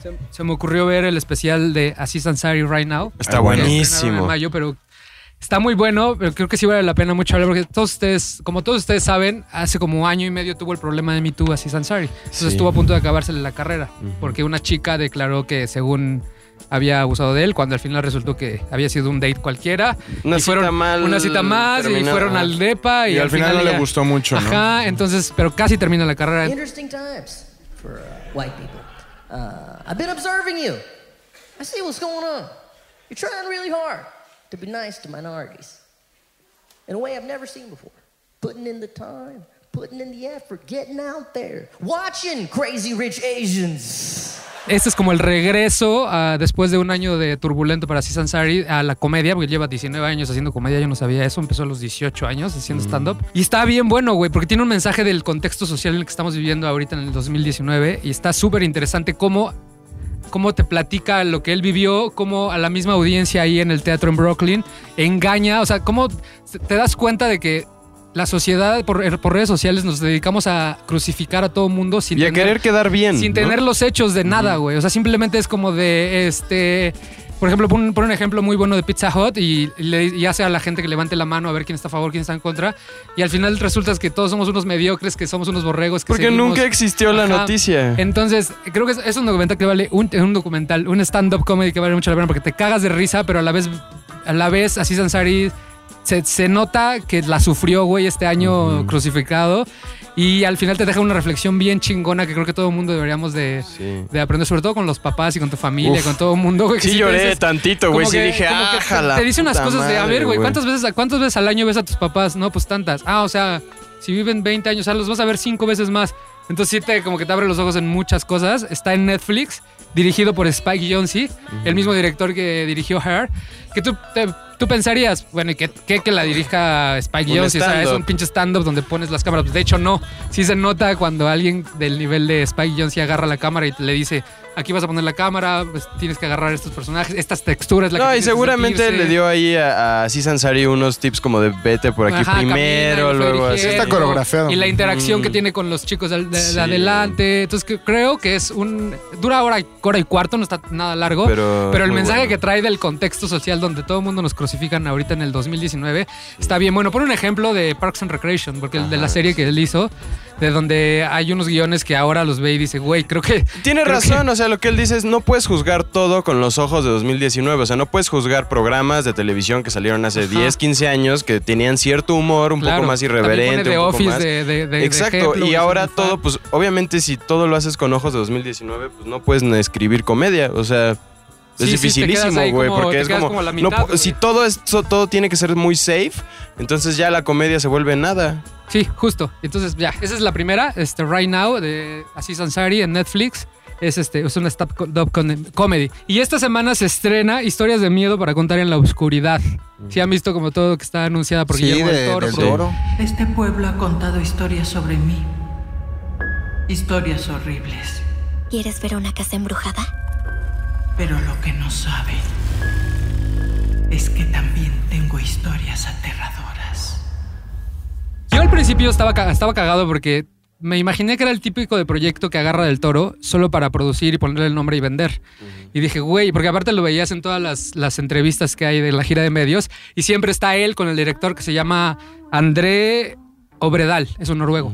[SPEAKER 2] se, se me ocurrió ver el especial de Aziz Ansari Right Now.
[SPEAKER 3] Está buenísimo.
[SPEAKER 2] En mayo, pero está muy bueno, pero creo que sí vale la pena mucho hablar porque todos ustedes, como todos ustedes saben, hace como año y medio tuvo el problema de Me Too Aziz Ansari. Entonces
[SPEAKER 3] Sí.
[SPEAKER 2] estuvo a punto de acabársele la carrera porque una chica declaró que según había abusado de él cuando al final resultó que había sido un date cualquiera
[SPEAKER 3] Una
[SPEAKER 2] y fueron
[SPEAKER 3] cita mal
[SPEAKER 2] una cita más y fueron al depa y,
[SPEAKER 1] Y al final no le gustó mucho, ¿no?
[SPEAKER 2] Ajá, entonces, pero casi termina la carrera.
[SPEAKER 15] Interesting times for uh, white people. Uh, I've been observing you. I see what's going on. You're trying really hard to be nice to minorities in a way I've never seen before. Putting in the time, putting in the effort, getting out there, watching crazy rich Asians.
[SPEAKER 2] Este es como el regreso ah, después de un año de turbulento para Aziz Ansari a la comedia, porque lleva 19 años haciendo comedia, yo no sabía eso, empezó a los 18 años haciendo stand-up. Y está bien bueno, güey, porque tiene un mensaje del contexto social en el que estamos viviendo ahorita en el 2019 y está súper interesante cómo, cómo te platica lo que él vivió, cómo a la misma audiencia ahí en el teatro en Brooklyn engaña, o sea, cómo te das cuenta de que la sociedad por, por redes sociales nos dedicamos a crucificar a todo mundo sin
[SPEAKER 3] Y a
[SPEAKER 2] tener-
[SPEAKER 3] querer quedar bien.
[SPEAKER 2] sin
[SPEAKER 3] ¿no?
[SPEAKER 2] tener los hechos de nada, güey. O sea, simplemente es como de este. Por ejemplo, pon, pon un ejemplo muy bueno de Pizza Hut y, le, y hace a la gente que levante la mano a ver quién está a favor, quién está en contra. Y al final resulta que todos somos unos mediocres, que somos unos borregos. Que
[SPEAKER 3] Porque
[SPEAKER 2] seguimos-
[SPEAKER 3] nunca existió la noticia.
[SPEAKER 2] Entonces, creo que es, es un documental que vale un, un documental, un stand-up comedy que vale mucho la pena porque te cagas de risa, pero a la vez, a la vez, así Sansari se, se nota que la sufrió, güey, este año crucificado. Y al final te deja una reflexión bien chingona que creo que todo el mundo deberíamos de, de aprender, sobre todo con los papás y con tu familia,
[SPEAKER 3] Uf.
[SPEAKER 2] con todo el mundo, güey.
[SPEAKER 3] Sí lloré
[SPEAKER 2] dices-
[SPEAKER 3] tantito, güey. Sí dije,
[SPEAKER 2] como que
[SPEAKER 3] "Aja,
[SPEAKER 2] te- dice unas cosas de, a ver, güey,
[SPEAKER 3] güey".
[SPEAKER 2] ¿cuántas veces, ¿cuántas veces al año ves a tus papás? No, pues tantas. Ah, o sea, si viven 20 años, o sea, los vas a ver cinco veces más. Entonces sí te, como que te abre los ojos en muchas cosas. Está en Netflix, dirigido por Spike Jonze, el mismo director que dirigió Hair. Que tú, te- tú pensarías, bueno, ¿y qué, qué que la dirija Spike Jonze? O sea, es un pinche stand-up donde pones las cámaras. De hecho, no. Sí se nota cuando alguien del nivel de Spike Jonze agarra la cámara y le dice, aquí vas a poner la cámara, pues, tienes que agarrar estos personajes, estas texturas. La que
[SPEAKER 3] No, y seguramente
[SPEAKER 2] sentirse".
[SPEAKER 3] le dio ahí a, a Aziz Ansari unos tips como de vete por aquí
[SPEAKER 2] Ajá,
[SPEAKER 3] primero, luego así.
[SPEAKER 1] Está coreografiado.
[SPEAKER 2] Y la interacción
[SPEAKER 3] Mm.
[SPEAKER 2] que tiene con los chicos de, de- de
[SPEAKER 3] Sí.
[SPEAKER 2] adelante. Entonces que creo que es un... Dura hora, y- hora y cuarto, no está nada largo.
[SPEAKER 3] Pero
[SPEAKER 2] Pero, el mensaje
[SPEAKER 3] bueno.
[SPEAKER 2] que trae del contexto social donde todo el mundo nos crucifican ahorita en el 2019 está bien. Bueno, por un ejemplo de Parks and Recreation, porque el de la serie que él hizo, de donde hay unos guiones que ahora los ve y dice, güey, creo que...
[SPEAKER 3] Tiene
[SPEAKER 2] creo
[SPEAKER 3] razón,
[SPEAKER 2] que-
[SPEAKER 3] o sea, lo que él dice es no puedes juzgar todo con los ojos de 2019, o sea, no puedes juzgar programas de televisión que salieron hace
[SPEAKER 2] Ajá.
[SPEAKER 3] 10, 15 años que tenían cierto humor, un
[SPEAKER 2] Claro,
[SPEAKER 3] poco más irreverente,
[SPEAKER 2] pone
[SPEAKER 3] un poco
[SPEAKER 2] Office
[SPEAKER 3] más-
[SPEAKER 2] de- de-
[SPEAKER 3] Exacto,
[SPEAKER 2] ejemplo,
[SPEAKER 3] y ahora todo, pues obviamente si todo lo haces con ojos de 2019, pues no puedes ni escribir comedia, o sea,
[SPEAKER 2] Sí,
[SPEAKER 3] es
[SPEAKER 2] sí,
[SPEAKER 3] dificilísimo, güey, porque
[SPEAKER 2] te
[SPEAKER 3] es como,
[SPEAKER 2] como la
[SPEAKER 3] no
[SPEAKER 2] mitad, güey.
[SPEAKER 3] si todo esto todo tiene que ser muy safe, entonces ya la comedia se vuelve nada.
[SPEAKER 2] Sí, justo. Entonces, ya, esa es la primera, este Right Now de Aziz Ansari en Netflix. Es este, es una stand-up comedy. Y esta semana se estrena Historias de miedo para contar en la oscuridad. Si han visto como todo que está anunciada por
[SPEAKER 4] Sí,
[SPEAKER 2] Guillermo
[SPEAKER 4] de-
[SPEAKER 2] del Toro.
[SPEAKER 4] del
[SPEAKER 2] por-
[SPEAKER 4] Toro.
[SPEAKER 16] Este pueblo ha contado historias sobre mí. Historias horribles.
[SPEAKER 8] ¿Quieres ver una casa embrujada?
[SPEAKER 16] Pero lo que no saben es que también tengo historias aterradoras.
[SPEAKER 2] Yo al principio estaba, estaba cagado porque me imaginé que era el típico de proyecto que agarra del toro solo para producir y ponerle el nombre y vender. Y dije, güey, porque aparte lo veías en todas las, las entrevistas que hay de la gira de medios y siempre está él con el director que se llama André Obredal, es un noruego.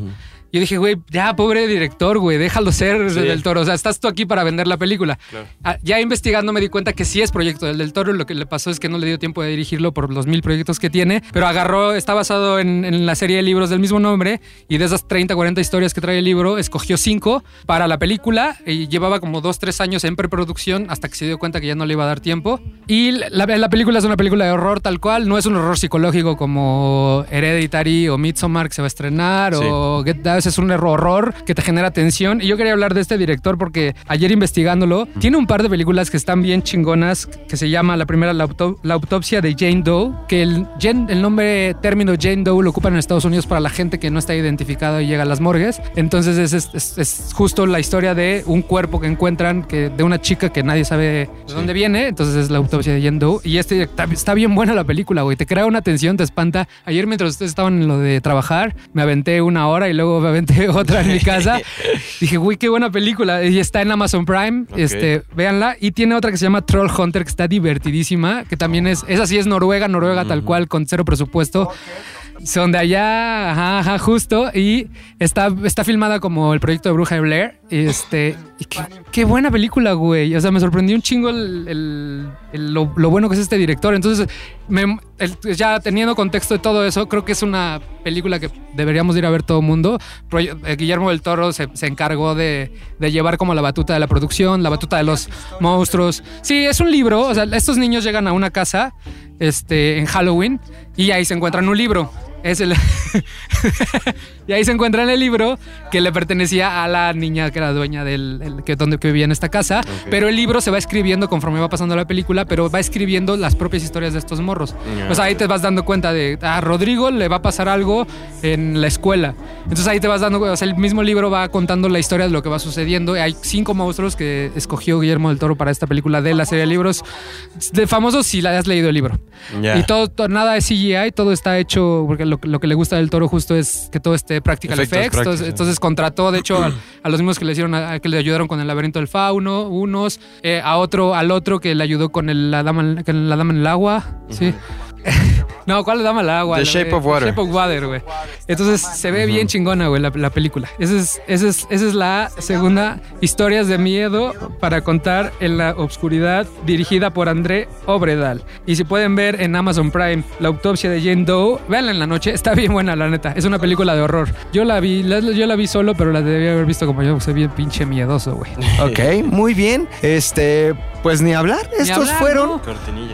[SPEAKER 2] Yo dije, güey, ya, pobre director, güey, déjalo ser
[SPEAKER 3] Sí.
[SPEAKER 2] del toro. O sea, estás tú aquí para vender la película.
[SPEAKER 3] Claro.
[SPEAKER 2] Ah, ya investigando me di cuenta que sí es proyecto del del Toro. Lo que le pasó es que no le dio tiempo de dirigirlo por los mil proyectos que tiene. Pero agarró, está basado en, en la serie de libros del mismo nombre. Y de esas 30, 40 historias que trae el libro, escogió cinco para la película. Y llevaba como dos, tres años en preproducción hasta que se dio cuenta que ya no le iba a dar tiempo. Y la, la película es una película de horror tal cual. No es un horror psicológico como Hereditary o Midsommar que se va a estrenar
[SPEAKER 3] Sí.
[SPEAKER 2] o Get Down. Es un horror que te genera tensión. Y yo quería hablar de este director porque ayer investigándolo, tiene un par de películas que están bien chingonas, que se llama la primera La, auto- La autopsia de Jane Doe, que el, Jen- el nombre término Jane Doe lo ocupan en Estados Unidos para la gente que no está identificada y llega a las morgues. Entonces es, es- es- es justo la historia de un cuerpo que encuentran que, de una chica que nadie sabe de dónde viene. Entonces es la autopsia de Jane Doe. Y este está, está bien buena la película, güey. Te crea una tensión, te espanta. Ayer mientras ustedes estaban en lo de trabajar, me aventé una hora y luego me aventé otra en mi casa. Dije, güey, qué buena película. Y está en Amazon Prime. Este, véanla. Y tiene otra que se llama Troll Hunter, que está divertidísima. Que también es, esa sí es Noruega, Noruega tal cual, con cero presupuesto. Son de allá, ajá, ajá, justo. Y está, está filmada como el proyecto de Bruja de Blair. Este, y qué, buena película, güey. O sea, me sorprendió un chingo el- lo, bueno que es este director. Entonces, me- ya teniendo contexto de todo eso, creo que es una película que deberíamos ir a ver todo el mundo. Eh, Guillermo del Toro se, se encargó de, de llevar como la batuta de la producción, la batuta de los monstruos. Sí, es un libro. O sea, estos niños llegan a una casa este, en Halloween y ahí se encuentran un libro. Es el y ahí se encuentran el libro que le pertenecía a la niña que era dueña del el- que donde que vivía en esta casa. Pero el libro se va escribiendo conforme va pasando la película, pero va escribiendo las propias historias de estos morros.
[SPEAKER 3] Ya.
[SPEAKER 2] O sea, ahí te vas dando cuenta de a Rodrigo le va a pasar algo en la escuela. Entonces ahí te vas dando, o sea, el mismo libro va contando la historia de lo que va sucediendo. Hay cinco monstruos que escogió Guillermo del Toro para esta película de la serie de libros de famosos si la has leído el libro.
[SPEAKER 3] Ya.
[SPEAKER 2] Y todo, to- nada es CGI, todo está hecho, porque lo, lo que le gusta del toro justo es que todo esté practical
[SPEAKER 3] Efectos
[SPEAKER 2] effects. Entonces, contrató, de hecho, a, a los mismos que le hicieron, a- que le ayudaron con el laberinto del fauno, unos, eh, a otro, al otro que le ayudó con el- la, dama, con la dama en el agua. Sí. No, ¿cuál en el agua?
[SPEAKER 3] The Shape of Water.
[SPEAKER 2] Shape of Water, güey. Entonces se ve bien chingona, güey, la, la película. Esa es, esa, es, esa es la segunda Historias de Miedo para contar en la obscuridad, dirigida por André Obredal. Y si pueden ver en Amazon Prime la autopsia de Jane Doe, véanla en la noche. Está bien buena, la neta. Es una película de horror. Yo la vi, la- yo la vi solo, pero la debía haber visto como yo. Soy bien pinche miedoso, güey.
[SPEAKER 4] Ok, muy bien. Este, pues ni hablar.
[SPEAKER 2] Ni
[SPEAKER 4] Estos
[SPEAKER 2] hablar,
[SPEAKER 4] fueron
[SPEAKER 2] ¿no?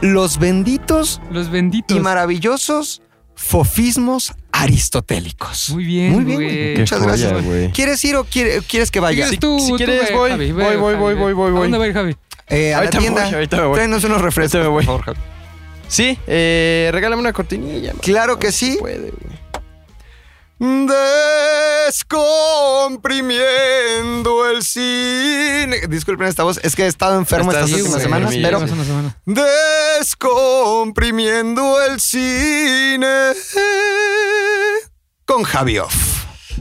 [SPEAKER 4] los benditos
[SPEAKER 2] Los benditos.
[SPEAKER 4] y maravillosos fofismos aristotélicos.
[SPEAKER 2] Muy bien,
[SPEAKER 4] Muy bien.
[SPEAKER 2] güey.
[SPEAKER 4] Muchas
[SPEAKER 3] joya,
[SPEAKER 4] gracias. ¿Quieres ir o quiere- quieres que vaya?
[SPEAKER 2] Si, tú,
[SPEAKER 3] si
[SPEAKER 2] tú
[SPEAKER 3] quieres,
[SPEAKER 2] ve,
[SPEAKER 3] voy.
[SPEAKER 2] Javi, ve,
[SPEAKER 3] Voy, voy,
[SPEAKER 2] Javi,
[SPEAKER 3] voy, voy, voy,
[SPEAKER 2] ¿A
[SPEAKER 3] voy.
[SPEAKER 2] dónde va a ir, Javi?
[SPEAKER 4] Eh, a
[SPEAKER 3] Ahorita
[SPEAKER 4] la
[SPEAKER 3] me
[SPEAKER 4] tienda.
[SPEAKER 3] voy, ahorita me voy.
[SPEAKER 4] Tráenos unos refrescos,
[SPEAKER 3] me voy.
[SPEAKER 4] por favor, Javi.
[SPEAKER 3] Sí, eh, regálame una cortinilla. man.
[SPEAKER 4] Claro que sí.
[SPEAKER 3] Puede, güey.
[SPEAKER 4] Descomprimiendo el cine. Disculpen esta voz, es que he estado enfermo
[SPEAKER 3] Estás
[SPEAKER 4] estas últimas
[SPEAKER 3] güey,
[SPEAKER 4] semanas, pero
[SPEAKER 2] semana.
[SPEAKER 4] descomprimiendo el cine con Javioff.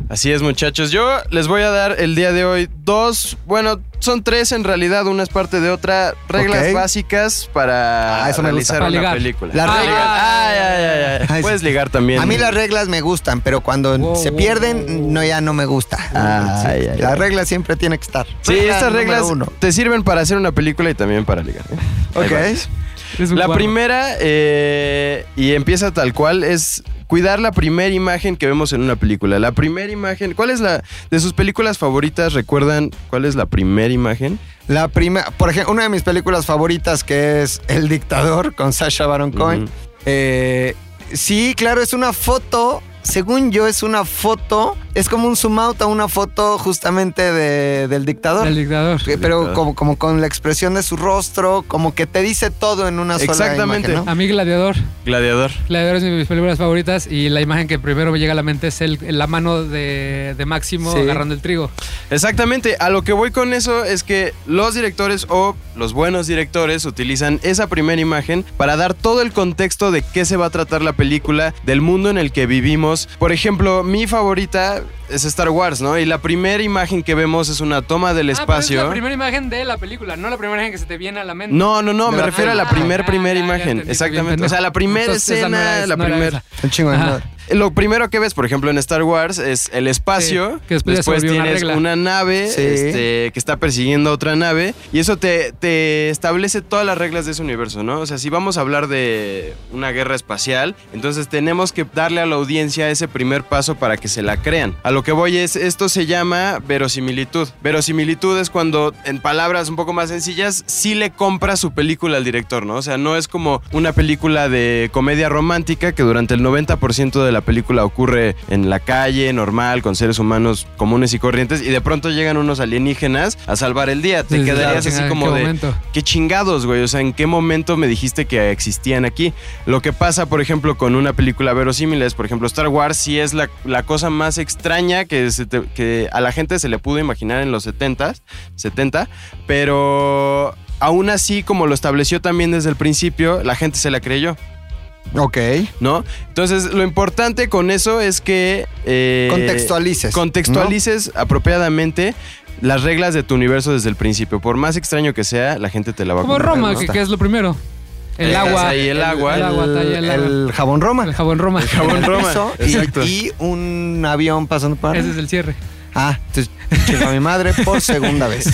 [SPEAKER 3] Así es, muchachos. Yo les voy a dar el día de hoy dos, bueno, son tres en realidad, una es parte de otra, reglas básicas para
[SPEAKER 4] Ah, eso me
[SPEAKER 3] realizar
[SPEAKER 4] gusta.
[SPEAKER 2] Para
[SPEAKER 3] una
[SPEAKER 2] ligar.
[SPEAKER 3] película.
[SPEAKER 4] Las reglas.
[SPEAKER 3] ay, ay, ay. Ay, Puedes
[SPEAKER 4] sí.
[SPEAKER 3] ligar también.
[SPEAKER 4] A mí las reglas me gustan, pero cuando
[SPEAKER 2] Wow,
[SPEAKER 4] se
[SPEAKER 2] wow,
[SPEAKER 4] pierden, no ya no me gusta. Sí,
[SPEAKER 3] ay,
[SPEAKER 4] las reglas siempre tienen que estar.
[SPEAKER 3] Sí,
[SPEAKER 4] Regla
[SPEAKER 3] estas reglas
[SPEAKER 4] uno.
[SPEAKER 3] te sirven para hacer una película y también para ligar. ¿eh?
[SPEAKER 4] Ok.
[SPEAKER 3] Va.
[SPEAKER 2] Es un
[SPEAKER 3] La
[SPEAKER 2] guarro.
[SPEAKER 3] primera, eh, y empieza tal cual, es cuidar la primera imagen que vemos en una película. La primera imagen, ¿cuál es la de sus películas favoritas? ¿Recuerdan cuál es la primera imagen?
[SPEAKER 4] La primera, por ejemplo, una de mis películas favoritas que es El Dictador con Sasha Baron Cohen. Eh, sí, claro, es una foto. Según yo, es una foto. Es como un zoom out a una foto justamente de- del dictador.
[SPEAKER 2] El dictador.
[SPEAKER 4] Pero
[SPEAKER 3] dictador.
[SPEAKER 4] como, como con la expresión de su rostro, como que te dice todo en una sola
[SPEAKER 3] Exactamente.
[SPEAKER 4] imagen, ¿no?
[SPEAKER 2] A mí Gladiador.
[SPEAKER 3] Gladiador.
[SPEAKER 2] Gladiador es de mis películas favoritas y la imagen que primero me llega a la mente es el, la mano de, de Máximo
[SPEAKER 4] Sí.
[SPEAKER 2] agarrando el trigo.
[SPEAKER 3] Exactamente, a lo que voy con eso es que los directores o los buenos directores utilizan esa primera imagen para dar todo el contexto de qué se va a tratar la película, del mundo en el que vivimos. Por ejemplo, mi favorita es Star Wars, ¿no? Y la primera imagen que vemos es una toma del
[SPEAKER 2] Ah, pero
[SPEAKER 3] espacio.
[SPEAKER 2] es la primera imagen de la película, no la primera imagen que se te viene a la mente.
[SPEAKER 3] No, no, no,
[SPEAKER 4] De
[SPEAKER 3] me
[SPEAKER 4] la
[SPEAKER 3] refiero a la
[SPEAKER 2] Ah,
[SPEAKER 3] primera
[SPEAKER 2] ya, ya
[SPEAKER 3] imagen. Exactamente.
[SPEAKER 2] bien
[SPEAKER 3] O sea, la primera escena, la primera.
[SPEAKER 4] Un chingo de
[SPEAKER 2] Ajá.
[SPEAKER 4] nada.
[SPEAKER 3] Lo primero que ves, por ejemplo, en Star Wars es el espacio.
[SPEAKER 2] Sí, que después una
[SPEAKER 3] tienes una nave
[SPEAKER 4] Sí.
[SPEAKER 3] este, que está persiguiendo a otra nave. Y eso te, te establece todas las reglas de ese universo, ¿no? O sea, si vamos a hablar de una guerra espacial, entonces tenemos que darle a la audiencia ese primer paso para que se la crean. A lo que voy es, esto se llama verosimilitud. Verosimilitud es cuando, en palabras un poco más sencillas, sí le compra su película al director, ¿no? O sea, no es como una película de comedia romántica que durante el 90% de la la película ocurre en la calle, normal, con seres humanos comunes y corrientes, y de pronto llegan unos alienígenas a salvar el día. Te
[SPEAKER 2] Sí,
[SPEAKER 3] quedarías
[SPEAKER 2] claro,
[SPEAKER 3] así
[SPEAKER 2] ¿en
[SPEAKER 3] como
[SPEAKER 2] qué
[SPEAKER 3] de,
[SPEAKER 2] momento?
[SPEAKER 3] qué chingados, güey. O sea, ¿en qué momento me dijiste que existían aquí? Lo que pasa, por ejemplo, con una película verosímil es, por ejemplo, Star Wars sí es la, la cosa más extraña que, se te- que a la gente se le pudo imaginar en los 70, 70, pero aún así, como lo estableció también desde el principio, la gente se la creyó.
[SPEAKER 4] Ok.
[SPEAKER 3] ¿No? Entonces, lo importante con eso es que... eh,
[SPEAKER 4] Contextualices,
[SPEAKER 3] Contextualices apropiadamente las reglas de tu universo desde el principio. Por más extraño que sea, la gente te la va a
[SPEAKER 2] Como
[SPEAKER 3] comprar,
[SPEAKER 2] Roma,
[SPEAKER 3] ¿no?
[SPEAKER 2] que, que es lo primero. El
[SPEAKER 3] Eh,
[SPEAKER 2] agua.
[SPEAKER 3] ahí el agua.
[SPEAKER 2] El, agua, está ahí el, agua.
[SPEAKER 4] El jabón Roma.
[SPEAKER 2] El jabón Roma.
[SPEAKER 3] jabón Roma.
[SPEAKER 4] Eso, y-
[SPEAKER 3] Exacto.
[SPEAKER 4] Y, un avión pasando por
[SPEAKER 2] Ese es el cierre.
[SPEAKER 4] Ah, entonces a mi madre por segunda vez.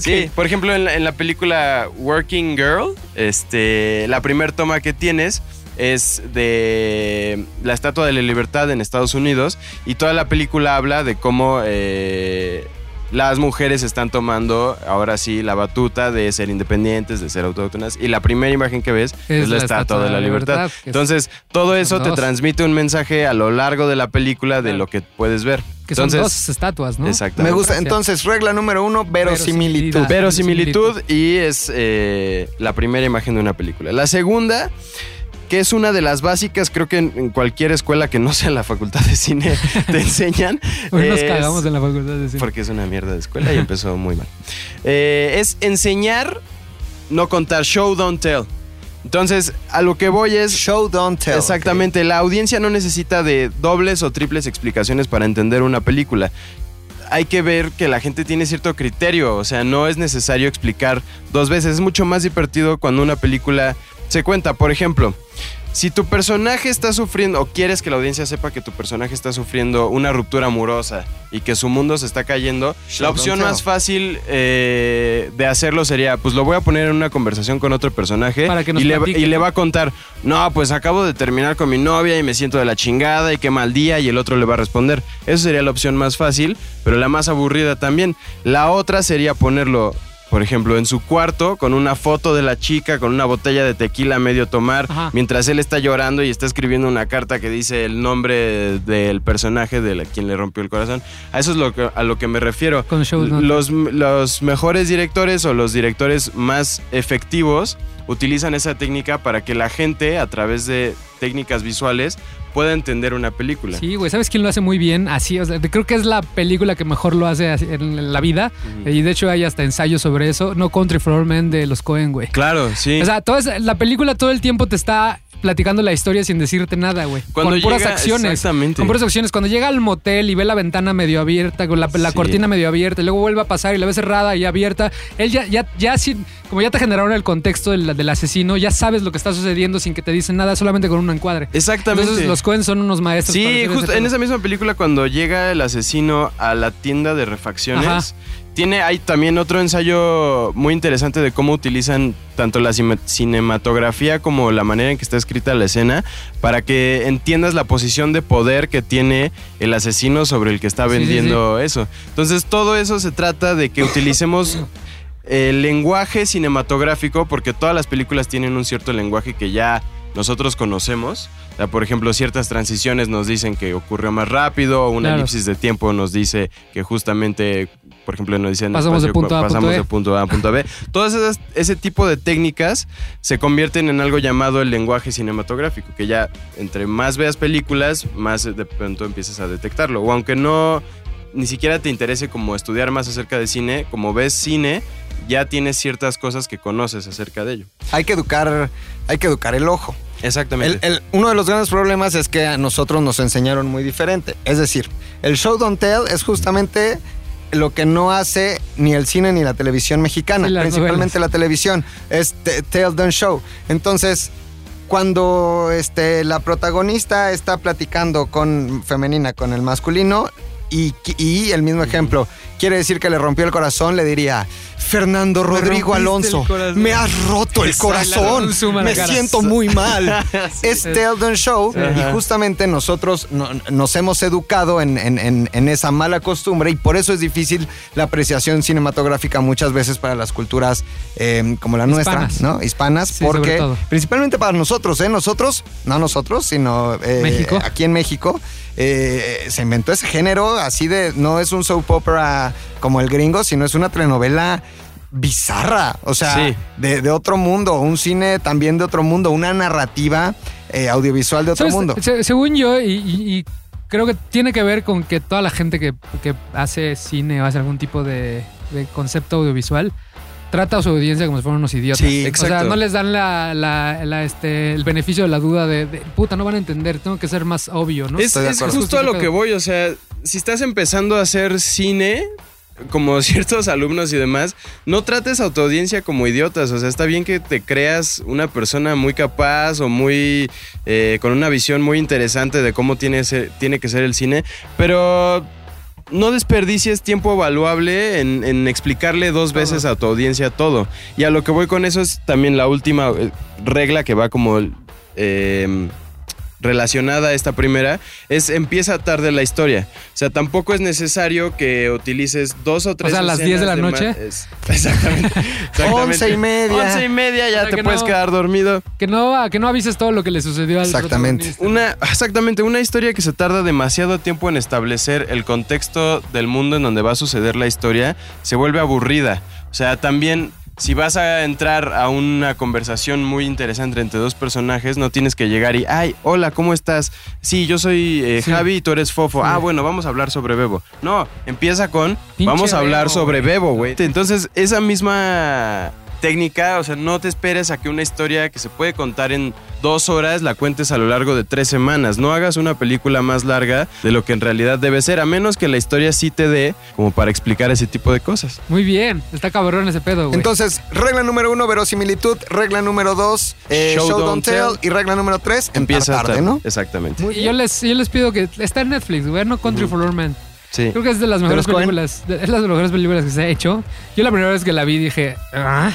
[SPEAKER 3] Sí, por ejemplo, en la, en la película Working Girl, este, la primera toma que tienes es de la Estatua de la Libertad en Estados Unidos y toda la película habla de cómo eh, las mujeres están tomando ahora sí la batuta de ser independientes, de ser autóctonas y la primera imagen que ves es, la, Estatua de la Libertad. Entonces, todo eso te transmite un mensaje a lo largo de la película de lo que puedes ver.
[SPEAKER 2] Que son
[SPEAKER 3] Entonces,
[SPEAKER 2] dos estatuas, ¿no?
[SPEAKER 3] Exactamente.
[SPEAKER 4] Me gusta. Entonces, regla número uno, verosimilitud.
[SPEAKER 3] Verosimilitud y es eh, la primera imagen de una película. La segunda, que es una de las básicas, creo que en, en cualquier escuela que no sea la facultad de cine te enseñan.
[SPEAKER 2] Hoy nos
[SPEAKER 3] es-
[SPEAKER 2] cagamos en la facultad de cine.
[SPEAKER 3] Porque es una mierda de escuela y empezó muy mal. Eh, es enseñar, no contar, show, don't tell. Entonces, a lo que voy es...
[SPEAKER 4] Show, don't tell.
[SPEAKER 3] Exactamente, la audiencia no necesita de dobles o triples explicaciones para entender una película. Hay que ver que la gente tiene cierto criterio, o sea, no es necesario explicar dos veces. Es mucho más divertido cuando una película se cuenta. Por ejemplo, si tu personaje está sufriendo, o quieres que la audiencia sepa que tu personaje está sufriendo una ruptura amorosa y que su mundo se está cayendo,
[SPEAKER 4] Show,
[SPEAKER 3] la opción más fácil eh, de hacerlo sería, pues lo voy a poner en una conversación con otro personaje
[SPEAKER 2] Para que nos
[SPEAKER 3] y, le, y le va a contar, no, pues acabo de terminar con mi novia y me siento de la chingada y qué mal día y el otro le va a responder. Eso sería la opción más fácil, pero la más aburrida también. La otra sería ponerlo, por ejemplo, en su cuarto con una foto de la chica, con una botella de tequila a medio tomar,
[SPEAKER 2] Ajá.
[SPEAKER 3] mientras él está llorando y está escribiendo una carta que dice el nombre del personaje de la, quien le rompió el corazón. A eso es lo que, a lo que me refiero.
[SPEAKER 2] Con shows, ¿no?
[SPEAKER 3] Los, los mejores directores o los directores más efectivos utilizan esa técnica para que la gente, a través de técnicas visuales, pueda entender una película.
[SPEAKER 2] Sí, güey, ¿sabes quién lo hace muy bien? Así, o sea, creo que es la película que mejor lo hace en la vida. Y de hecho hay hasta ensayos sobre eso. No Country for Men de los Cohen, güey.
[SPEAKER 3] Claro, sí.
[SPEAKER 2] O sea, toda esa- la película todo el tiempo te está platicando la historia sin decirte nada, güey.
[SPEAKER 3] Cuando
[SPEAKER 2] con puras
[SPEAKER 3] llega-
[SPEAKER 2] acciones.
[SPEAKER 3] exactamente.
[SPEAKER 2] Con puras acciones. Cuando llega al motel y ve la ventana medio abierta, con la, la
[SPEAKER 3] Sí.
[SPEAKER 2] cortina medio abierta, y luego vuelve a pasar y la ve cerrada y abierta, él ya, ya, ya sin- como ya te generaron el contexto del, del asesino, ya sabes lo que está sucediendo sin que te dicen nada, solamente con un encuadre.
[SPEAKER 3] Exactamente.
[SPEAKER 2] Entonces los Cohen son unos maestros.
[SPEAKER 3] Sí, justo en esa misma película cuando llega el asesino a la tienda de refacciones,
[SPEAKER 2] Ajá.
[SPEAKER 3] Tiene hay también otro ensayo muy interesante de cómo utilizan tanto la cine- cinematografía como la manera en que está escrita la escena para que entiendas la posición de poder que tiene el asesino sobre el que está
[SPEAKER 2] Sí, sí,
[SPEAKER 3] vendiendo eso. Entonces todo eso se trata de que utilicemos el lenguaje cinematográfico, porque todas las películas tienen un cierto lenguaje que ya nosotros conocemos. O sea, por ejemplo, ciertas transiciones nos dicen que ocurrió más rápido, una
[SPEAKER 2] Claro.
[SPEAKER 3] elipsis de tiempo nos dice que justamente, por ejemplo, nos dicen
[SPEAKER 2] Pasamos de
[SPEAKER 3] espacio,
[SPEAKER 2] punto A a punto
[SPEAKER 3] pasamos
[SPEAKER 2] B.
[SPEAKER 3] de punto A a punto B. Todas esas, ese tipo de técnicas se convierten en algo llamado el lenguaje cinematográfico, que ya entre más veas películas, más de pronto empiezas a detectarlo. O aunque no ni siquiera te interese como estudiar más acerca de cine, como ves cine, ya tienes ciertas cosas que conoces acerca de ello.
[SPEAKER 4] Hay que educar, hay que educar el ojo.
[SPEAKER 3] Exactamente.
[SPEAKER 4] El- el- uno de los grandes problemas es que a nosotros nos enseñaron muy diferente. Es decir, el show don't tell es justamente lo que no hace ni el cine ni la televisión mexicana,
[SPEAKER 2] Sí,
[SPEAKER 4] principalmente la televisión, es tell don't show. Entonces, cuando este, la protagonista está platicando con femenina con el masculino y, y el mismo ejemplo quiere decir que le rompió el corazón, le diría Fernando Rodrigo Alonso, me has roto el corazón. Me siento muy mal. es. Teldon Show y justamente nosotros no- nos hemos educado en, en- en- en esa mala costumbre y por eso es difícil la apreciación cinematográfica muchas veces para las culturas eh, como la nuestra,
[SPEAKER 2] Hispanas.
[SPEAKER 4] ¿no? Hispanas,
[SPEAKER 2] Sí,
[SPEAKER 4] porque principalmente para nosotros, ¿eh? Nosotros, no nosotros, sino eh,
[SPEAKER 2] México.
[SPEAKER 4] aquí en México, eh, se inventó ese género así de, no es un soap opera como el gringo, sino es una telenovela bizarra, o sea,
[SPEAKER 3] Sí.
[SPEAKER 4] de, de otro mundo, un cine también de otro mundo, una narrativa eh, audiovisual de otro
[SPEAKER 2] ¿Sabes?
[SPEAKER 4] mundo.
[SPEAKER 2] Se- según yo, y, y- y creo que tiene que ver con que toda la gente que, que hace cine o hace algún tipo de, de concepto audiovisual trata a su audiencia como si fueran unos idiotas.
[SPEAKER 3] Sí,
[SPEAKER 2] O sea,
[SPEAKER 3] exacto.
[SPEAKER 2] no les dan la, la- la, este, el beneficio de la duda de, de, puta, no van a entender, tengo que ser más obvio, ¿no?
[SPEAKER 3] Es, es justo a lo que voy, o sea, si estás empezando a hacer cine, como ciertos alumnos y demás, no trates a tu audiencia como idiotas, o sea, está bien que te creas una persona muy capaz o muy, eh, con una visión muy interesante de cómo tiene, tiene que ser el cine, pero... No desperdicies tiempo valuable en, en explicarle dos veces a tu audiencia todo. Y a lo que voy con eso es también la última eh, regla que va como eh, relacionada a esta primera es empieza tarde la historia. O sea, tampoco es necesario que utilices dos o tres
[SPEAKER 2] sea, a las 10 de la noche.
[SPEAKER 3] es- exactamente. exactamente.
[SPEAKER 4] Once y media.
[SPEAKER 3] Once y media ya
[SPEAKER 2] Para
[SPEAKER 3] te
[SPEAKER 2] que
[SPEAKER 3] puedes
[SPEAKER 2] no-
[SPEAKER 3] quedar dormido.
[SPEAKER 2] Que no, que no avises todo lo que le sucedió al
[SPEAKER 4] Exactamente.
[SPEAKER 3] Una, exactamente, una historia que se tarda demasiado tiempo en establecer el contexto del mundo en donde va a suceder la historia, se vuelve aburrida. O sea, también si vas a entrar a una conversación muy interesante entre dos personajes, no tienes que llegar y, ay, hola, ¿cómo estás? Sí, yo soy eh,
[SPEAKER 2] Sí.
[SPEAKER 3] Javi y tú eres Fofo.
[SPEAKER 2] Sí.
[SPEAKER 3] Ah, bueno, vamos a hablar sobre Bebo. No, empieza con,
[SPEAKER 2] Pinche
[SPEAKER 3] vamos a hablar
[SPEAKER 2] Bebo,
[SPEAKER 3] sobre. Bebo, güey. Entonces, esa misma técnica, o sea, no te esperes a que una historia que se puede contar en dos horas la cuentes a lo largo de tres semanas. No hagas una película más larga de lo que en realidad debe ser, a menos que la historia sí te dé como para explicar ese tipo de cosas.
[SPEAKER 2] Muy bien, está cabrón ese pedo, güey.
[SPEAKER 4] Entonces, regla número uno, verosimilitud. Regla número dos, eh, show, don't, tell. Y regla número tres, empieza tarde,
[SPEAKER 3] tarde,
[SPEAKER 4] ¿no?
[SPEAKER 3] Exactamente.
[SPEAKER 2] y yo les, yo les pido que está en Netflix, güey, no Country for Old Men.
[SPEAKER 3] Sí.
[SPEAKER 2] Creo que es de las
[SPEAKER 4] ¿De
[SPEAKER 2] mejores películas. de- es las mejores películas que se ha hecho. Yo la primera vez que la vi dije, ah.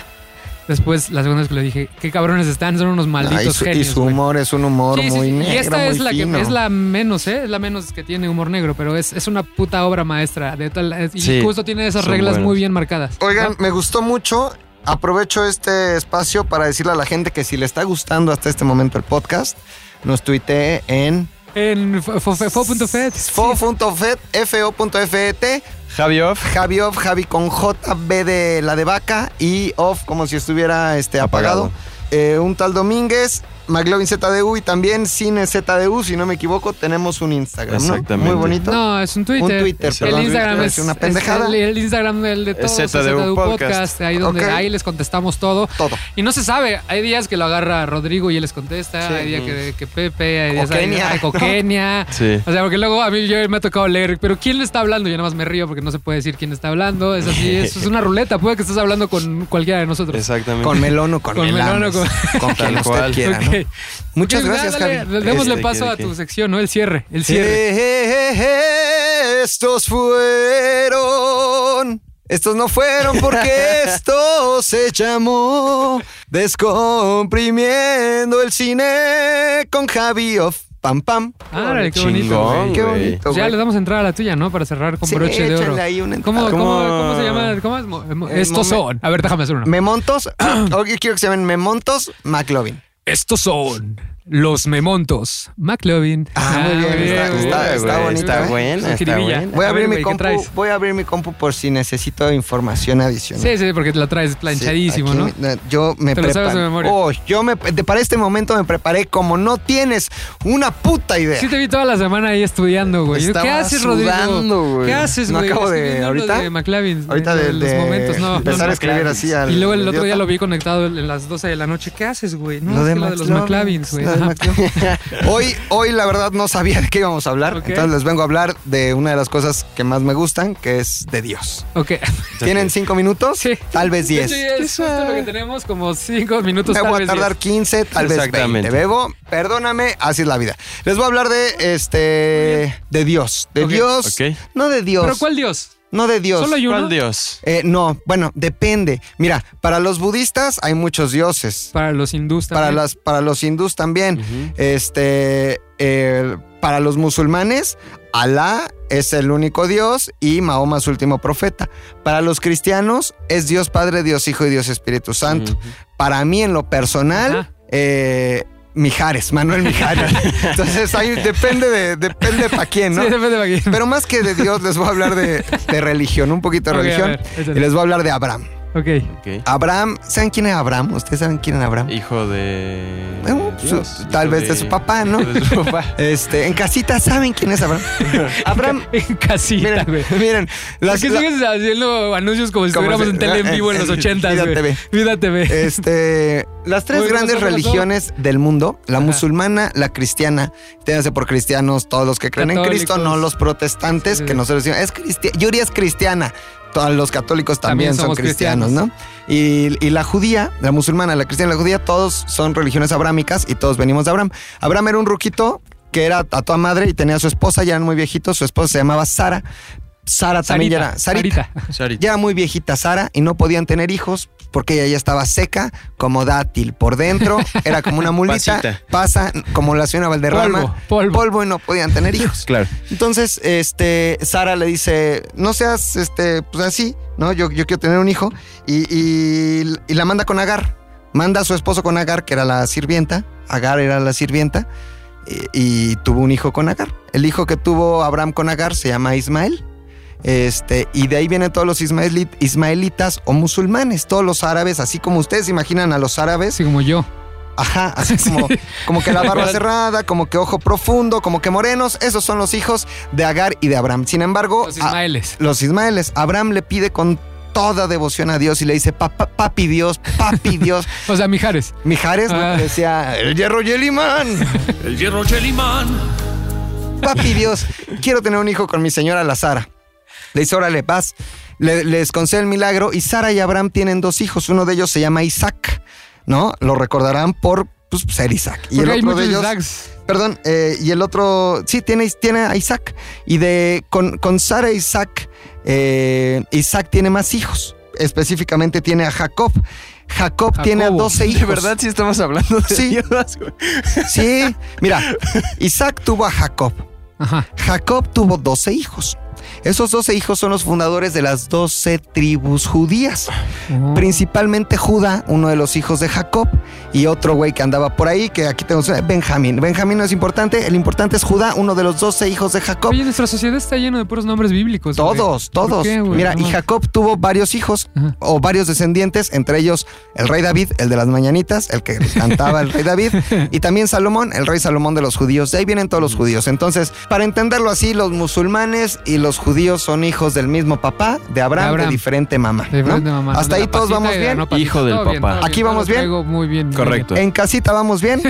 [SPEAKER 2] Después, la segunda vez que le dije, qué cabrones están, son unos malditos
[SPEAKER 4] Ah, y, su, y
[SPEAKER 2] genios.
[SPEAKER 4] su
[SPEAKER 2] güey".
[SPEAKER 4] humor es un humor
[SPEAKER 2] Sí, sí,
[SPEAKER 4] muy
[SPEAKER 2] sí.
[SPEAKER 4] negro,
[SPEAKER 2] Y esta es
[SPEAKER 4] muy
[SPEAKER 2] la
[SPEAKER 4] fino.
[SPEAKER 2] que es la menos, ¿eh? Es la menos que tiene humor negro, pero es, es una puta obra maestra. De tal, es- y justo tiene esas reglas muy bien marcadas.
[SPEAKER 4] Oigan,
[SPEAKER 2] ¿no?
[SPEAKER 4] me gustó mucho. Aprovecho este espacio para decirle a la gente que si le está gustando hasta este momento el podcast, nos tuitee en
[SPEAKER 2] En fo- fo- fo.fet.
[SPEAKER 4] fo.fet, fo.fet,
[SPEAKER 3] Javi Off.
[SPEAKER 4] Javi off, Javi con JB de la de vaca y off como si estuviera este, apagado.
[SPEAKER 3] Apagado.
[SPEAKER 4] Eh, un tal Domínguez, McLovin ZDU y también Cine ZDU, si no me equivoco, tenemos un Instagram, ¿no?
[SPEAKER 3] Exactamente.
[SPEAKER 4] Muy bonito.
[SPEAKER 2] No, es un Twitter.
[SPEAKER 4] Un Twitter,
[SPEAKER 3] Es
[SPEAKER 4] perdón.
[SPEAKER 2] el Instagram es,
[SPEAKER 4] es una pendejada.
[SPEAKER 2] es el, el Instagram del de todos, es
[SPEAKER 3] ZDU
[SPEAKER 2] ZDU
[SPEAKER 3] Podcast.
[SPEAKER 2] Podcast, ahí donde ahí les contestamos todo.
[SPEAKER 4] Todo.
[SPEAKER 2] Y no se sabe, hay días que lo agarra Rodrigo y él les contesta,
[SPEAKER 4] Sí.
[SPEAKER 2] hay días que, que Pepe, hay días hay- o Kenia.
[SPEAKER 3] Sí.
[SPEAKER 2] O sea, porque luego a mí yo me ha tocado leer, pero ¿quién le está hablando? Yo nada más me río porque no se puede decir quién está hablando. Es así, es, es una ruleta. Puede que estés hablando con cualquiera de nosotros.
[SPEAKER 3] Exactamente.
[SPEAKER 4] Con melón o con,
[SPEAKER 2] Con melón o con-
[SPEAKER 4] Con quien
[SPEAKER 3] Tal
[SPEAKER 4] usted
[SPEAKER 3] cual.
[SPEAKER 4] quiera, ¿no?
[SPEAKER 2] Ok.
[SPEAKER 4] Muchas gracias,
[SPEAKER 2] dale,
[SPEAKER 4] Javi.
[SPEAKER 2] Démosle
[SPEAKER 3] Este,
[SPEAKER 2] paso
[SPEAKER 3] ¿qué-
[SPEAKER 2] a tu sección, ¿no? El cierre. El cierre.
[SPEAKER 4] Eh, eh, eh, eh, estos fueron. Estos no fueron porque esto se llamó Descomprimiendo el cine con Javi Off. Pam, pam.
[SPEAKER 2] Ah, qué bonito.
[SPEAKER 3] Chingón,
[SPEAKER 2] güey.
[SPEAKER 4] Qué
[SPEAKER 3] güey.
[SPEAKER 4] bonito.
[SPEAKER 2] Ya le damos entrada a la tuya, ¿no? Para cerrar con
[SPEAKER 4] Sí,
[SPEAKER 2] broche de oro.
[SPEAKER 4] échale ahí una
[SPEAKER 2] ¿Cómo, se llama? ¿Cómo es? Estos son. A ver, déjame hacer uno.
[SPEAKER 4] Memontos. Hoy quiero que se llamen Memontos McLovin.
[SPEAKER 2] Estos son los memontos. McLovin.
[SPEAKER 4] Ah, muy bien, está-
[SPEAKER 2] güey.
[SPEAKER 4] está- bonito,
[SPEAKER 3] Está
[SPEAKER 4] ¿eh?
[SPEAKER 3] buena, está
[SPEAKER 2] Jiribilla.
[SPEAKER 3] buena.
[SPEAKER 4] Voy a,
[SPEAKER 2] A
[SPEAKER 4] abrir
[SPEAKER 2] ver,
[SPEAKER 4] mi
[SPEAKER 2] güey, ¿qué
[SPEAKER 4] compu, voy a abrir mi compu por si necesito información adicional.
[SPEAKER 2] Sí, sí, porque la traes planchadísimo,
[SPEAKER 4] Sí,
[SPEAKER 2] ¿no?
[SPEAKER 4] aquí me- Yo me
[SPEAKER 2] Te lo sabes de
[SPEAKER 4] preparé.
[SPEAKER 2] memoria.
[SPEAKER 4] Oh, yo me para este momento me preparé como no tienes una puta idea.
[SPEAKER 2] Sí te vi toda la semana ahí estudiando, güey. ¿Qué haces,
[SPEAKER 3] sudando,
[SPEAKER 2] Rodrigo?
[SPEAKER 3] güey.
[SPEAKER 2] ¿Qué haces,
[SPEAKER 4] No
[SPEAKER 2] güey?
[SPEAKER 4] acabo de- ¿ahorita?
[SPEAKER 2] de McLavin.
[SPEAKER 4] Ahorita de,
[SPEAKER 2] los
[SPEAKER 4] de
[SPEAKER 2] momentos, no.
[SPEAKER 4] empezar
[SPEAKER 2] no,
[SPEAKER 4] a escribir así al
[SPEAKER 2] Y luego el otro día lo vi conectado en las 12 de la noche. ¿Qué haces, güey? No, es
[SPEAKER 4] de
[SPEAKER 2] que lo de los
[SPEAKER 4] McLovin,
[SPEAKER 2] McLavins, güey.
[SPEAKER 4] hoy, hoy la verdad no sabía de qué íbamos a hablar, entonces les vengo a hablar de una de las cosas que más me gustan, que es de Dios.
[SPEAKER 2] Ok.
[SPEAKER 4] ¿Tienen cinco minutos?
[SPEAKER 2] Sí.
[SPEAKER 4] Tal vez diez.
[SPEAKER 2] Sí, es justo lo que tenemos, como 5 minutos.
[SPEAKER 4] Me
[SPEAKER 2] tal
[SPEAKER 4] voy a
[SPEAKER 2] vez
[SPEAKER 4] tardar
[SPEAKER 2] 10.
[SPEAKER 4] 15, tal vez 20.
[SPEAKER 3] Exactamente.
[SPEAKER 4] Bebo, perdóname, así es la vida. Les voy a hablar de este de Dios. De. Dios.
[SPEAKER 3] Ok.
[SPEAKER 4] No de Dios.
[SPEAKER 2] ¿Pero cuál Dios?
[SPEAKER 4] No de Dios.
[SPEAKER 2] ¿Solo hay uno?
[SPEAKER 3] ¿Cuál Dios?
[SPEAKER 4] Eh, no, bueno, depende. Mira, para los budistas hay muchos dioses.
[SPEAKER 2] Para los hindús
[SPEAKER 4] Para,
[SPEAKER 2] también.
[SPEAKER 4] las, para los hindús también. Este, eh, para los musulmanes, Alá es el único Dios y Mahoma su último profeta. Para los cristianos es Dios Padre, Dios Hijo y Dios Espíritu Santo. Para mí, en lo personal, eh, Mijares, Manuel Mijares. Entonces ahí depende de, depende para quién, ¿no?
[SPEAKER 2] Sí, depende pa' quién.
[SPEAKER 4] Pero más que de Dios, les voy a hablar de, de religión, un poquito de religión.
[SPEAKER 2] ver,
[SPEAKER 4] y les voy a hablar de Abraham.
[SPEAKER 2] Ok.
[SPEAKER 4] Abraham, ¿saben quién es Abraham? ¿Ustedes saben quién es Abraham?
[SPEAKER 3] Hijo de.
[SPEAKER 4] Eh, pues,
[SPEAKER 3] Dios,
[SPEAKER 4] tal
[SPEAKER 3] hijo
[SPEAKER 4] vez de... su papá, ¿no?
[SPEAKER 3] hijo de su papá.
[SPEAKER 4] Este, en casita, ¿saben quién es Abraham? Abraham.
[SPEAKER 2] En casita,
[SPEAKER 4] Miren,
[SPEAKER 2] güey.
[SPEAKER 4] miren.
[SPEAKER 2] ¿Por qué
[SPEAKER 4] la-
[SPEAKER 2] sigues haciendo anuncios como si
[SPEAKER 4] Como
[SPEAKER 2] estuviéramos
[SPEAKER 4] si-
[SPEAKER 2] en tele en vivo en los
[SPEAKER 4] eh,
[SPEAKER 2] 80
[SPEAKER 4] Vida
[SPEAKER 2] güey?
[SPEAKER 4] TV.
[SPEAKER 2] Vida TV.
[SPEAKER 4] Este, las tres
[SPEAKER 2] Oye, ¿qué
[SPEAKER 4] grandes religiones del mundo, la musulmana, la cristiana, ténganse por cristianos todos los que creen en. Cristo, no los protestantes, que nosotros decimos, es cristiana, Yuri es cristiana. Todos los católicos también,
[SPEAKER 2] También
[SPEAKER 4] son cristianos. ¿no? Y, y la judía, la musulmana, la cristiana, la judía, todos son religiones abrámicas y todos venimos de Abraham. Abraham era un ruquito que era a toda madre y tenía a su esposa, ya eran muy viejitos, su esposa se llamaba Sara. Sara también ya
[SPEAKER 2] Sarita,
[SPEAKER 4] era Sarita.
[SPEAKER 3] Sarita.
[SPEAKER 4] Ya muy viejita Sara y no podían tener hijos porque ella ya estaba seca como dátil por dentro, era como una mulita,
[SPEAKER 3] Pasita.
[SPEAKER 4] pasa como la señora Valderrama,
[SPEAKER 2] Polvo, polvo.
[SPEAKER 4] y no podían tener hijos.
[SPEAKER 3] Claro.
[SPEAKER 4] Entonces, este, Sara le dice, no seas, este, pues así, ¿no? Yo, yo quiero tener un hijo y, y- y la manda con Agar. Manda a su esposo con Agar, que era la sirvienta. Agar era la sirvienta y, y tuvo un hijo con Agar. El hijo que tuvo Abraham con Agar se llama Ismael. Este, y de ahí vienen todos los ismaeli- ismaelitas o musulmanes, todos los árabes, así como ustedes imaginan a los árabes.
[SPEAKER 2] Así como yo.
[SPEAKER 4] Ajá, así como, como que la barba cerrada, como que ojo profundo, como que morenos. Esos son los hijos de Agar y de Abraham. Sin embargo,
[SPEAKER 2] Los
[SPEAKER 4] a-
[SPEAKER 2] Ismaeles.
[SPEAKER 4] los Ismaeles. Abraham le pide con toda devoción a Dios y le dice, "Papá- papi Dios, papi Dios.
[SPEAKER 2] O sea, Mijares.
[SPEAKER 4] Mijares ¿no?
[SPEAKER 2] Ah.
[SPEAKER 4] decía, el hierro y el imán.
[SPEAKER 11] El hierro Chelimán.
[SPEAKER 4] Papi Dios, quiero tener un hijo con mi señora la Sara. Le dice, órale, vas. Le- les concede el milagro y Sara y Abraham tienen dos hijos. Uno de ellos se llama Isaac, ¿no? Lo recordarán por pues, ser Isaac. Y
[SPEAKER 2] Porque
[SPEAKER 4] el otro de ellos...
[SPEAKER 2] Isaacs.
[SPEAKER 4] Perdón, eh, y el otro, sí, tiene, tiene a Isaac. Y de con, con Sara e Isaac, eh, Isaac tiene más hijos. Específicamente tiene a Jacob. Jacob tiene a
[SPEAKER 2] Jacobo.
[SPEAKER 4] 12 hijos.
[SPEAKER 3] De verdad, sí estamos hablando de
[SPEAKER 4] Sí.
[SPEAKER 3] Dios.
[SPEAKER 4] Sí, mira, Isaac tuvo a Jacob.
[SPEAKER 2] Ajá.
[SPEAKER 4] Jacob tuvo 12 hijos. Esos 12 hijos son los fundadores de las 12 tribus judías.
[SPEAKER 2] Oh.
[SPEAKER 4] Principalmente Judá, uno de los hijos de Jacob, y otro güey que andaba por ahí, que aquí tenemos Benjamín. Benjamín no es importante, el importante es Judá, uno de los 12 hijos de Jacob.
[SPEAKER 2] Oye, nuestra sociedad está llena de puros nombres bíblicos.
[SPEAKER 4] Todos,
[SPEAKER 2] ¿Por
[SPEAKER 4] todos.
[SPEAKER 2] qué?
[SPEAKER 4] Mira,
[SPEAKER 2] No
[SPEAKER 4] y. Jacob tuvo varios hijos
[SPEAKER 2] Ajá.
[SPEAKER 4] o varios descendientes, entre ellos el rey David, el de las mañanitas, el que cantaba el rey David, y también Salomón, el rey Salomón de los judíos. De ahí vienen todos los judíos. Entonces, para entenderlo así, los musulmanes y los judíos son hijos del mismo papá, de Abraham, de,
[SPEAKER 2] Abraham.
[SPEAKER 4] diferente mamá.
[SPEAKER 2] De
[SPEAKER 4] ¿no?
[SPEAKER 2] diferente mamá.
[SPEAKER 4] Hasta
[SPEAKER 2] De
[SPEAKER 4] ahí todos vamos bien.
[SPEAKER 2] no.
[SPEAKER 3] Hijo del papá.
[SPEAKER 2] bien,
[SPEAKER 4] Aquí vamos bien.
[SPEAKER 2] muy bien. muy
[SPEAKER 3] Correcto.
[SPEAKER 2] bien.
[SPEAKER 4] En casita vamos bien.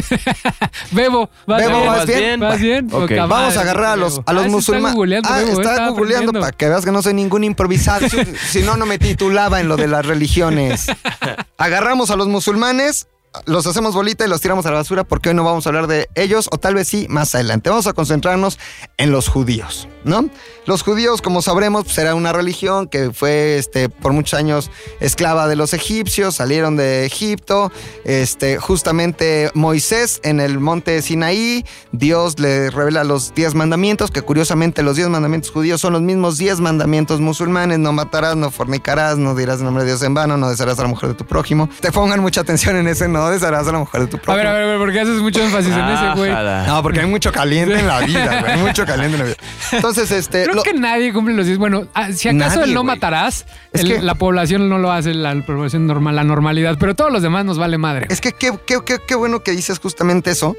[SPEAKER 2] Bebo, ¿vas
[SPEAKER 4] Bebo,
[SPEAKER 2] bien?
[SPEAKER 4] ¿vas bien? Vamos a agarrar a los, a los
[SPEAKER 2] Ah,
[SPEAKER 4] musulmanes.
[SPEAKER 2] Está googleando,
[SPEAKER 4] Ah,
[SPEAKER 2] Bebo,
[SPEAKER 4] está
[SPEAKER 2] estaba
[SPEAKER 4] googleando para que veas que no soy ningún improvisado. si no, no me titulaba en lo de las religiones. Agarramos a los musulmanes, los hacemos bolita y los tiramos a la basura porque hoy no vamos a hablar de ellos, o tal vez sí más adelante. Vamos a concentrarnos en los judíos, ¿no? Los judíos, como sabremos, pues una religión que fue este, por muchos años esclava de los egipcios, salieron de Egipto. Este, justamente Moisés en el monte Sinaí, Dios le revela los diez mandamientos, que curiosamente los diez mandamientos judíos son los mismos diez mandamientos musulmanes: no matarás, no fornicarás, no dirás el nombre de Dios en vano, no desearás a la mujer de tu prójimo. Te pongan mucha atención en ese, no desearás a la mujer de tu
[SPEAKER 2] A
[SPEAKER 4] prójimo.
[SPEAKER 2] ver, a ver, a ver, ¿por qué haces mucho énfasis en ese, güey?
[SPEAKER 4] No, porque hay mucho caliente en la vida, güey. Hay mucho caliente en la vida. Entonces, este.
[SPEAKER 2] Creo
[SPEAKER 4] lo-
[SPEAKER 2] que nadie cumple los 10. Bueno, ah, si acaso
[SPEAKER 4] Nadie,
[SPEAKER 2] el no
[SPEAKER 4] güey.
[SPEAKER 2] matarás,
[SPEAKER 4] Es
[SPEAKER 2] el-
[SPEAKER 4] que-
[SPEAKER 2] la población no lo hace, la población normal, la normalidad, pero todos los demás nos vale madre.
[SPEAKER 4] Es que qué, qué- qué- qué bueno que dices justamente eso,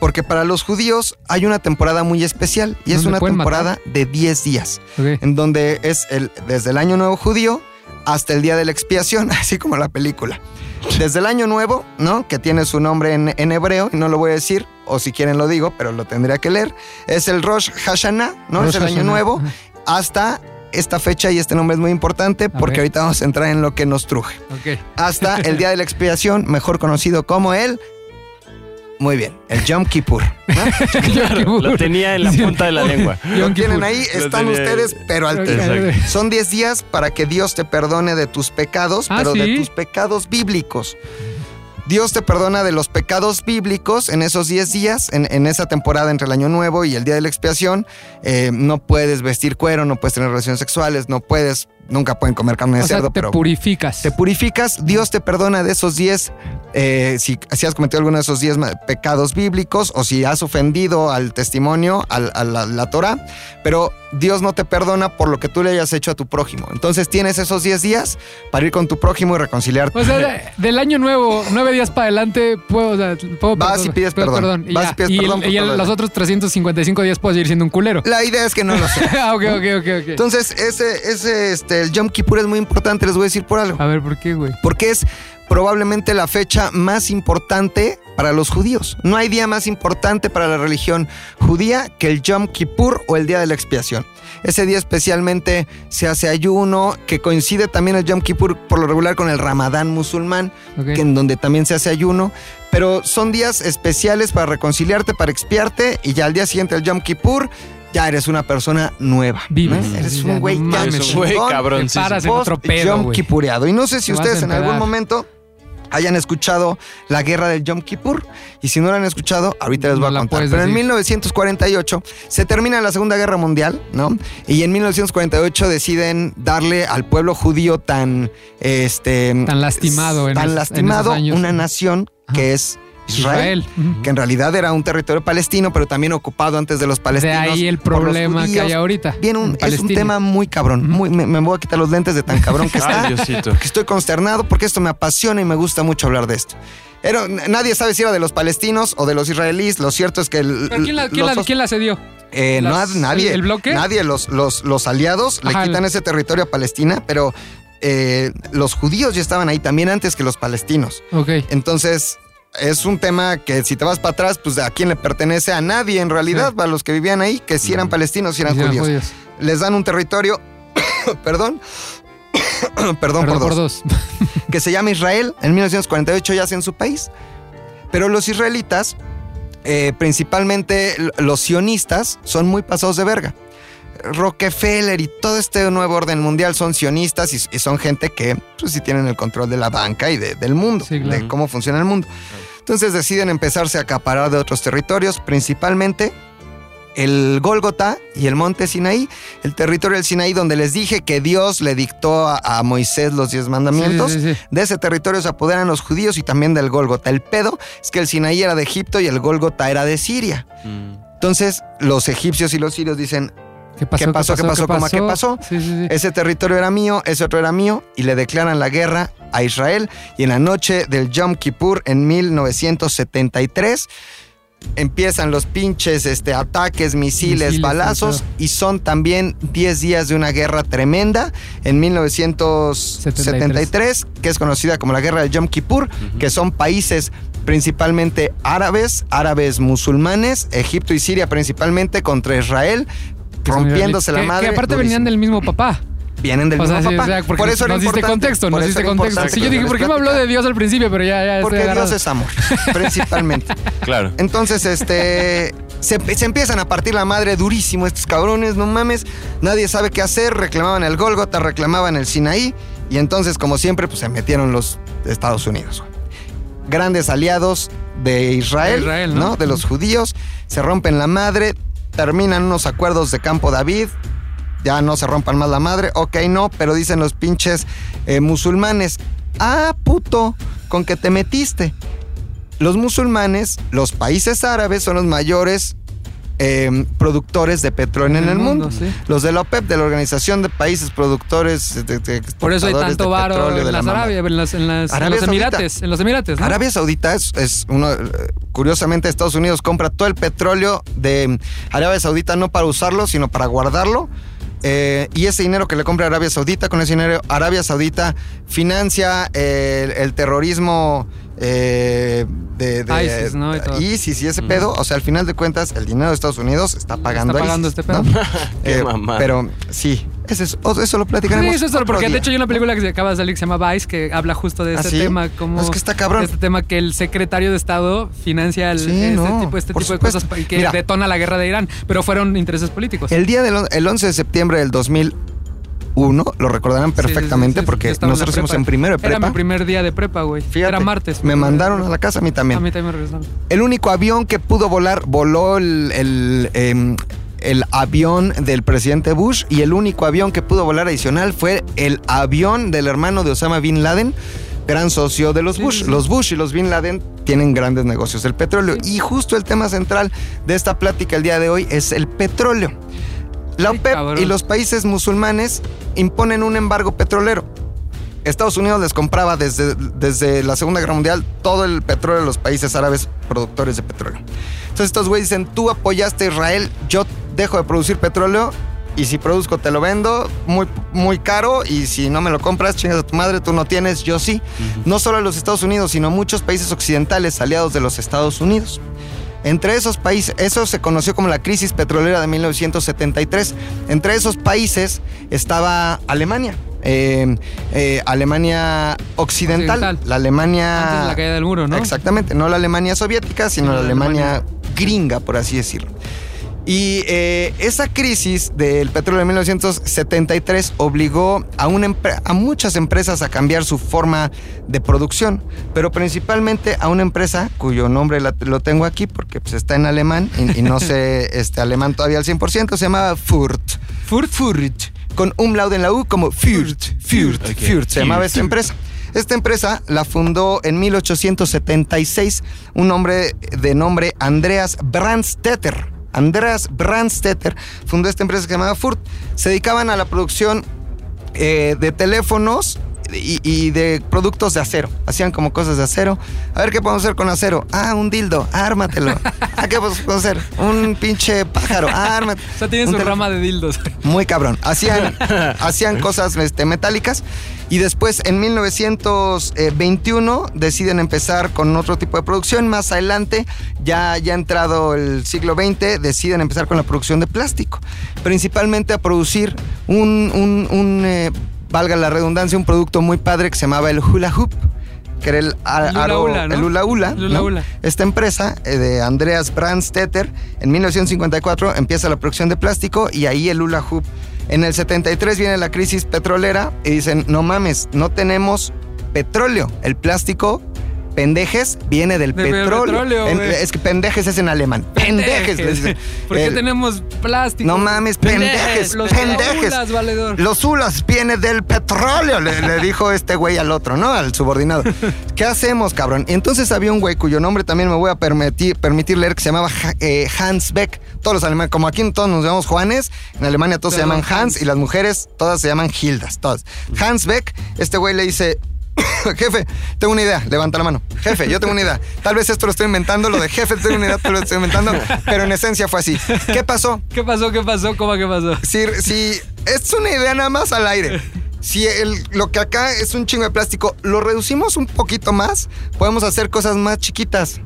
[SPEAKER 4] porque para los judíos hay una temporada muy especial y es
[SPEAKER 2] ¿Dónde
[SPEAKER 4] una
[SPEAKER 2] pueden
[SPEAKER 4] temporada de 10 días,
[SPEAKER 2] Ok.
[SPEAKER 4] en donde es el, desde el Año Nuevo judío hasta el Día de la Expiación, así como la película. Desde el Año Nuevo, ¿no? Que tiene su nombre en, en hebreo, y no lo voy a decir, o si quieren lo digo, pero lo tendría que leer. Es el Rosh Hashanah, ¿no?
[SPEAKER 2] Rosh
[SPEAKER 4] es el Año Nuevo, hasta esta fecha, y este nombre es muy importante, porque ahorita vamos a entrar en lo que nos truje
[SPEAKER 2] Ok.
[SPEAKER 4] hasta el día de la expiación, mejor conocido como el Muy bien, el Yom Kippur. ¿no?
[SPEAKER 3] Lo tenía en la punta de la lengua.
[SPEAKER 4] Lo tienen ahí, están
[SPEAKER 3] ahí.
[SPEAKER 4] ustedes, pero al. Son 10 días para que Dios te perdone de tus pecados,
[SPEAKER 2] Ah,
[SPEAKER 4] pero de tus pecados bíblicos. Dios te perdona de los pecados bíblicos en esos 10 días, en, en esa temporada entre el Año Nuevo y el Día de la Expiación. Eh, no puedes vestir cuero, no puedes tener relaciones sexuales, no puedes, nunca pueden comer carne de
[SPEAKER 2] O sea,
[SPEAKER 4] cerdo,
[SPEAKER 2] te
[SPEAKER 4] pero
[SPEAKER 2] purificas.
[SPEAKER 4] te purificas, Dios te perdona de esos 10, eh, si, si has cometido alguno de esos 10 ma- pecados bíblicos o si has ofendido al testimonio, al- a la, la Torah, pero Dios no te perdona por lo que tú le hayas hecho a tu prójimo. Entonces tienes esos 10 días para ir con tu prójimo y reconciliarte.
[SPEAKER 2] O sea, de- del año nuevo, nueve días para adelante, puedo, o sea, puedo
[SPEAKER 4] Vas y pides
[SPEAKER 2] puedo-
[SPEAKER 4] perdón.
[SPEAKER 2] Y,
[SPEAKER 4] Vas
[SPEAKER 2] ya.
[SPEAKER 4] y pides
[SPEAKER 2] Y
[SPEAKER 4] perdón
[SPEAKER 2] y el- los otros 355 días puedo seguir siendo un culero.
[SPEAKER 4] La idea es que no lo sé.
[SPEAKER 2] ah, ok, ok, ok, ok.
[SPEAKER 4] Entonces, ese, ese, este, el Yom Kippur es muy importante, les voy a decir por algo.
[SPEAKER 2] A ver, ¿por qué, güey?
[SPEAKER 4] Porque es probablemente la fecha más importante para los judíos. No hay día más importante para la religión judía que el Yom Kippur o el Día de la Expiación. Ese día especialmente se hace ayuno, que coincide también el Yom Kippur por lo regular con el Ramadán musulmán, que en donde también se hace ayuno. Pero son días especiales para reconciliarte, para expiarte, y ya al día siguiente el Yom Kippur, ya eres una persona nueva. ¿no?
[SPEAKER 2] Vives.
[SPEAKER 4] Eres un güey
[SPEAKER 2] no
[SPEAKER 3] güey cabrón.
[SPEAKER 2] Paras en otro pedo,
[SPEAKER 4] Yom
[SPEAKER 2] güey.
[SPEAKER 4] Kippureado. Y no sé si ustedes en algún momento hayan escuchado la guerra del Yom Kippur. Y si no la han escuchado, ahorita les voy
[SPEAKER 2] No
[SPEAKER 4] a contar. Pero en
[SPEAKER 2] decir.
[SPEAKER 4] 1948 se termina la Segunda Guerra Mundial, ¿no? Y en 1948 deciden darle al pueblo judío tan... Este,
[SPEAKER 2] Tan lastimado
[SPEAKER 4] tan
[SPEAKER 2] en
[SPEAKER 4] lastimado
[SPEAKER 2] esos años.
[SPEAKER 4] una nación que es Israel, que en realidad era un territorio palestino, pero también ocupado antes de los
[SPEAKER 2] De
[SPEAKER 4] palestinos.
[SPEAKER 2] ahí el problema que hay ahorita.
[SPEAKER 4] Bien, un- es un tema muy cabrón. Muy, me, me voy a quitar los lentes de tan cabrón que está.
[SPEAKER 3] Ay, Diosito.
[SPEAKER 4] Porque estoy consternado, porque esto me apasiona y me gusta mucho hablar de esto. Era- nadie sabe si era de los palestinos o de los israelíes. Lo cierto es que. el-
[SPEAKER 2] ¿Pero quién la, quién la- quién la cedió?
[SPEAKER 4] eh, no,
[SPEAKER 2] las-
[SPEAKER 4] nadie.
[SPEAKER 2] el- el bloque?
[SPEAKER 4] Nadie. Los, los, los aliados
[SPEAKER 2] Ajá,
[SPEAKER 4] le quitan
[SPEAKER 2] el-
[SPEAKER 4] ese territorio a Palestina, pero eh, los judíos ya estaban ahí también antes que los palestinos.
[SPEAKER 2] Ok.
[SPEAKER 4] Entonces, es un tema que si te vas para atrás, pues a quién le pertenece a nadie en realidad, a los que vivían ahí, que si eran palestinos, si eran
[SPEAKER 2] Sí, eran
[SPEAKER 4] judíos.
[SPEAKER 2] judíos.
[SPEAKER 4] Les dan un territorio, perdón, perdón,
[SPEAKER 2] Perdón
[SPEAKER 4] por,
[SPEAKER 2] por
[SPEAKER 4] dos,
[SPEAKER 2] dos.
[SPEAKER 4] que se llama Israel. En 1948 ya hacen su país. Pero los israelitas, eh, principalmente los sionistas, son muy pasados de verga. Rockefeller y todo este nuevo orden mundial son sionistas y, y son gente que pues, sí tienen el control de la banca y de- del mundo,
[SPEAKER 2] Sí, claro.
[SPEAKER 4] de cómo funciona el mundo. Entonces deciden empezarse a acaparar de otros territorios, principalmente el Gólgota y el monte Sinaí, el territorio del Sinaí donde les dije que Dios le dictó a, a Moisés los diez mandamientos.
[SPEAKER 2] Sí, sí, sí.
[SPEAKER 4] De ese territorio se apoderan los judíos y también del Gólgota. El pedo es que el Sinaí era de Egipto y el Gólgota era de Siria. Entonces los egipcios y los sirios dicen,
[SPEAKER 2] ¿Qué pasó?
[SPEAKER 4] ¿Qué pasó? ¿Qué pasó? ¿Cómo? ¿Qué pasó?
[SPEAKER 2] Sí, sí, sí.
[SPEAKER 4] ese territorio era mío, ese otro era mío, y le declaran la guerra a Israel. Y en la noche del Yom Kippur, en 1973, empiezan los pinches este, ataques, misiles,
[SPEAKER 2] Misiles,
[SPEAKER 4] balazos, y son también 10 días de una guerra tremenda en 1973, que es conocida como la guerra del Yom Kippur, que son países principalmente árabes, árabes musulmanes, Egipto y Siria principalmente contra Israel,
[SPEAKER 2] Que
[SPEAKER 4] rompiéndose la madre.
[SPEAKER 2] Que aparte
[SPEAKER 4] durísimo.
[SPEAKER 2] venían del mismo papá.
[SPEAKER 4] Vienen del
[SPEAKER 2] O sea,
[SPEAKER 4] mismo
[SPEAKER 2] sí,
[SPEAKER 4] papá.
[SPEAKER 2] o sea,
[SPEAKER 4] por eso
[SPEAKER 2] nos diste contexto, nos diste contexto. Sí, yo dije, ¿por qué me habló de Dios al principio? Pero ya, ya.
[SPEAKER 4] Porque Dios es amor, principalmente.
[SPEAKER 3] Claro.
[SPEAKER 4] Entonces, este, se, se empiezan a partir la madre durísimo estos cabrones, no mames. Nadie sabe qué hacer, reclamaban el Gólgota, reclamaban el Sinaí. Y entonces, como siempre, pues se metieron los Estados Unidos. Grandes aliados de Israel,
[SPEAKER 2] De Israel, ¿no?
[SPEAKER 4] ¿no? De los judíos. Se rompen la madre, terminan unos acuerdos de Campo David. Ya no se rompan más la madre. Ok, no, pero dicen los pinches eh, musulmanes. Ah, puto, con que te metiste. Los musulmanes, los países árabes son los mayores eh, productores de petróleo en, el mundo.
[SPEAKER 2] sí.
[SPEAKER 4] Los de la OPEP, de la Organización de Países Productores de, de
[SPEAKER 2] Por eso hay tanto varo en
[SPEAKER 4] la
[SPEAKER 2] las. Arabia, en, las, en, las- en
[SPEAKER 4] Arabia
[SPEAKER 2] los
[SPEAKER 4] Saudita.
[SPEAKER 2] Emirates. En los Emirates, ¿no?
[SPEAKER 4] Arabia Saudita es, es uno, eh, curiosamente Estados Unidos compra todo el petróleo de Arabia Saudita no para usarlo, sino para guardarlo. Eh, y ese dinero que le compra Arabia Saudita, con ese dinero Arabia Saudita financia eh, el, el terrorismo eh, de, de-
[SPEAKER 2] ISIS, ¿no? Y todo.
[SPEAKER 4] ISIS y ese pedo. O sea, al final de cuentas, el dinero de Estados Unidos está pagando
[SPEAKER 2] Está pagando
[SPEAKER 4] ISIS,
[SPEAKER 2] este pedo.
[SPEAKER 4] ¿no?
[SPEAKER 3] Qué
[SPEAKER 4] Eh,
[SPEAKER 3] mamada.
[SPEAKER 4] pero sí, Ese es- eso lo
[SPEAKER 2] Sí,
[SPEAKER 4] platicaremos.
[SPEAKER 2] eso es
[SPEAKER 4] otro
[SPEAKER 2] porque de
[SPEAKER 4] día.
[SPEAKER 2] hecho hay una película que se acaba de salir que se llama Vice que habla justo de
[SPEAKER 4] ¿Ah,
[SPEAKER 2] este
[SPEAKER 4] sí?
[SPEAKER 2] tema. Como
[SPEAKER 4] Es que está cabrón.
[SPEAKER 2] Este tema que el secretario de Estado financia el-
[SPEAKER 4] Sí,
[SPEAKER 2] este
[SPEAKER 4] no,
[SPEAKER 2] tipo, este tipo de cosas y que
[SPEAKER 4] Mira.
[SPEAKER 2] detona la guerra de Irán, pero fueron intereses políticos.
[SPEAKER 4] El día del el 11 de septiembre del 2001, lo recordarán
[SPEAKER 2] Sí, sí, sí,
[SPEAKER 4] perfectamente
[SPEAKER 2] sí,
[SPEAKER 4] porque nosotros fuimos en primero de
[SPEAKER 2] Era
[SPEAKER 4] prepa.
[SPEAKER 2] mi primer día de prepa, güey.
[SPEAKER 4] Fíjate,
[SPEAKER 2] Era martes.
[SPEAKER 4] Me mandaron a la casa, a mí también.
[SPEAKER 2] A mí también me regresaron.
[SPEAKER 4] El único avión que pudo volar, voló el, el, em, el avión del presidente Bush y el único avión que pudo volar adicional fue el avión del hermano de Osama Bin Laden, gran socio de los Bush. Los Bush y los Bin Laden tienen grandes negocios del petróleo y justo el tema central de esta plática el día de hoy es el petróleo. La OPEP y los países musulmanes imponen un embargo petrolero. Estados Unidos les compraba desde, desde la Segunda Guerra Mundial todo el petróleo de los países árabes productores de petróleo. Entonces estos güeyes dicen, tú apoyaste a Israel, yo dejo de producir petróleo y si produzco te lo vendo muy, muy caro y si no me lo compras, chingas a tu madre, tú no tienes, yo sí. No solo los Estados Unidos, sino muchos países occidentales aliados de los Estados Unidos. Entre esos países, eso se conoció como la crisis petrolera de 1973. Entre esos países estaba Alemania. eh, eh, Alemania occidental,
[SPEAKER 2] Occidental.
[SPEAKER 4] la Alemania...
[SPEAKER 2] Antes de la caída del muro, ¿no?
[SPEAKER 4] Exactamente, no la Alemania soviética, sino la Alemania gringa, por así decirlo. Y eh, esa crisis del petróleo de 1973 obligó a, una a muchas empresas a cambiar su forma de producción, pero principalmente a una empresa cuyo nombre la- lo tengo aquí porque pues, está en alemán y, y no sé este, alemán todavía al 100%, se llamaba Furt.
[SPEAKER 2] Furt.
[SPEAKER 4] Furt. Con umlaut en la U como Furt. Furt. Furt. Se llamaba esta empresa. Esta empresa la fundó en 1876 un hombre de nombre Andreas Brandstetter. Andreas Brandstetter fundó esta empresa llamaba Furt. Se dedicaban a la producción eh, de teléfonos y, y de productos de acero. Hacían como cosas de acero. A ver qué podemos hacer con acero. Ah, un dildo, ármatelo. Ah, ¿qué podemos hacer? Un pinche pájaro, ármatelo.
[SPEAKER 2] O sea, tiene su rama de dildos.
[SPEAKER 4] Muy cabrón. Hacían, hacían cosas este, metálicas y después en 1921 deciden empezar con otro tipo de producción. Más adelante, ya, ya entrado el siglo XX, deciden empezar con la producción de plástico. Principalmente a producir un, un- un, eh, valga la redundancia, un producto muy padre que se llamaba el hula hoop. Que era el, aro-
[SPEAKER 2] hula, ¿no?
[SPEAKER 4] el. Esta empresa eh, de Andreas Brandstetter en 1954 empieza la producción de plástico y ahí el hula hoop. En el 73 viene la crisis petrolera y dicen, no mames, no tenemos petróleo. El plástico, pendejes, viene del petróleo. En- es que pendejes es en alemán. Pendejes. les dicen.
[SPEAKER 2] ¿Por qué
[SPEAKER 4] El-
[SPEAKER 2] tenemos plástico?
[SPEAKER 4] no mames, pendejes,
[SPEAKER 2] Los
[SPEAKER 4] pendejes.
[SPEAKER 2] hulas, valedor.
[SPEAKER 4] Los hulas viene del petróleo, le, le dijo este güey al otro, ¿no? Al subordinado. ¿Qué hacemos, cabrón? Y entonces había un güey cuyo nombre también me voy a permitir, permitir leer que se llamaba eh, Hans Beck. Todos los alemanes, como aquí todos nos llamamos Juanes, en Alemania todos se llaman Hans,
[SPEAKER 2] Hans.
[SPEAKER 4] y las mujeres todas se llaman Hildas, todas. Hans Beck, este güey le dice, jefe, tengo una idea, levanta la mano. Jefe, yo tengo una idea. Tal vez esto lo estoy inventando, lo de jefe, tengo una idea, lo estoy inventando, pero en esencia fue así. ¿Qué pasó?
[SPEAKER 2] ¿Qué pasó? ¿Qué pasó? ¿Cómo qué pasó?
[SPEAKER 4] Si, si es una idea nada más al aire. Si el- lo que acá es un chingo de plástico, lo reducimos un poquito más, podemos hacer cosas más chiquitas.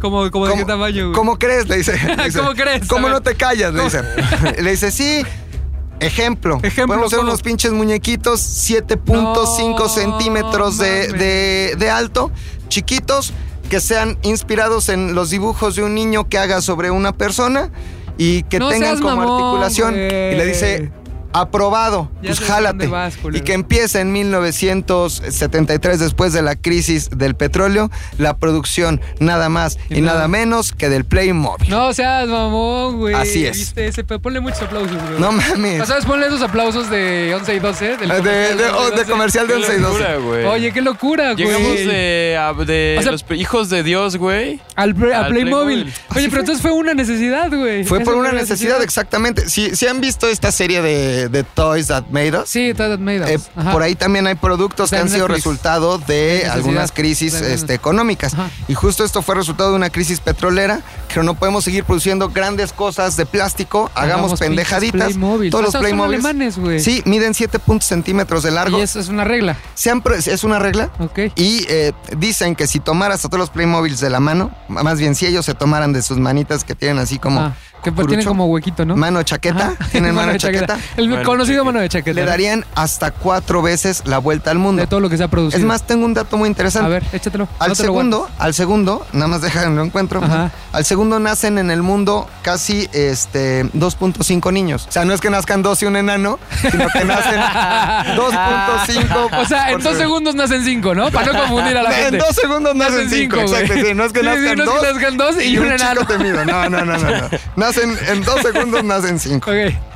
[SPEAKER 2] ¿Cómo, cómo de qué tamaño, güey?
[SPEAKER 4] ¿Cómo crees? Le dice. Le dice,
[SPEAKER 2] ¿Cómo crees?
[SPEAKER 4] ¿Cómo no te callas? Le dice. Le dice, sí. Ejemplo.
[SPEAKER 2] Ejemplo,
[SPEAKER 4] Podemos hacer unos pinches muñequitos 7.5
[SPEAKER 2] No
[SPEAKER 4] centímetros de, de- de alto, chiquitos, que sean inspirados en los dibujos de un niño que haga sobre una persona y que
[SPEAKER 2] No
[SPEAKER 4] tengan como
[SPEAKER 2] mamón,
[SPEAKER 4] articulación. Y le dice, aprobado,
[SPEAKER 2] Ya
[SPEAKER 4] pues jálate.
[SPEAKER 2] vas,
[SPEAKER 4] y que empieza en 1973, después de la crisis del petróleo, la producción nada más y,
[SPEAKER 2] Y
[SPEAKER 4] nada
[SPEAKER 2] nada.
[SPEAKER 4] menos que del Playmobil.
[SPEAKER 2] No seas mamón, güey.
[SPEAKER 4] Así es.
[SPEAKER 2] ¿Viste ese? Pero Ponle muchos aplausos, güey.
[SPEAKER 4] No mames.
[SPEAKER 2] ¿Sabes? Ponle esos aplausos de 11 y 12. Del
[SPEAKER 4] De-
[SPEAKER 2] comercial
[SPEAKER 4] de- oh, de comercial de 11 y 12.
[SPEAKER 3] Locura, güey.
[SPEAKER 2] Oye, qué locura, güey.
[SPEAKER 3] Llegamos de, a- de
[SPEAKER 2] O sea-
[SPEAKER 3] los hijos de Dios, güey.
[SPEAKER 2] Al, Play- a
[SPEAKER 3] al
[SPEAKER 2] Playmobil.
[SPEAKER 3] Playmobil.
[SPEAKER 2] Oye, pero entonces fue una necesidad, güey.
[SPEAKER 4] Fue por una necesidad, exactamente. Si, si han visto esta serie de, de Toys That Made Us,
[SPEAKER 2] Sí, Todd Made Us.
[SPEAKER 4] eh, por ahí también hay productos que han sido resultado de algunas crisis este, económicas.
[SPEAKER 2] Ajá.
[SPEAKER 4] Y justo esto fue resultado de una crisis petrolera, que no podemos seguir produciendo grandes cosas de plástico, hagamos,
[SPEAKER 2] Hagamos
[SPEAKER 4] pendejaditas. Todos los Playmobil. Sí, miden 7 puntos centímetros de largo.
[SPEAKER 2] Y eso es una regla.
[SPEAKER 4] Se han es una regla.
[SPEAKER 2] Ok.
[SPEAKER 4] Y eh, dicen que si tomaras a todos los Playmobiles de la mano, más bien si ellos se tomaran de sus manitas que tienen así como,
[SPEAKER 2] Ah. Que pues, tiene
[SPEAKER 4] curucho,
[SPEAKER 2] como huequito, ¿no?
[SPEAKER 4] Mano de chaqueta. Tienen mano de chaqueta.
[SPEAKER 2] El
[SPEAKER 3] Mano
[SPEAKER 2] conocido
[SPEAKER 3] chaqueta.
[SPEAKER 2] mano de chaqueta.
[SPEAKER 4] Le darían hasta cuatro veces la vuelta al mundo.
[SPEAKER 2] De todo lo que se ha producido.
[SPEAKER 4] Es más, tengo un dato muy interesante.
[SPEAKER 2] A ver, échatelo.
[SPEAKER 4] Al
[SPEAKER 2] No
[SPEAKER 4] segundo, al segundo, nada más déjame lo encuentro.
[SPEAKER 2] Ajá.
[SPEAKER 4] Al segundo nacen en el mundo casi este 2.5 niños. O sea, no es que nazcan dos y un enano, sino que nacen 2.5.
[SPEAKER 2] O sea, en dos
[SPEAKER 4] segundo.
[SPEAKER 2] segundos nacen cinco, ¿no? Para no confundir a la
[SPEAKER 4] En
[SPEAKER 2] gente.
[SPEAKER 4] dos segundos nacen cinco, exacto. Sí, no es que
[SPEAKER 2] Sí, sí,
[SPEAKER 4] nazcan
[SPEAKER 2] no es
[SPEAKER 4] dos.
[SPEAKER 2] que nazcan dos y, un enano.
[SPEAKER 4] chico temido. No, no, no, no, no. En dos segundos, nacen cinco.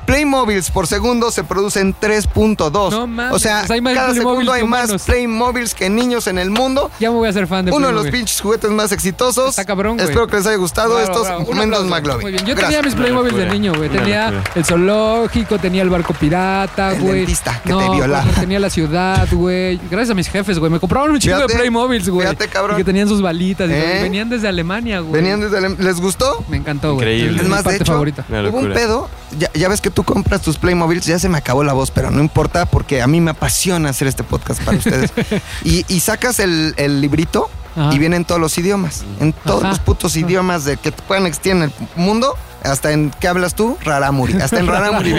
[SPEAKER 4] Playmobiles por segundo se producen 3.2.
[SPEAKER 2] No mames,
[SPEAKER 4] o sea,
[SPEAKER 2] pues
[SPEAKER 4] cada
[SPEAKER 2] Playmobil
[SPEAKER 4] segundo hay más
[SPEAKER 2] humanos.
[SPEAKER 4] Playmobiles que niños en el mundo.
[SPEAKER 2] Ya me voy a hacer fan de
[SPEAKER 4] Uno de los pinches juguetes más exitosos.
[SPEAKER 2] Está cabrón, güey.
[SPEAKER 4] Espero que les haya gustado
[SPEAKER 2] Bravo,
[SPEAKER 4] estos
[SPEAKER 2] bravo.
[SPEAKER 4] Momentos. McLovin.
[SPEAKER 2] Muy bien. Yo
[SPEAKER 4] Gracias.
[SPEAKER 2] tenía mis Playmobil de niño, güey. Tenía
[SPEAKER 3] locura.
[SPEAKER 2] el zoológico, tenía el barco pirata,
[SPEAKER 4] El
[SPEAKER 2] güey.
[SPEAKER 4] dentista que
[SPEAKER 2] no,
[SPEAKER 4] te violaba.
[SPEAKER 2] pues, Tenía la ciudad, güey. Gracias a mis jefes, güey. Me compraron un chingo de Playmobiles, güey.
[SPEAKER 4] fíjate, cabrón.
[SPEAKER 2] Y que tenían sus balitas.
[SPEAKER 4] ¿Eh?
[SPEAKER 2] Venían desde Alemania, güey.
[SPEAKER 4] Venían desde Alem- ¿Les gustó?
[SPEAKER 2] Me encantó, güey.
[SPEAKER 3] Increíble.
[SPEAKER 2] Es
[SPEAKER 4] más, de hecho,
[SPEAKER 2] favorita.
[SPEAKER 4] Hubo un pedo. Ya, ya ves que tú compras tus Playmobiles, ya se me acabó la voz, pero no importa porque a mí me apasiona hacer este podcast para ustedes. y, y sacas el, el librito
[SPEAKER 2] Ajá.
[SPEAKER 4] y vienen todos los idiomas. En todos
[SPEAKER 2] Ajá.
[SPEAKER 4] los putos idiomas de que puedan existir en el mundo. Hasta en ¿qué hablas tú? Raramuri. Hasta en Raramuri.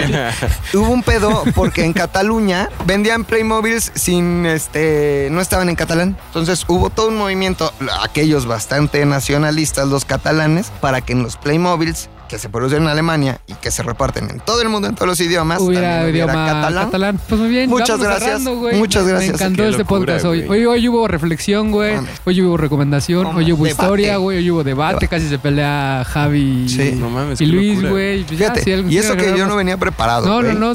[SPEAKER 4] Hubo un pedo porque en Cataluña vendían Playmobiles sin este. no estaban en catalán. Entonces hubo todo un movimiento, aquellos bastante nacionalistas, los catalanes, para que en los Playmobiles que se producen en Alemania y que se reparten en todo el mundo, en todos los idiomas,
[SPEAKER 2] Hubiera idioma catalán. Pues muy bien.
[SPEAKER 4] Muchas gracias.
[SPEAKER 2] cerrando.
[SPEAKER 4] Muchas
[SPEAKER 2] Me-
[SPEAKER 4] gracias.
[SPEAKER 2] Me encantó
[SPEAKER 3] Qué
[SPEAKER 2] este
[SPEAKER 3] locura,
[SPEAKER 2] podcast hoy. hoy. Hoy hubo reflexión, güey. Hoy hubo recomendación.
[SPEAKER 4] Hombre,
[SPEAKER 2] Hoy hubo
[SPEAKER 4] debate.
[SPEAKER 2] historia, güey. Hoy hubo debate. Casi se pelea Javi
[SPEAKER 4] Sí.
[SPEAKER 3] No mames,
[SPEAKER 2] y Luis, güey. Pues ya, si
[SPEAKER 4] y eso que yo no
[SPEAKER 2] más.
[SPEAKER 4] venía preparado.
[SPEAKER 2] No, no,
[SPEAKER 4] güey.
[SPEAKER 2] no.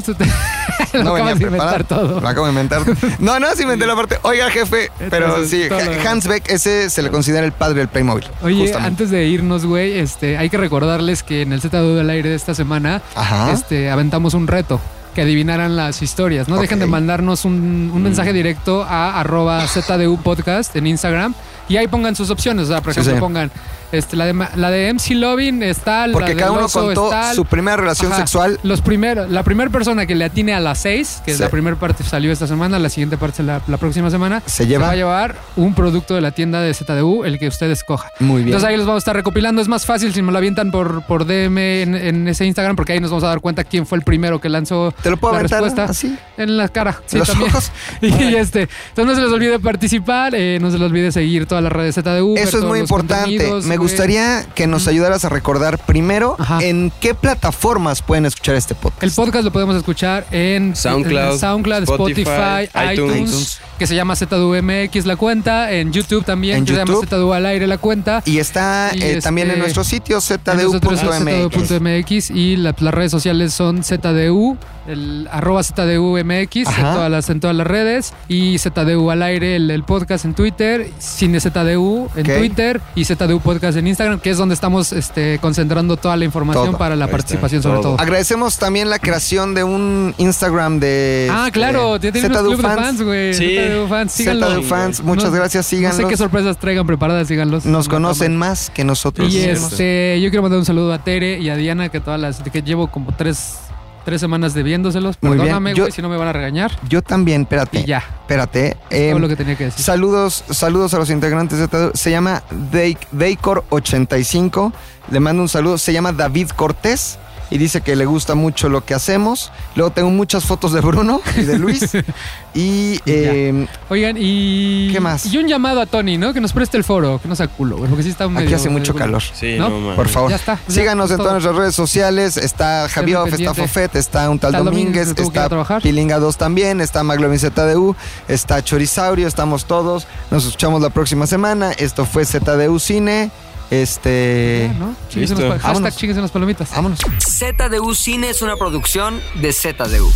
[SPEAKER 2] Lo
[SPEAKER 4] No
[SPEAKER 2] acabas de inventar todo.
[SPEAKER 4] Lo acabo de inventar. No, no, sí inventé la parte. Oiga, jefe, pero sí. Hans Beck, ese se le considera el padre del Playmobil.
[SPEAKER 2] Oye,
[SPEAKER 4] justamente.
[SPEAKER 2] antes de irnos, güey, este, hay que recordarles que en el ZDU del aire de esta semana,
[SPEAKER 4] Ajá.
[SPEAKER 2] este, aventamos un reto. Que adivinaran las historias. No dejen de mandarnos un, un mensaje directo a arroba ZDU Podcast en Instagram y ahí pongan sus opciones. O sea, por ejemplo,
[SPEAKER 4] sí.
[SPEAKER 2] pongan este, la, de, la de MC Lovin está, la
[SPEAKER 4] Porque
[SPEAKER 2] del
[SPEAKER 4] cada uno contó
[SPEAKER 2] está,
[SPEAKER 4] su primera relación
[SPEAKER 2] Ajá.
[SPEAKER 4] sexual.
[SPEAKER 2] Los primeros, la primera persona que le atine a las seis, que es la primera parte salió esta semana, la siguiente parte la, la próxima semana,
[SPEAKER 4] Se lleva.
[SPEAKER 2] va a llevar un producto de la tienda de ZDU, el que usted escoja.
[SPEAKER 4] Muy bien.
[SPEAKER 2] Entonces ahí los vamos a estar recopilando. Es más fácil si me lo avientan por, por DM en, en ese Instagram, porque ahí nos vamos a dar cuenta quién fue el primero que lanzó
[SPEAKER 4] ¿Te lo puedo
[SPEAKER 2] la respuesta.
[SPEAKER 4] así?
[SPEAKER 2] En la cara, sí,
[SPEAKER 4] los
[SPEAKER 2] también.
[SPEAKER 4] ojos?
[SPEAKER 2] Y este, entonces no se les olvide participar, eh, no se les olvide seguir todas las redes ZDU. ver
[SPEAKER 4] Eso es muy importante. Me
[SPEAKER 2] güey.
[SPEAKER 4] gustaría que nos ayudaras a recordar primero
[SPEAKER 2] Ajá.
[SPEAKER 4] en qué plataformas pueden escuchar este podcast.
[SPEAKER 2] El podcast lo podemos escuchar en
[SPEAKER 3] SoundCloud,
[SPEAKER 2] en SoundCloud, Spotify,
[SPEAKER 3] Spotify,
[SPEAKER 2] iTunes,
[SPEAKER 3] iTunes.
[SPEAKER 2] que se llama ZDUMX la cuenta, en YouTube también,
[SPEAKER 4] En
[SPEAKER 2] que se llama. ZDU al aire la cuenta.
[SPEAKER 4] Y está
[SPEAKER 2] Y
[SPEAKER 4] eh, también en
[SPEAKER 2] este,
[SPEAKER 4] nuestro sitio
[SPEAKER 2] En
[SPEAKER 4] zdu.mx.
[SPEAKER 2] ZDU.mx y la- las redes sociales son ZDU, el arroba ZDUMX en todas, las, en todas las redes y ZDU al aire, el, el podcast en Twitter, Cine ZDU en. Twitter y ZDU Podcast en Instagram, que es donde estamos este, concentrando toda la información
[SPEAKER 4] Todo.
[SPEAKER 2] para la
[SPEAKER 3] Ahí está,
[SPEAKER 2] participación sobre
[SPEAKER 3] todo.
[SPEAKER 2] todo.
[SPEAKER 4] Agradecemos también la creación de un Instagram de
[SPEAKER 2] Ah, claro, ya tienen unos
[SPEAKER 4] ZDU
[SPEAKER 2] club de fans, güey.
[SPEAKER 3] Sí.
[SPEAKER 2] ZDU fans, síganlo.
[SPEAKER 4] ZDU fans, muchas
[SPEAKER 2] No-
[SPEAKER 4] gracias,
[SPEAKER 2] No sé
[SPEAKER 4] síganlos.
[SPEAKER 2] qué sorpresas traigan preparadas, síganlos.
[SPEAKER 4] Nos conocen más que nosotros.
[SPEAKER 2] Y este, yo quiero mandar un saludo a Tere y a Diana, que todas las que llevo como tres, tres semanas debiéndoselos.
[SPEAKER 4] Muy.
[SPEAKER 2] Perdóname, güey, si no me van a regañar.
[SPEAKER 4] Yo también, espérate.
[SPEAKER 2] Y ya.
[SPEAKER 4] Espérate.
[SPEAKER 2] Es
[SPEAKER 4] eh,
[SPEAKER 2] todo lo que tenía que decir.
[SPEAKER 4] Saludos, saludos a los integrantes de ZDU. Se llama Daycor85. Le mando un saludo. Se llama David Cortés. Y dice que le gusta mucho lo que hacemos. Luego tengo muchas fotos de Bruno y de Luis. y eh,
[SPEAKER 2] Oigan, y.
[SPEAKER 4] ¿Qué más?
[SPEAKER 2] Y un llamado a Tony, ¿no? Que nos preste el foro, que no sea culo, güey, porque sí está medio.
[SPEAKER 4] aquí hace mucho
[SPEAKER 2] medio-
[SPEAKER 4] calor.
[SPEAKER 3] Sí,
[SPEAKER 2] ¿No?
[SPEAKER 3] no.
[SPEAKER 4] Por favor.
[SPEAKER 2] Ya está.
[SPEAKER 4] Síganos en todas nuestras redes sociales. Está Javioff, está. Fofet, está un tal
[SPEAKER 2] Tal Domínguez,
[SPEAKER 4] está. Pilinga 2 también, está Maglovin ZDU, está Chorisaurio, estamos todos. Nos escuchamos la próxima semana. Esto fue ZDU Cine. Este.
[SPEAKER 2] Ya, ¿no?
[SPEAKER 3] Listo.
[SPEAKER 2] pa- Hashtag
[SPEAKER 4] Vámonos.
[SPEAKER 2] chíguense unas palomitas.
[SPEAKER 4] Vámonos.
[SPEAKER 17] ZDU Cine es una producción de ZDU.